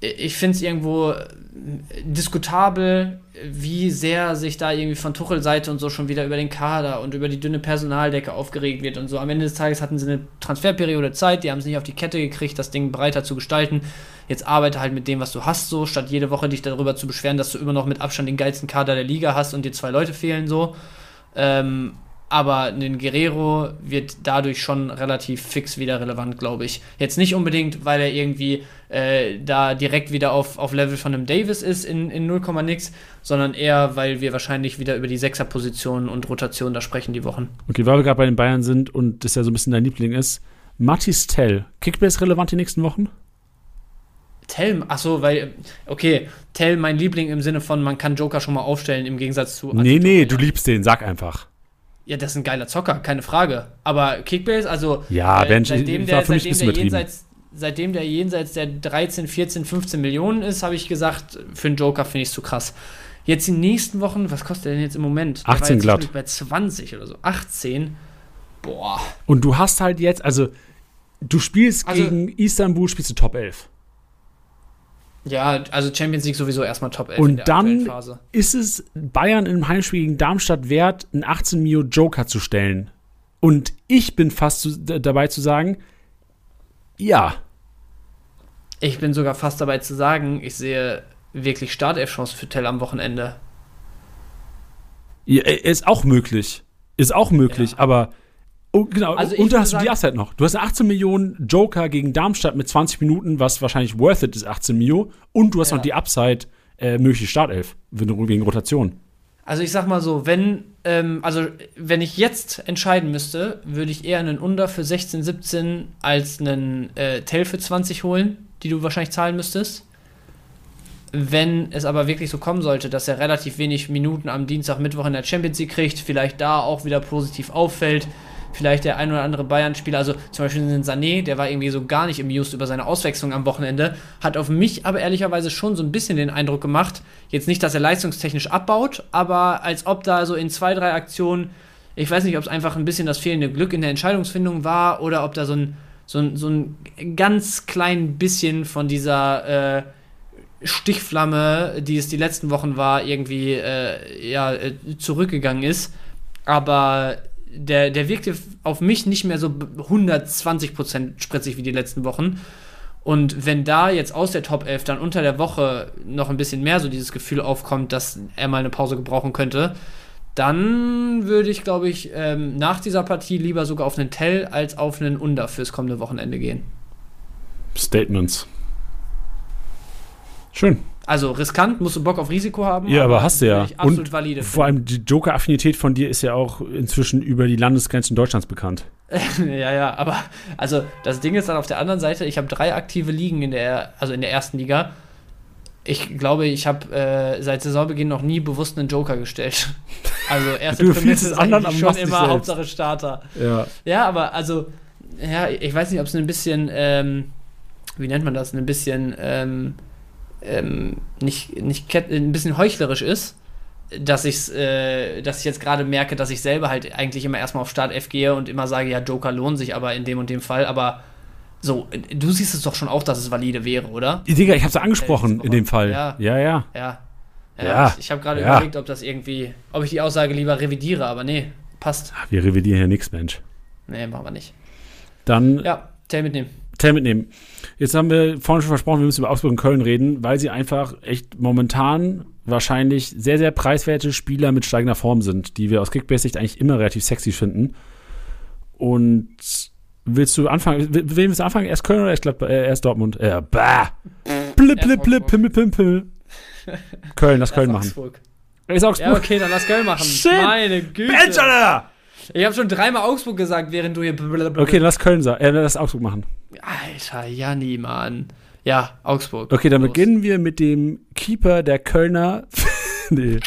ich finde es irgendwo diskutabel, wie sehr sich da irgendwie von Tuchel-Seite und so schon wieder über den Kader und über die dünne Personaldecke aufgeregt wird und so. Am Ende des Tages hatten sie eine Transferperiode Zeit, die haben es nicht auf die Kette gekriegt, das Ding breiter zu gestalten. Jetzt arbeite halt mit dem, was du hast, so, statt jede Woche dich darüber zu beschweren, dass du immer noch mit Abstand den geilsten Kader der Liga hast und dir zwei Leute fehlen, so. Ähm, aber ein Guerrero wird dadurch schon relativ fix wieder relevant, glaube ich. Jetzt nicht unbedingt, weil er irgendwie äh, da direkt wieder auf, auf Level von einem Davis ist in, in 0, nix, sondern eher, weil wir wahrscheinlich wieder über die Sechserpositionen und Rotation da sprechen die Wochen. Okay, weil wir gerade bei den Bayern sind und das ja so ein bisschen dein Liebling ist. Matis Tell, Kickbase relevant die nächsten Wochen? Tell, achso, weil, okay, Tell mein Liebling im Sinne von, man kann Joker schon mal aufstellen im Gegensatz zu. Nee, nee, du liebst den, sag einfach. Ja, das ist ein geiler Zocker, keine Frage. Aber Kickbase, also ja, äh, seitdem, der, seitdem, der jenseits, seitdem der jenseits der 13, 14, 15 Millionen ist, habe ich gesagt, für einen Joker finde ich es zu krass. Jetzt die nächsten Wochen, was kostet der denn jetzt im Moment? 18 glatt. Bei 20 oder so. 18. Boah. Und du hast halt jetzt, also du spielst also, gegen Istanbul, spielst du Top 11. Ja, also Champions League sowieso erstmal Top 11 Und dann ist es Bayern im Heimspiel gegen Darmstadt wert, einen 18 Mio Joker zu stellen. Und ich bin fast zu, dabei zu sagen, ja. Ich bin sogar fast dabei zu sagen, ich sehe wirklich Startelf-Chancen für Tell am Wochenende. Ja, ist auch möglich. Ist auch möglich, ja. aber Oh, genau. Also und da hast du die Asset noch. Du hast 18 Millionen Joker gegen Darmstadt mit 20 Minuten, was wahrscheinlich worth it ist, 18 Mio. Und du hast ja. noch die Upside, äh, mögliche Startelf, wegen Rotation. Also ich sag mal so, wenn, ähm, also wenn ich jetzt entscheiden müsste, würde ich eher einen Under für 16, 17 als einen äh, Tell für 20 holen, die du wahrscheinlich zahlen müsstest. Wenn es aber wirklich so kommen sollte, dass er relativ wenig Minuten am Dienstag, Mittwoch in der Champions League kriegt, vielleicht da auch wieder positiv auffällt, vielleicht der ein oder andere Bayern-Spieler, also zum Beispiel den Sané, der war irgendwie so gar nicht amused über seine Auswechslung am Wochenende, hat auf mich aber ehrlicherweise schon so ein bisschen den Eindruck gemacht, jetzt nicht, dass er leistungstechnisch abbaut, aber als ob da so in zwei, drei Aktionen, ich weiß nicht, ob es einfach ein bisschen das fehlende Glück in der Entscheidungsfindung war oder ob da so ein, so ein, so ein ganz klein bisschen von dieser äh, Stichflamme, die es die letzten Wochen war, irgendwie äh, ja, äh, zurückgegangen ist. Aber der, der wirkte auf mich nicht mehr so 120% spritzig wie die letzten Wochen. Und wenn da jetzt aus der Top 11 dann unter der Woche noch ein bisschen mehr so dieses Gefühl aufkommt, dass er mal eine Pause gebrauchen könnte, dann würde ich, glaube ich, ähm, nach dieser Partie lieber sogar auf einen Tell als auf einen Under fürs kommende Wochenende gehen. Statements. Schön. Also riskant, musst du Bock auf Risiko haben. Ja, aber, aber hast du ja. Und valide vor allem die Joker-Affinität von dir ist ja auch inzwischen über die Landesgrenzen Deutschlands bekannt. ja, ja, aber also das Ding ist dann auf der anderen Seite, ich habe drei aktive Ligen in der, also in der ersten Liga. Ich glaube, ich habe äh, seit Saisonbeginn noch nie bewusst einen Joker gestellt. Also erste du Prämisse ist anderen am schon immer Hauptsache Starter. Ja. ja, aber also, ja, ich weiß nicht, ob es ein bisschen, ähm, wie nennt man das, ein bisschen ähm, ähm, nicht, nicht ein bisschen heuchlerisch ist, dass, ich's, äh, dass ich jetzt gerade merke, dass ich selber halt eigentlich immer erstmal auf Start F gehe und immer sage, ja, Joker lohnt sich aber in dem und dem Fall, aber so, du siehst es doch schon auch, dass es valide wäre, oder? Digga, ich hab's ja angesprochen in dem Fall. Ja, ja. Ja. ja. ja. Ich, ich habe gerade ja. überlegt, ob das irgendwie, ob ich die Aussage lieber revidiere, aber nee, passt. Wir revidieren hier nichts, Mensch. Nee, machen wir nicht. Dann. Ja, Tell mitnehmen. Tell mitnehmen. Jetzt haben wir vorhin schon versprochen, wir müssen über Augsburg und Köln reden, weil sie einfach echt momentan wahrscheinlich sehr, sehr preiswerte Spieler mit steigender Form sind, die wir aus Kickbase-Sicht eigentlich immer relativ sexy finden. Und willst du anfangen? Wem willst du anfangen? Erst Köln oder erst, Gladbach, äh, erst Dortmund? Äh, bah! Blip, blip, blip, pimmel, pimpel. Köln, lass Köln machen. Augsburg. Ist Augsburg? Ja, okay, dann lass Köln machen. Shit. Meine Güte. Alter! Ich habe schon dreimal Augsburg gesagt, während du hier. Okay, lass Köln sagen. Äh, lass Augsburg machen. Alter, Janni, Mann. Ja, Augsburg. Okay, dann Los. beginnen wir mit dem Keeper der Kölner. nee,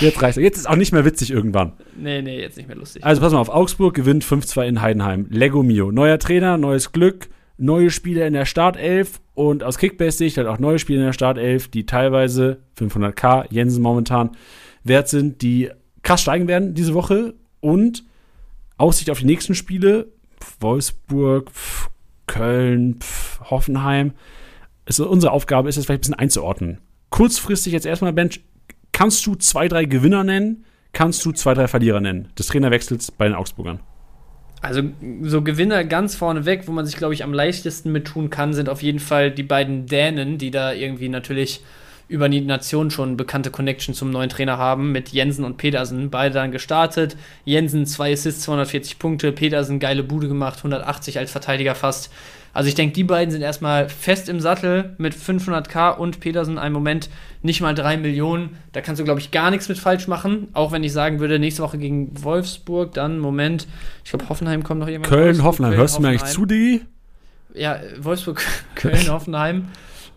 jetzt reicht's. Jetzt ist auch nicht mehr witzig irgendwann. Nee, nee, jetzt nicht mehr lustig. Also pass mal auf, Augsburg gewinnt 5-2 in Heidenheim. Lego Mio. Neuer Trainer, neues Glück, neue Spieler in der Startelf und aus Kickbase-Sicht halt auch neue Spieler in der Startelf, die teilweise 500k, Jensen momentan, wert sind, die krass steigen werden diese Woche und Aussicht auf die nächsten Spiele, Wolfsburg, Köln, Hoffenheim, also unsere Aufgabe ist es vielleicht ein bisschen einzuordnen. Kurzfristig jetzt erstmal, Bench, kannst du zwei, drei Gewinner nennen? Kannst du zwei, drei Verlierer nennen des Trainerwechsels bei den Augsburgern? Also so Gewinner ganz vorne weg, wo man sich, glaube ich, am leichtesten mit tun kann, sind auf jeden Fall die beiden Dänen, die da irgendwie natürlich über die Nation schon bekannte Connection zum neuen Trainer haben, mit Jensen und Pedersen. Beide dann gestartet. Jensen zwei Assists, 240 Punkte. Pedersen geile Bude gemacht, 180 als Verteidiger fast. Also ich denke, die beiden sind erstmal fest im Sattel mit 500k und Pedersen einen Moment nicht mal 3 Millionen. Da kannst du, glaube ich, gar nichts mit falsch machen. Auch wenn ich sagen würde, nächste Woche gegen Wolfsburg, dann, Moment, ich glaube, Hoffenheim kommt noch jemand. Köln, Hoffenheim. Köln, Hörst du mir eigentlich zu, Digi? Ja, Wolfsburg, Köln, Hoffenheim.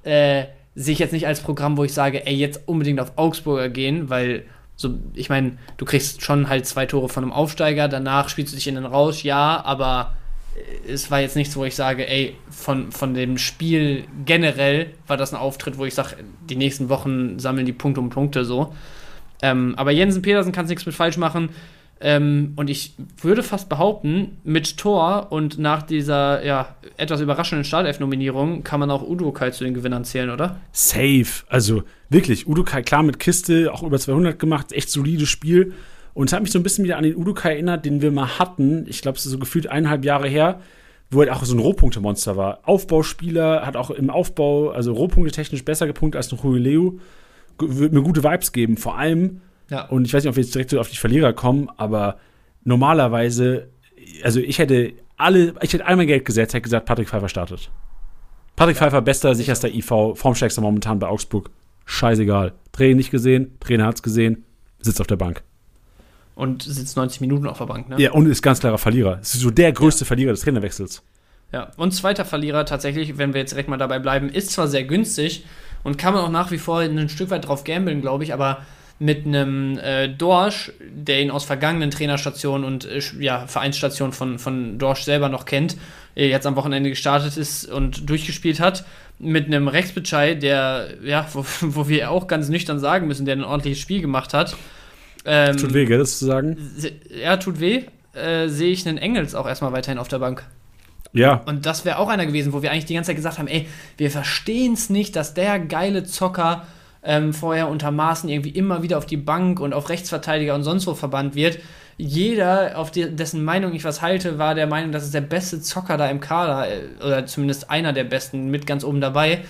Äh, sehe ich jetzt nicht als Programm, wo ich sage, ey, jetzt unbedingt auf Augsburger gehen, weil so, ich meine, du kriegst schon halt zwei Tore von einem Aufsteiger, danach spielst du dich in den Rausch, ja, aber es war jetzt nichts, wo ich sage, ey, von, von dem Spiel generell war das ein Auftritt, wo ich sage, die nächsten Wochen sammeln die Punkte um Punkte so. Ähm, aber Jensen Petersen kannst nichts mit falsch machen. Ähm, und ich würde fast behaupten, mit Tor und nach dieser ja, etwas überraschenden Startelf-Nominierung kann man auch Udokai zu den Gewinnern zählen, oder? Safe. Also wirklich, Udokai klar mit Kiste, auch über 200 gemacht, echt solides Spiel. Und es hat mich so ein bisschen wieder an den Udokai erinnert, den wir mal hatten. Ich glaube, es ist so gefühlt eineinhalb Jahre her, wo er auch so ein Rohpunktemonster war. Aufbauspieler, hat auch im Aufbau, also Rohpunkte technisch besser gepunktet als noch Leo. Wird mir gute Vibes geben. Vor allem, ja. und ich weiß nicht, ob wir jetzt direkt so auf die Verlierer kommen, aber normalerweise, also ich hätte alle, ich hätte einmal Geld gesetzt, hätte gesagt, Patrick Pfeiffer startet. Patrick ja. Pfeiffer, bester, sicherster IV, formstärkster momentan bei Augsburg. Scheißegal. Trainer nicht gesehen, Trainer hat's gesehen, sitzt auf der Bank und sitzt 90 Minuten auf der Bank. Ne? Ja, und ist ganz klarer Verlierer. Ist so der größte ja. Verlierer des Trainerwechsels. Ja, und zweiter Verlierer tatsächlich, wenn wir jetzt direkt mal dabei bleiben, ist zwar sehr günstig und kann man auch nach wie vor ein Stück weit drauf gambeln, glaube ich, aber mit einem äh, Dorsch, der ihn aus vergangenen Trainerstationen und äh, ja, Vereinsstationen von, von Dorsch selber noch kennt, äh, jetzt am Wochenende gestartet ist und durchgespielt hat, mit einem Rex der, ja, wo, wo wir auch ganz nüchtern sagen müssen, der ein ordentliches Spiel gemacht hat, ähm, tut weh, gell, das zu sagen? Ja, tut weh. Äh, Sehe ich einen Engels auch erstmal weiterhin auf der Bank. Ja. Und das wäre auch einer gewesen, wo wir eigentlich die ganze Zeit gesagt haben, ey, wir verstehen es nicht, dass der geile Zocker ähm, vorher unter Maßen irgendwie immer wieder auf die Bank und auf Rechtsverteidiger und sonst wo verbannt wird. Jeder, auf die, dessen Meinung ich was halte, war der Meinung, das ist der beste Zocker da im Kader, äh, oder zumindest einer der besten mit ganz oben dabei.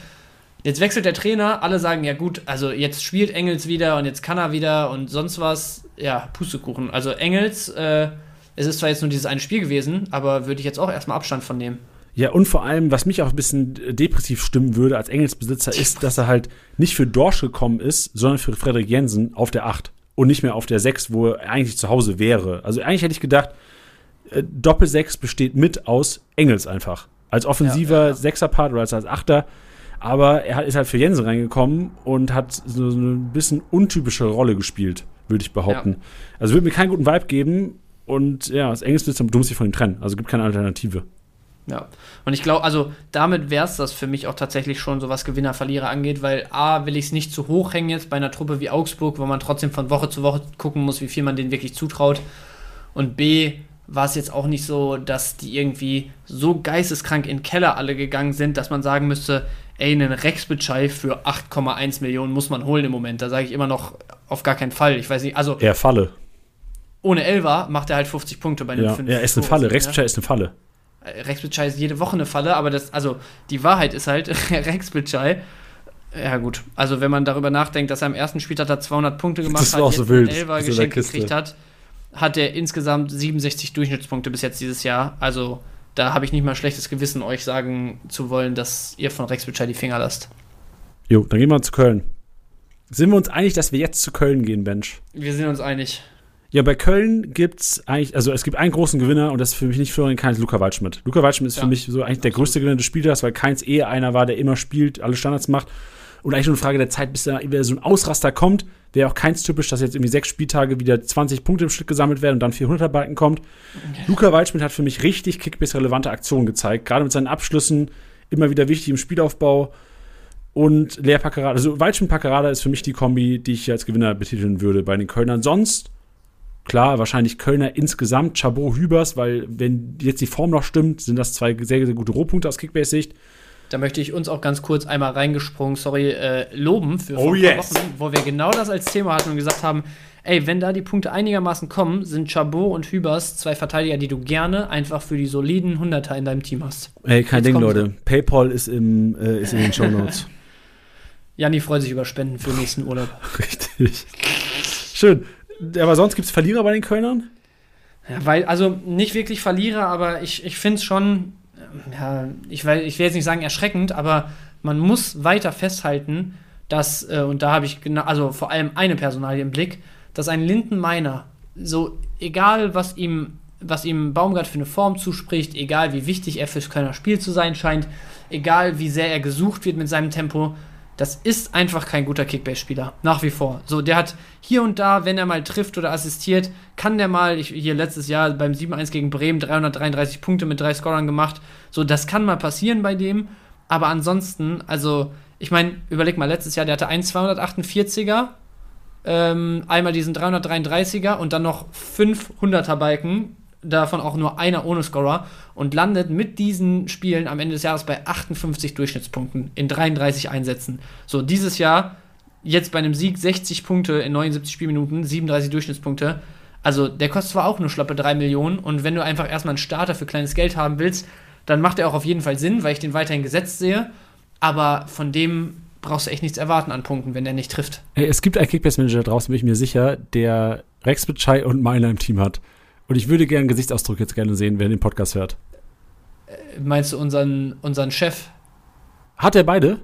Jetzt wechselt der Trainer, alle sagen, ja gut, also jetzt spielt Engels wieder und jetzt kann er wieder und sonst was. Ja, Pustekuchen. Also Engels, äh, es ist zwar jetzt nur dieses eine Spiel gewesen, aber würde ich jetzt auch erstmal Abstand von nehmen. Ja, und vor allem, was mich auch ein bisschen depressiv stimmen würde als Engelsbesitzer, ist, dass er halt nicht für Dorsch gekommen ist, sondern für Frederik Jensen auf der 8 und nicht mehr auf der 6, wo er eigentlich zu Hause wäre. Also eigentlich hätte ich gedacht, äh, Doppel-6 besteht mit aus Engels einfach. Als offensiver ja, ja. Sechserpart oder als, als Achter aber er ist halt für Jensen reingekommen und hat so, eine bisschen untypische Rolle gespielt, würde ich behaupten. Ja. Also würde mir keinen guten Vibe geben und ja, das Engste ist, du musst dich von ihm trennen. Also gibt keine Alternative. Ja, und ich glaube, also damit wäre es das für mich auch tatsächlich schon, so was Gewinner-Verlierer angeht, weil A, will ich es nicht zu hoch hängen jetzt bei einer Truppe wie Augsburg, wo man trotzdem von Woche zu Woche gucken muss, wie viel man denen wirklich zutraut. Und B, war es jetzt auch nicht so, dass die irgendwie so geisteskrank in den Keller alle gegangen sind, dass man sagen müsste, ey, einen Rex Bitschei für 8,1 Millionen muss man holen im Moment. Da sage ich immer noch auf gar keinen Fall. Ich weiß nicht, also. Er Falle. Ohne Elva macht er halt 50 Punkte bei den ja, 5. Ja, ist eine Falle. Rex Bitschei ist eine Falle. Äh, Rex Bitschei ist jede Woche eine Falle, aber das, also die Wahrheit ist halt, Rex Bitschei ja, gut. Also, wenn man darüber nachdenkt, dass er am ersten Spieltag da 200 Punkte gemacht das hat, auch so wild. Elva geschenkt gekriegt hat, hat er insgesamt 67 Durchschnittspunkte bis jetzt dieses Jahr. Also, da habe ich nicht mal schlechtes Gewissen, euch sagen zu wollen, dass ihr von Rex Bitschei die Finger lasst. Jo, dann gehen wir zu Köln. Sind wir uns einig, dass wir jetzt zu Köln gehen, Bench? Wir sind uns einig. Ja, bei Köln gibt es eigentlich, also es gibt einen großen Gewinner und das ist für mich nicht Florian Keins, Luca Waldschmidt. Luca Waldschmidt ist ja, für mich so eigentlich der größte Gewinner des Spielers, weil Keins eh einer war, der immer spielt, alle Standards macht und eigentlich nur eine Frage der Zeit, bis da wieder so ein Ausraster kommt. Wäre auch keins typisch, dass jetzt irgendwie sechs Spieltage wieder 20 Punkte im Schnitt gesammelt werden und dann 400er Balken kommt. Okay. Luca Waldschmidt hat für mich richtig Kickbase-relevante Aktionen gezeigt, gerade mit seinen Abschlüssen, immer wieder wichtig im Spielaufbau. Und Lea Packerada, also Waldschmidt Packerada ist für mich die Kombi, die ich als Gewinner betiteln würde bei den Kölnern. Sonst, klar, wahrscheinlich Kölner insgesamt, Chabot Hübers, weil wenn jetzt die Form noch stimmt, sind das zwei sehr, sehr gute Rohpunkte aus Kickbase-Sicht. da möchte ich uns auch ganz kurz einmal reingesprungen, sorry, äh, loben für Oh vor ein paar yes. Wochen, wo wir genau das als Thema hatten und gesagt haben, ey, wenn da die Punkte einigermaßen kommen, sind Chabot und Hübers zwei Verteidiger, die du gerne einfach für die soliden Hunderter in deinem Team hast. Ey, kein Jetzt Ding, Leute. PayPal ist, im, äh, ist in den Show Notes. Janni freut sich über Spenden für den nächsten Urlaub. Richtig. Schön. Aber sonst gibt es Verlierer bei den Kölnern? Ja, weil, also nicht wirklich Verlierer, aber ich, ich finde es schon, ähm, ja, ich, will- ich will jetzt nicht sagen erschreckend, aber man muss weiter festhalten, dass, äh, und da habe ich genau, also vor allem eine Personalie im Blick, dass ein Linden Meiner, so egal was ihm, was ihm Baumgart für eine Form zuspricht, egal wie wichtig er fürs Kölner Spiel zu sein scheint, egal wie sehr er gesucht wird mit seinem Tempo, das ist einfach kein guter Kickbase-Spieler. Nach wie vor. So, der hat hier und da, wenn er mal trifft oder assistiert, kann der mal, ich, hier letztes Jahr beim 7-1 gegen Bremen 333 Punkte mit drei Scorern gemacht. So, das kann mal passieren bei dem. Aber ansonsten, also, ich meine, überleg mal, letztes Jahr, der hatte einen 248er, ähm, einmal diesen 333er und dann noch 500er Balken, davon auch nur einer ohne Scorer und landet mit diesen Spielen am Ende des Jahres bei 58 Durchschnittspunkten in 33 Einsätzen. So, dieses Jahr jetzt bei einem Sieg 60 Punkte in 79 Spielminuten, 37 Durchschnittspunkte. Also der kostet zwar auch nur schlappe 3 Millionen und wenn du einfach erstmal einen Starter für kleines Geld haben willst, dann macht er auch auf jeden Fall Sinn, weil ich den weiterhin gesetzt sehe. Aber von dem brauchst du echt nichts erwarten an Punkten, wenn er nicht trifft. Ey, es gibt einen Kickbase-Manager draußen, bin ich mir sicher, der Rex Bitschei und Meiner im Team hat. Und ich würde gerne Gesichtsausdruck jetzt gerne sehen, wer den Podcast hört. Meinst du unseren, unseren Chef? Hat er beide?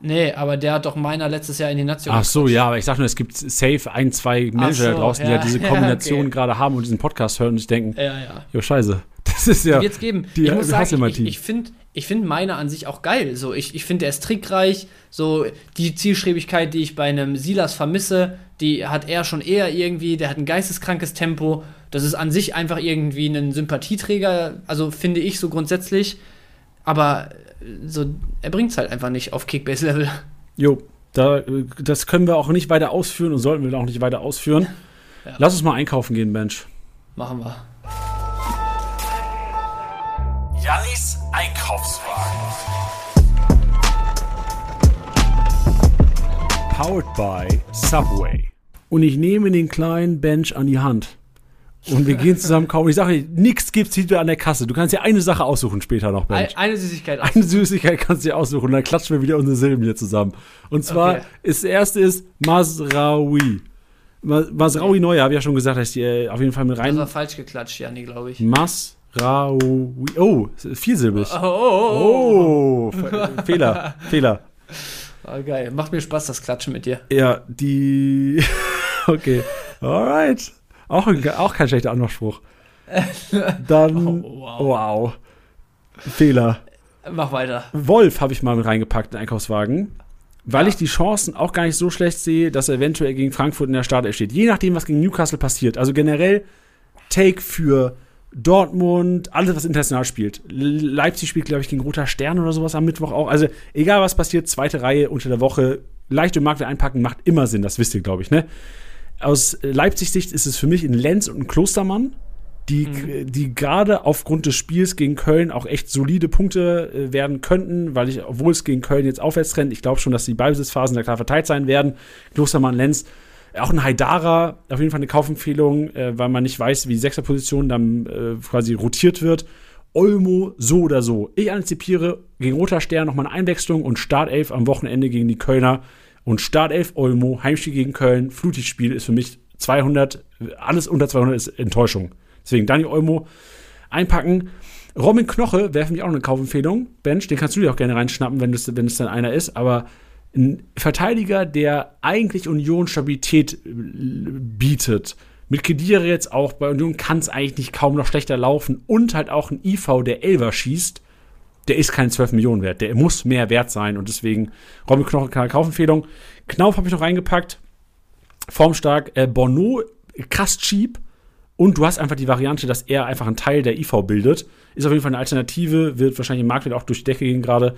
Nee, aber der hat doch meiner letztes Jahr in die Nation. Ach so, ja, aber ich sag nur, es gibt safe ein, zwei Manager so, da draußen, die ja, diese ja, Kombination okay. gerade haben und diesen Podcast hören und sich denken, Ja, ja. jo, scheiße. Das ist ja. Jetzt geben. die- ich muss sagen, mein ich, Team. ich finde ich find meine an sich auch geil. So, ich, ich finde, er ist trickreich. So, die Zielstrebigkeit, die ich bei einem Silas vermisse, die hat er schon eher irgendwie. Der hat ein geisteskrankes Tempo. Das ist an sich einfach irgendwie ein Sympathieträger. Also, finde ich so grundsätzlich. Aber äh, so, er bringt es halt einfach nicht auf Kickbase-Level. Jo, da, äh, das können wir auch nicht weiter ausführen und sollten wir auch nicht weiter ausführen. Ja. Lass uns mal einkaufen gehen, Bench. Machen wir. Jannis Einkaufswagen. Powered by Subway. Und ich nehme den kleinen Bench an die Hand. Und wir gehen zusammen kaufen. Ich sage, nichts gibt's hier an der Kasse. Du kannst dir eine Sache aussuchen später noch, Bench. eine Süßigkeit. Eine Süßigkeit kannst du dir aussuchen. Und dann klatschen wir wieder unsere Silben hier zusammen. Und zwar, Okay. ist, das erste ist Masraoui. Ma- Masraoui Neuer, habe ich ja schon gesagt, dass ich die äh, auf jeden Fall mit Das rein. war falsch geklatscht, Janni, glaube ich. Masraoui. Oh, viersilbig. Oh, oh, oh. Oh, Fe- Fehler, Fehler. oh. geil. Macht mir Spaß, das Klatschen mit dir. Ja, die. okay. Alright. Auch, ein, auch kein schlechter Anmachspruch. Dann. Oh, wow. wow. Fehler. Mach weiter. Wolf habe ich mal mit reingepackt in den Einkaufswagen, weil ich die Chancen auch gar nicht so schlecht sehe, dass er eventuell gegen Frankfurt in der Startelf steht. Je nachdem, was gegen Newcastle passiert. Also generell Take für Dortmund, alles, was international spielt. Leipzig spielt, glaube ich, gegen Roter Stern oder sowas am Mittwoch auch. Also egal, was passiert, zweite Reihe unter der Woche, leicht im Markt einpacken, macht immer Sinn. Das wisst ihr, glaube ich, ne? Aus Leipzig-Sicht ist es für mich ein Lenz und ein Klostermann, die, die gerade aufgrund des Spiels gegen Köln auch echt solide Punkte äh, werden könnten, weil ich, obwohl es gegen Köln jetzt aufwärts rennt, ich glaube schon, dass die Ballbesitzphasen da klar verteilt sein werden. Klostermann, Lenz, auch ein Haidara, auf jeden Fall eine Kaufempfehlung, äh, weil man nicht weiß, wie die Sechserposition dann äh, quasi rotiert wird. Olmo, so oder so. Ich antizipiere gegen Roter Stern nochmal eine Einwechslung und Startelf am Wochenende gegen die Kölner. Und Startelf Olmo, Heimspiel gegen Köln, Flutlichtspiel ist für mich 200, alles unter 200 ist Enttäuschung. Deswegen Dani Olmo einpacken. Robin Knoche wäre für mich auch eine Kaufempfehlung. Bench, den kannst du dir auch gerne reinschnappen, wenn es wenn es dann einer ist. Aber ein Verteidiger, der eigentlich Union Stabilität äh, bietet. Mit Kedira jetzt auch bei Union kann es eigentlich nicht kaum noch schlechter laufen. Und halt auch ein IV, der Elver schießt. Der ist kein 12 Millionen wert. Der muss mehr wert sein. Und deswegen Robin Knoche keine Kaufempfehlung. Knauf habe ich noch reingepackt. Formstark. Äh, Bono, krass cheap. Und du hast einfach die Variante, dass er einfach einen Teil der IV bildet. Ist auf jeden Fall eine Alternative, wird wahrscheinlich im Marktwert auch durch die Decke gehen gerade.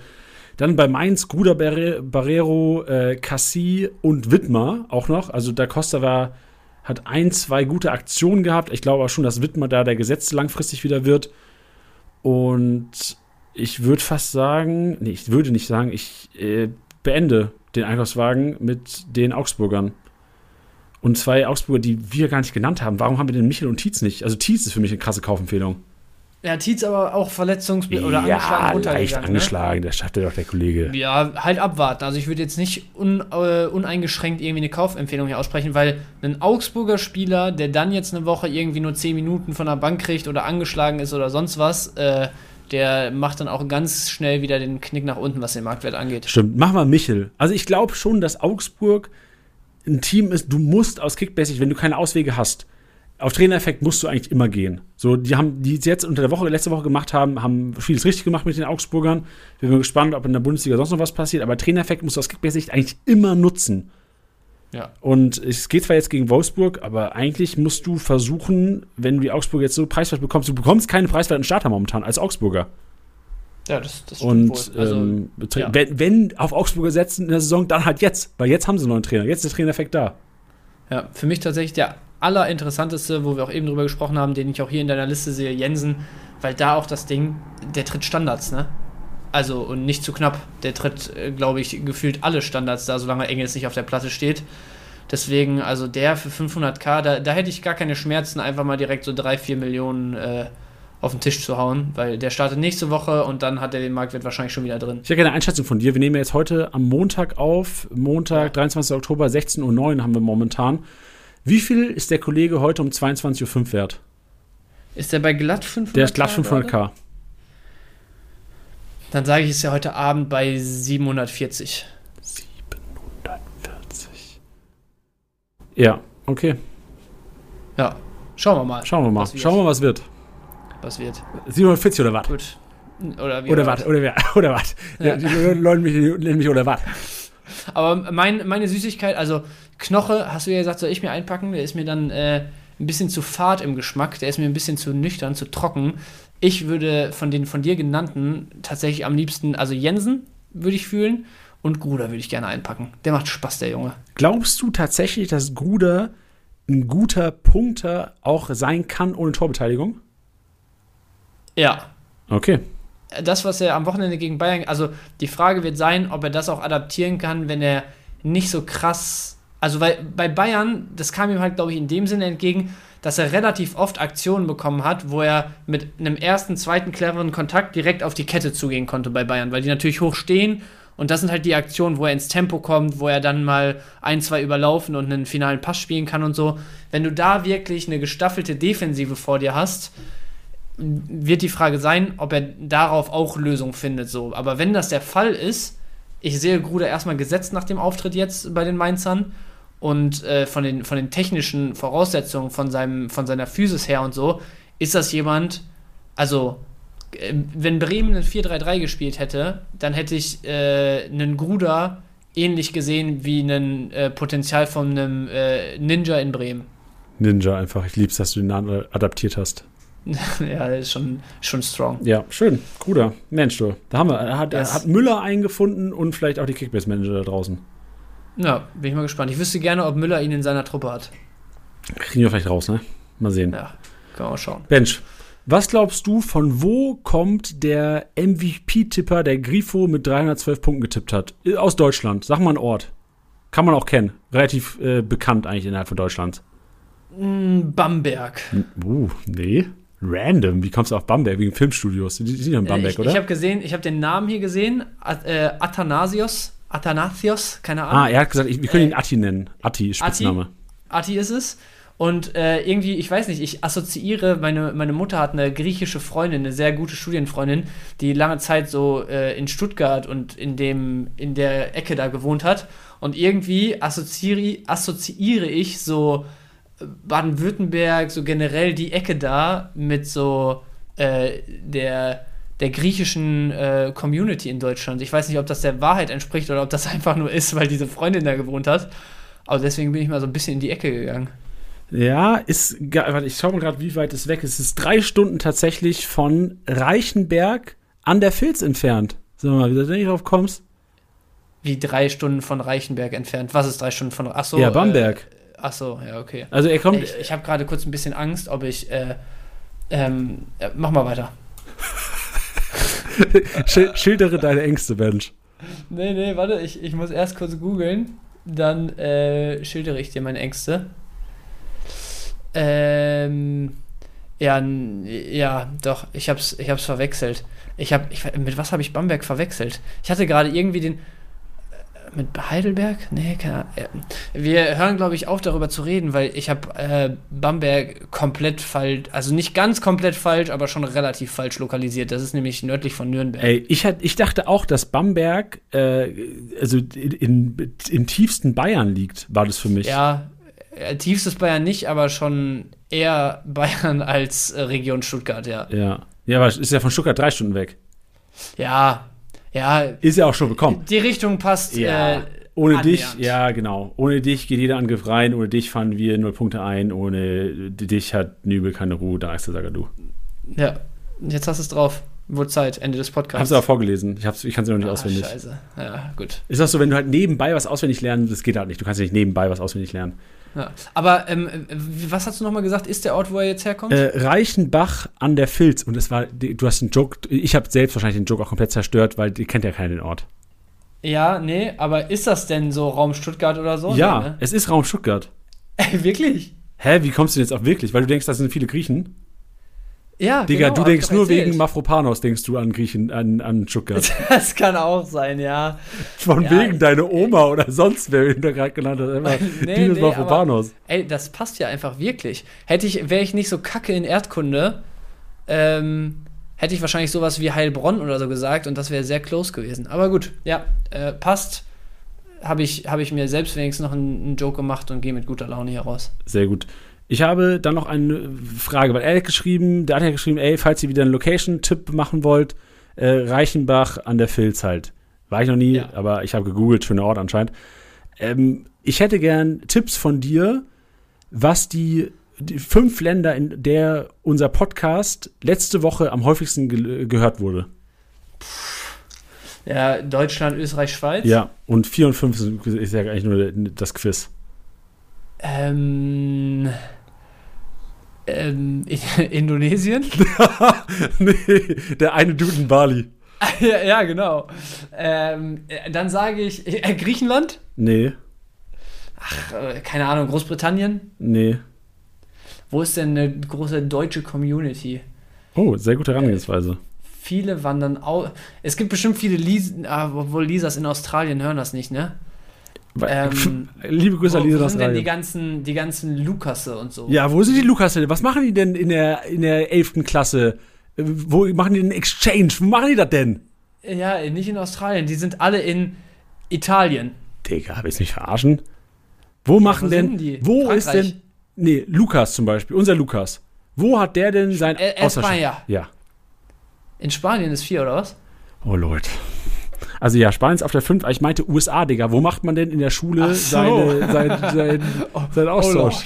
Dann bei Mainz Gruder Barre- Barrero, äh, Cassie und Wittmer auch noch. Also da Costa war, hat ein, zwei gute Aktionen gehabt. Ich glaube aber schon, dass Wittmer da der Gesetz langfristig wieder wird. Und ich würde fast sagen, nee, ich würde nicht sagen, ich äh, beende den Einkaufswagen mit den Augsburgern. Und zwei Augsburger, die wir gar nicht genannt haben. Warum haben wir denn Michel und Tietz nicht? Also Tietz ist für mich eine krasse Kaufempfehlung. Ja, Tietz aber auch verletzungs- oder angeschlagen ja, runtergegangen. leicht ne? angeschlagen, das schafft ja doch der Kollege. Ja, halt abwarten. Also ich würde jetzt nicht un, äh, uneingeschränkt irgendwie eine Kaufempfehlung hier aussprechen, weil ein Augsburger Spieler, der dann jetzt eine Woche irgendwie nur 10 Minuten von der Bank kriegt oder angeschlagen ist oder sonst was, äh, der macht dann auch ganz schnell wieder den Knick nach unten, was den Marktwert angeht. Stimmt, mach mal Michel. Also ich glaube schon, dass Augsburg ein Team ist, du musst aus Kickbasic, wenn du keine Auswege hast, auf Trainereffekt musst du eigentlich immer gehen. So, die haben, die es jetzt unter der Woche, letzte Woche gemacht haben, haben vieles richtig gemacht mit den Augsburgern. Wir sind gespannt, ob in der Bundesliga sonst noch was passiert, aber Trainereffekt musst du aus Kickbasic eigentlich immer nutzen. Ja. Und es geht zwar jetzt gegen Wolfsburg, aber eigentlich musst du versuchen, wenn du die Augsburger jetzt so preiswert bekommst, du bekommst keinen preiswerten Starter momentan als Augsburger. Ja, das, das Und wohl. Also, ähm, ja. wenn, wenn auf Augsburger setzen in der Saison, dann halt jetzt, weil jetzt haben sie einen neuen Trainer, jetzt ist der Trainereffekt da. Ja, für mich tatsächlich der allerinteressanteste, wo wir auch eben drüber gesprochen haben, den ich auch hier in deiner Liste sehe, Jensen, weil da auch das Ding, der tritt Standards, ne? Also, und nicht zu knapp. Der tritt, äh, glaube ich, gefühlt alle Standards da, solange Engels nicht auf der Platte steht. Deswegen, also der für 500k, da, da hätte ich gar keine Schmerzen, einfach mal direkt so 3, 4 Millionen äh, auf den Tisch zu hauen, weil der startet nächste Woche und dann hat er den Marktwert wahrscheinlich schon wieder drin. Ich hätte gerne eine Einschätzung von dir. Wir nehmen ja jetzt heute am Montag auf. Montag, 23. Oktober, 16.09 Uhr haben wir momentan. Wie viel ist der Kollege heute um 22.05 Uhr wert? Ist der bei glatt 500k? Der ist glatt gerade? 500k. Dann sage ich, ist er heute Abend bei 740. 740. Ja, okay. Ja, schauen wir mal. Schauen wir mal. Schauen wir mal, was wird. Was wird. 740 oder was? Gut. Oder was? Oder wer? Oder was? Ja. Die Leute mich, mich oder was? Aber mein, meine Süßigkeit, also Knoche, hast du ja gesagt, soll ich mir einpacken? Der ist mir dann äh, ein bisschen zu fad im Geschmack. Der ist mir ein bisschen zu nüchtern, zu trocken. Ich würde von den von dir genannten tatsächlich am liebsten, also Jensen würde ich fühlen und Gruder würde ich gerne einpacken. Der macht Spaß, der Junge. Glaubst du tatsächlich, dass Gruder ein guter Punkter auch sein kann ohne Torbeteiligung? Ja, Okay. das, was er am Wochenende gegen Bayern, also die Frage wird sein, ob er das auch adaptieren kann, wenn er nicht so krass, also weil bei Bayern, das kam ihm halt, glaube ich, in dem Sinne entgegen, dass er relativ oft Aktionen bekommen hat, wo er mit einem ersten, zweiten cleveren Kontakt direkt auf die Kette zugehen konnte bei Bayern, weil die natürlich hoch stehen und das sind halt die Aktionen, wo er ins Tempo kommt, wo er dann mal ein, zwei überlaufen und einen finalen Pass spielen kann und so. Wenn du da wirklich eine gestaffelte Defensive vor dir hast, wird die Frage sein, ob er darauf auch Lösungen findet. So. Aber wenn das der Fall ist, ich sehe Gruder erstmal gesetzt nach dem Auftritt jetzt bei den Mainzern und äh, von, den, von den technischen Voraussetzungen, von, seinem, von seiner Physis her und so, ist das jemand, also äh, wenn Bremen ein 4-3-3 gespielt hätte, dann hätte ich äh, einen Gruder ähnlich gesehen wie ein äh, Potenzial von einem äh, Ninja in Bremen. Ninja einfach. Ich lieb's, dass du den Namen adaptiert hast. ja, ist schon, schon strong. Ja, schön. Gruder. Mensch, du. Da haben wir. Er hat, Yes. hat Müller eingefunden und vielleicht auch die Kickbase-Manager da draußen. Ja, bin ich mal gespannt. Ich wüsste gerne, ob Müller ihn in seiner Truppe hat. Kriegen wir vielleicht raus, ne? Mal sehen. Ja, können wir mal schauen. Bench, was glaubst du, von wo kommt der MVP-Tipper, der Grifo mit 312 Punkten getippt hat? Aus Deutschland. Sag mal einen Ort. Kann man auch kennen. Relativ äh, bekannt eigentlich innerhalb von Deutschland. Hm, Bamberg. Uh, nee. Random. Wie kommst du auf Bamberg? Wegen Filmstudios. Die, sind ja in Bamberg, ich oder? ich habe gesehen, ich habe den Namen hier gesehen. Äh, Athanasios. Athanasios, keine Ahnung. ah, er hat gesagt, ich, wir können ihn Äh, Atti nennen. Atti, Spitzname. Ati ist es. Und äh, irgendwie, ich weiß nicht, ich assoziiere, meine, meine Mutter hat eine griechische Freundin, eine sehr gute Studienfreundin, die lange Zeit so äh, in Stuttgart und in, dem, in der Ecke da gewohnt hat. Und irgendwie assoziiere, assoziiere ich so äh, Baden-Württemberg, so generell die Ecke da mit so äh, der, der griechischen äh, Community in Deutschland. Ich weiß nicht, ob das der Wahrheit entspricht oder ob das einfach nur ist, weil diese Freundin da gewohnt hat. Aber deswegen bin ich mal so ein bisschen in die Ecke gegangen. Ja, ist, warte, ich schaue mal gerade, wie weit es weg ist. Es ist drei Stunden tatsächlich von Reichenberg an der Filz entfernt. Sag mal, wie du da nicht drauf kommst? Wie drei Stunden von Reichenberg entfernt. Was ist drei Stunden von. Achso. ja, Bamberg. Äh, achso, ja, okay. also er kommt, Ich, ich habe gerade kurz ein bisschen Angst, ob ich. Äh, ähm, äh, mach mal weiter. Schil schildere deine Ängste, Mensch. Nee, nee, warte, ich, ich muss erst kurz googeln. Dann äh, schildere ich dir meine Ängste. Ähm, ja, ja, doch, ich hab's, ich hab's verwechselt. Ich hab, ich, mit was habe ich Bamberg verwechselt? Ich hatte gerade irgendwie den. Mit Heidelberg? Nee, keine Ahnung. Wir hören, glaube ich, auf, darüber zu reden, weil ich habe äh, Bamberg komplett falsch, also nicht ganz komplett falsch, aber schon relativ falsch lokalisiert. Das ist nämlich nördlich von Nürnberg. Ey, ich, hat, ich dachte auch, dass Bamberg äh, also in, in, im tiefsten Bayern liegt, war das für mich. Ja, äh, tiefstes Bayern nicht, aber schon eher Bayern als äh, Region Stuttgart, ja. Ja. Ja, aber es ist ja von Stuttgart drei Stunden weg. Ja, ja, Ist ja auch schon bekommen. die Richtung passt. Äh, Ohne dich, ja, genau. Ohne dich geht jeder Angriff rein. Ohne dich fahren wir null Punkte ein. Ohne dich hat Nübel keine Ruhe. Da ist der Sagadu. ja, jetzt hast du es drauf. Wurde Zeit, Ende des Hab's Podcasts. aber vorgelesen. Ich, hab's, ich kann es noch nicht ah, auswendig. Scheiße. Ja, gut. Ist das so, wenn du halt nebenbei was auswendig lernen, das geht halt nicht. Du kannst ja nicht nebenbei was auswendig lernen. Ja. Aber ähm, äh, was hast du nochmal gesagt? Ist der Ort, wo er jetzt herkommt? Äh, Reichenbach an der Filz. Und es war, du hast einen Joke, ich habe selbst wahrscheinlich den Joke auch komplett zerstört, weil die kennt ja keiner den Ort. ja, nee, aber ist das denn so Raum Stuttgart oder so? ja, Nee, ne? es ist Raum Stuttgart. Wirklich? Hä, wie kommst du denn jetzt auch wirklich? Weil du denkst, das sind viele Griechen? Ja, Digga, genau, du denkst nur erzählt. wegen Mafropanos, denkst du an Griechen, an, an Stuttgart. Das kann auch sein, ja. Von Ja, wegen deine Oma oder sonst wer, den du gerade genannt hast. Immer Nee, Dinos nee, Mafropanos. Ey, das passt ja einfach wirklich. Hätte ich, wäre ich nicht so kacke in Erdkunde, ähm, hätte ich wahrscheinlich sowas wie Heilbronn oder so gesagt und das wäre sehr close gewesen. Aber gut, ja, äh, passt. Habe ich, hab ich mir selbst wenigstens noch einen, einen Joke gemacht und gehe mit guter Laune hier raus. Sehr gut. Ich habe dann noch eine Frage, weil er hat geschrieben, der hat ja geschrieben, ey, falls ihr wieder einen Location-Tipp machen wollt, äh, Reichenbach an der Filz halt. War ich noch nie, Ja. aber ich habe gegoogelt, schöner Ort anscheinend. Ähm, ich hätte gern Tipps von dir, was die, die fünf Länder, in der unser Podcast letzte Woche am häufigsten ge gehört wurde. Ja, Deutschland, Österreich, Schweiz. Ja, und vier und fünf ist ja eigentlich nur das Quiz. Ähm, ähm, in, Indonesien? nee, der eine Dude in Bali. ja, ja, genau. Ähm, äh, dann sage ich äh, Griechenland? Nee, Äh, keine Ahnung, Großbritannien? nee. Wo ist denn eine große deutsche Community? Oh, sehr gute Herangehensweise. Viele wandern auch. Es gibt bestimmt viele ah, obwohl Lisas in Australien hören das nicht, ne? Ähm, Liebe Grüße an Lisa wo sind denn die ganzen, die ganzen Lukasse und so? Ja, wo sind die Lukas denn? Was machen die denn in der, in der 11. Klasse? Äh, Wo machen die den Exchange? Wo machen die das denn? Ja, nicht in Australien. Die sind alle in Italien. Digga, willst du mich verarschen? Wo machen wo denn, die? wo ist Frankreich. denn, nee, Lukas zum Beispiel, unser Lukas. Wo hat der denn sein Äh, Austausch- España. Ja. In Spanien ist vier, oder was? Oh, Leute. Also ja, Spanien ist auf der 5, aber ich meinte USA, Digga. Wo macht man denn in der Schule so. seine, sein, sein, seinen Austausch?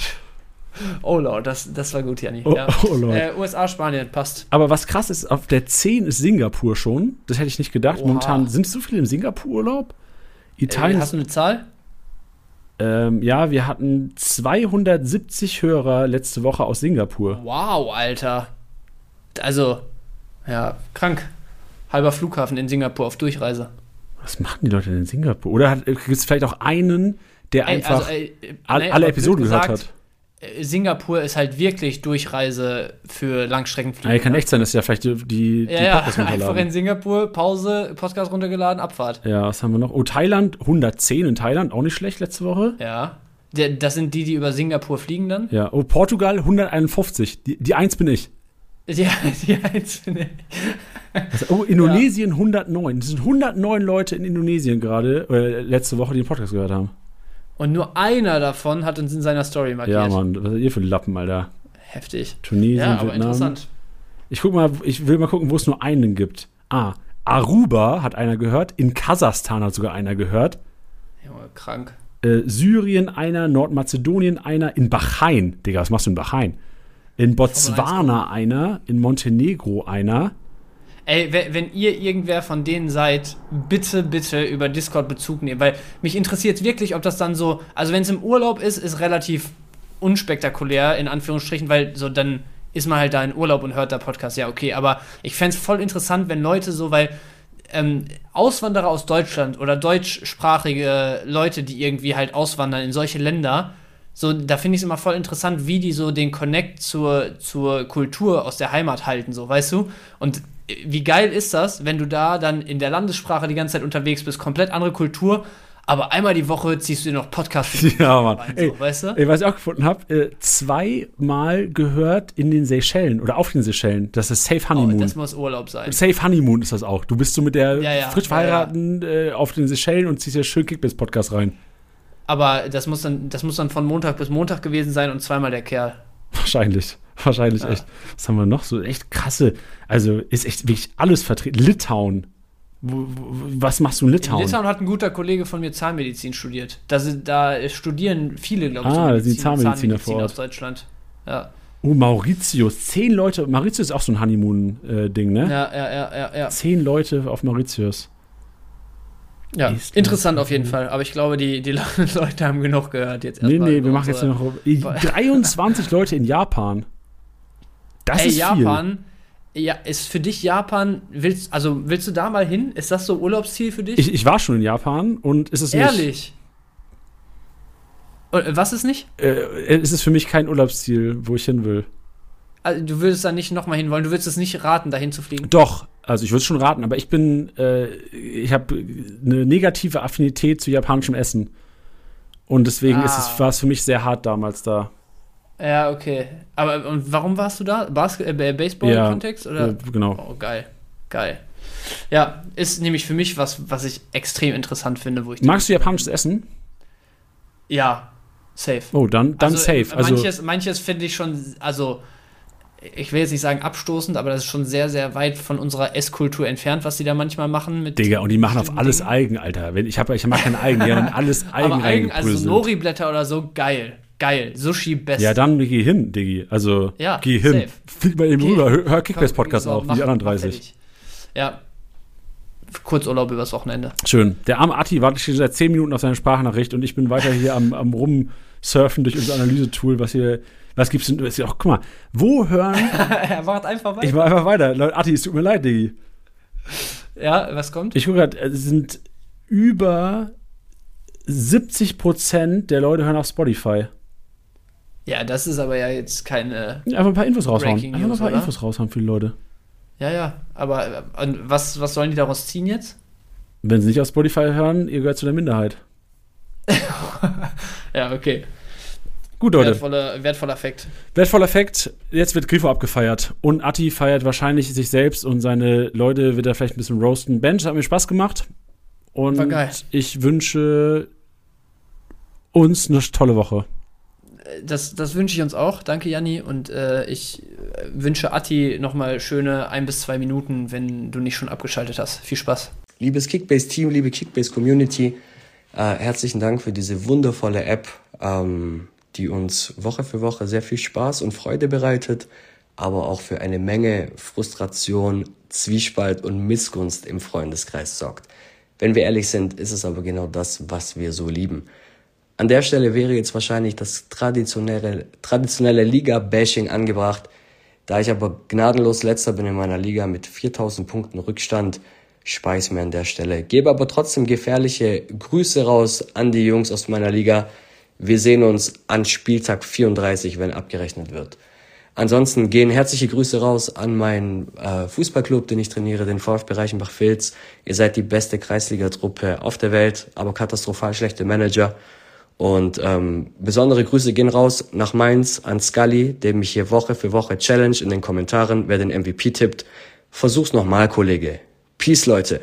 Oh Lord, das, das war gut, Janni. Oh, ja. oh Lord. Äh, USA, Spanien, passt. Aber was krass ist, auf der 10 ist Singapur schon. Das hätte ich nicht gedacht. Oha. Momentan sind so viele im Singapur-Urlaub. Äh, Italien hast du eine Zahl? Ähm, ja, wir hatten 270 Hörer letzte Woche aus Singapur. Wow, Alter. Also, ja, krank. Halber Flughafen in Singapur auf Durchreise. Was machen die Leute denn in Singapur? Oder gibt es vielleicht auch einen, der Ey, einfach also, ey, all, alle Episoden blöd gehört gesagt, hat? äh, Singapur ist halt wirklich Durchreise für Langstreckenflüge. Ja, kann ne? echt sein, dass ja vielleicht die, die, Ja, ja, einfach in. Singapur, Pause, Podcast runtergeladen, Abfahrt. Ja, was haben wir noch? Oh, Thailand, 110 in Thailand, auch nicht schlecht letzte Woche. Ja. Das sind die, die über Singapur fliegen dann? Ja, oh, Portugal, 151. Die, die Eins bin ich. Ja, die einzelne. Also, oh, Indonesien 109. Es sind 109 Leute in Indonesien gerade, äh, letzte Woche, die den Podcast gehört haben. Und nur einer davon hat uns in seiner Story markiert. Ja, Mann, was seid ihr für Lappen, Alter? Heftig. Tunesien, Ja, aber Vietnam. interessant. Ich guck mal, ich will mal gucken, wo es nur einen gibt. Ah, Aruba hat einer gehört, in Kasachstan hat sogar einer gehört, Junge, krank. äh, Syrien einer, Nordmazedonien einer, in Bahrain, Digga, was machst du in Bahrain? In Botswana einer, in Montenegro einer. Ey, we- wenn ihr irgendwer von denen seid, bitte, bitte über Discord Bezug nehmen, weil mich interessiert wirklich, ob das dann so, also wenn es im Urlaub ist, ist relativ unspektakulär, in Anführungsstrichen, weil so dann ist man halt da in Urlaub und hört da Podcast, ja, okay. Aber ich fände es voll interessant, wenn Leute so, weil ähm, Auswanderer aus Deutschland oder deutschsprachige Leute, die irgendwie halt auswandern in solche Länder, so, da finde ich es immer voll interessant, wie die so den Connect zur, zur Kultur aus der Heimat halten, so, weißt du? Und äh, wie geil ist das, wenn du da dann in der Landessprache die ganze Zeit unterwegs bist, komplett andere Kultur, aber einmal die Woche ziehst du dir noch Podcast. Ja, Mann. rein, Ey, so, weißt du? ey, was ich auch gefunden habe, äh, zweimal gehört in den Seychellen oder auf den Seychellen. Das ist Safe Oh, Honeymoon. das muss Urlaub sein. Safe Honeymoon ist das auch. Du bist so mit der Ja, ja, frisch ja, verheirateten Äh, auf den Seychellen und ziehst ja schön Kickbiss-Podcast rein. Aber das muss, dann, das muss dann von Montag bis Montag gewesen sein und zweimal der Kerl. Wahrscheinlich. Wahrscheinlich Ja. echt. Was haben wir noch so? Echt krasse. Also ist echt wirklich alles vertreten. Litauen. Was machst du in In Litauen? Litauen hat ein guter Kollege von mir Zahnmedizin studiert. Da, sind, da studieren viele, glaube ich, Ah, da sind Medizin- Zahnmediziner vor Ort. aus Deutschland. Ja. Oh, Mauritius. Zehn Leute. Mauritius ist auch so ein Honeymoon-Ding, ne? Ja, ja, ja, ja, ja. Zehn Leute auf Mauritius. Ja. Ist Interessant auf jeden Fall. Aber ich glaube, die, die Leute haben genug gehört jetzt Nee, erstmal nee, über wir machen jetzt noch 23 Leute in Japan. Das Ey, ist Japan. Ja, ist für dich Japan, willst, also willst du da mal hin? Ist das so Urlaubsziel für dich? viel. Ich, ich war schon in Japan und ist es nicht. Ehrlich? Äh, was ist nicht? Äh, ist es für mich kein Urlaubsziel, wo ich hin will. Also, du würdest da nicht nochmal hin wollen, du würdest es nicht raten, dahin zu fliegen. Doch, also ich würde es schon raten, aber ich bin, äh, ich habe eine negative Affinität zu japanischem Essen. Und deswegen ist es, Ah. war es für mich sehr hart damals da. Ja, okay. Aber und warum warst du da? Basket äh, Baseball-Kontext? oder? Äh, genau. Oh, geil. Geil. Ja, ist nämlich für mich was, was ich extrem interessant finde, wo ich. Magst du japanisches Essen? Ja, safe. Oh, dann, dann also, safe. Also, manches manches finde ich schon, also ich will jetzt nicht sagen abstoßend, aber das ist schon sehr, sehr weit von unserer Esskultur entfernt, was die da manchmal machen mit. Digga, und die machen auf alles Dingen. Eigen, Alter. Ich, hab, ich mag keine Eigen, die haben alles Eigen Aber Eigen, also. Nori-Blätter oder so, geil. Geil. Sushi best. Ja, dann geh hin, Diggi. Also, Ja, geh hin. safe. Flieg mal eben Geh. rüber. Hör, Kickbase-Podcast auf, wie die anderen mach 30. fertig. Ja. Kurzurlaub übers Wochenende. Schön. Der arme Atti wartet schon seit 10 Minuten auf seine Sprachnachricht und ich bin weiter hier am, am rumsurfen durch unser Analysetool, was hier, was gibt's denn, ist ja auch, guck mal, wo hören, er macht einfach ich mach einfach weiter. Leute, Atti, es tut mir leid, Diggi. Ja, was kommt? Ich gucke gerade, es sind über 70 Prozent der Leute hören auf Spotify. Ja, das ist aber ja jetzt keine. Einfach ein paar Infos raushauen. Einfach ein paar oder? Infos raushauen für die Leute. Ja, ja. Aber äh, was, was sollen die daraus ziehen jetzt? Wenn sie nicht auf Spotify hören, ihr gehört zu der Minderheit. Ja, okay. Gut, Leute. Wertvoller, wertvoller Fakt. Wertvoller Fakt, jetzt wird Grifo abgefeiert. Und Atti feiert wahrscheinlich sich selbst und seine Leute wird er vielleicht ein bisschen roasten. Bench hat mir Spaß gemacht. Und War geil. ich wünsche uns eine tolle Woche. Das, das wünsche ich uns auch. Danke, Janni. Und äh, ich wünsche Atti nochmal schöne ein bis zwei Minuten, wenn du nicht schon abgeschaltet hast. Viel Spaß. Liebes Kickbase-Team, liebe Kickbase-Community, äh, herzlichen Dank für diese wundervolle App, ähm, die uns Woche für Woche sehr viel Spaß und Freude bereitet, aber auch für eine Menge Frustration, Zwiespalt und Missgunst im Freundeskreis sorgt. Wenn wir ehrlich sind, ist es aber genau das, was wir so lieben. An der Stelle wäre jetzt wahrscheinlich das traditionelle, traditionelle Liga-Bashing angebracht. Da ich aber gnadenlos letzter bin in meiner Liga mit 4000 Punkten Rückstand, speis mir an der Stelle. Gebe aber trotzdem gefährliche Grüße raus an die Jungs aus meiner Liga. Wir sehen uns an Spieltag 34, wenn abgerechnet wird. Ansonsten gehen herzliche Grüße raus an meinen äh, Fußballclub, den ich trainiere, den VfB Reichenbach-Filz. Ihr seid die beste Kreisliga-Truppe auf der Welt, aber katastrophal schlechte Manager. Und ähm, besondere Grüße gehen raus nach Mainz an Scully, der mich hier Woche für Woche challenge in den Kommentaren, wer den MVP tippt. Versuch's nochmal, Kollege. Peace, Leute.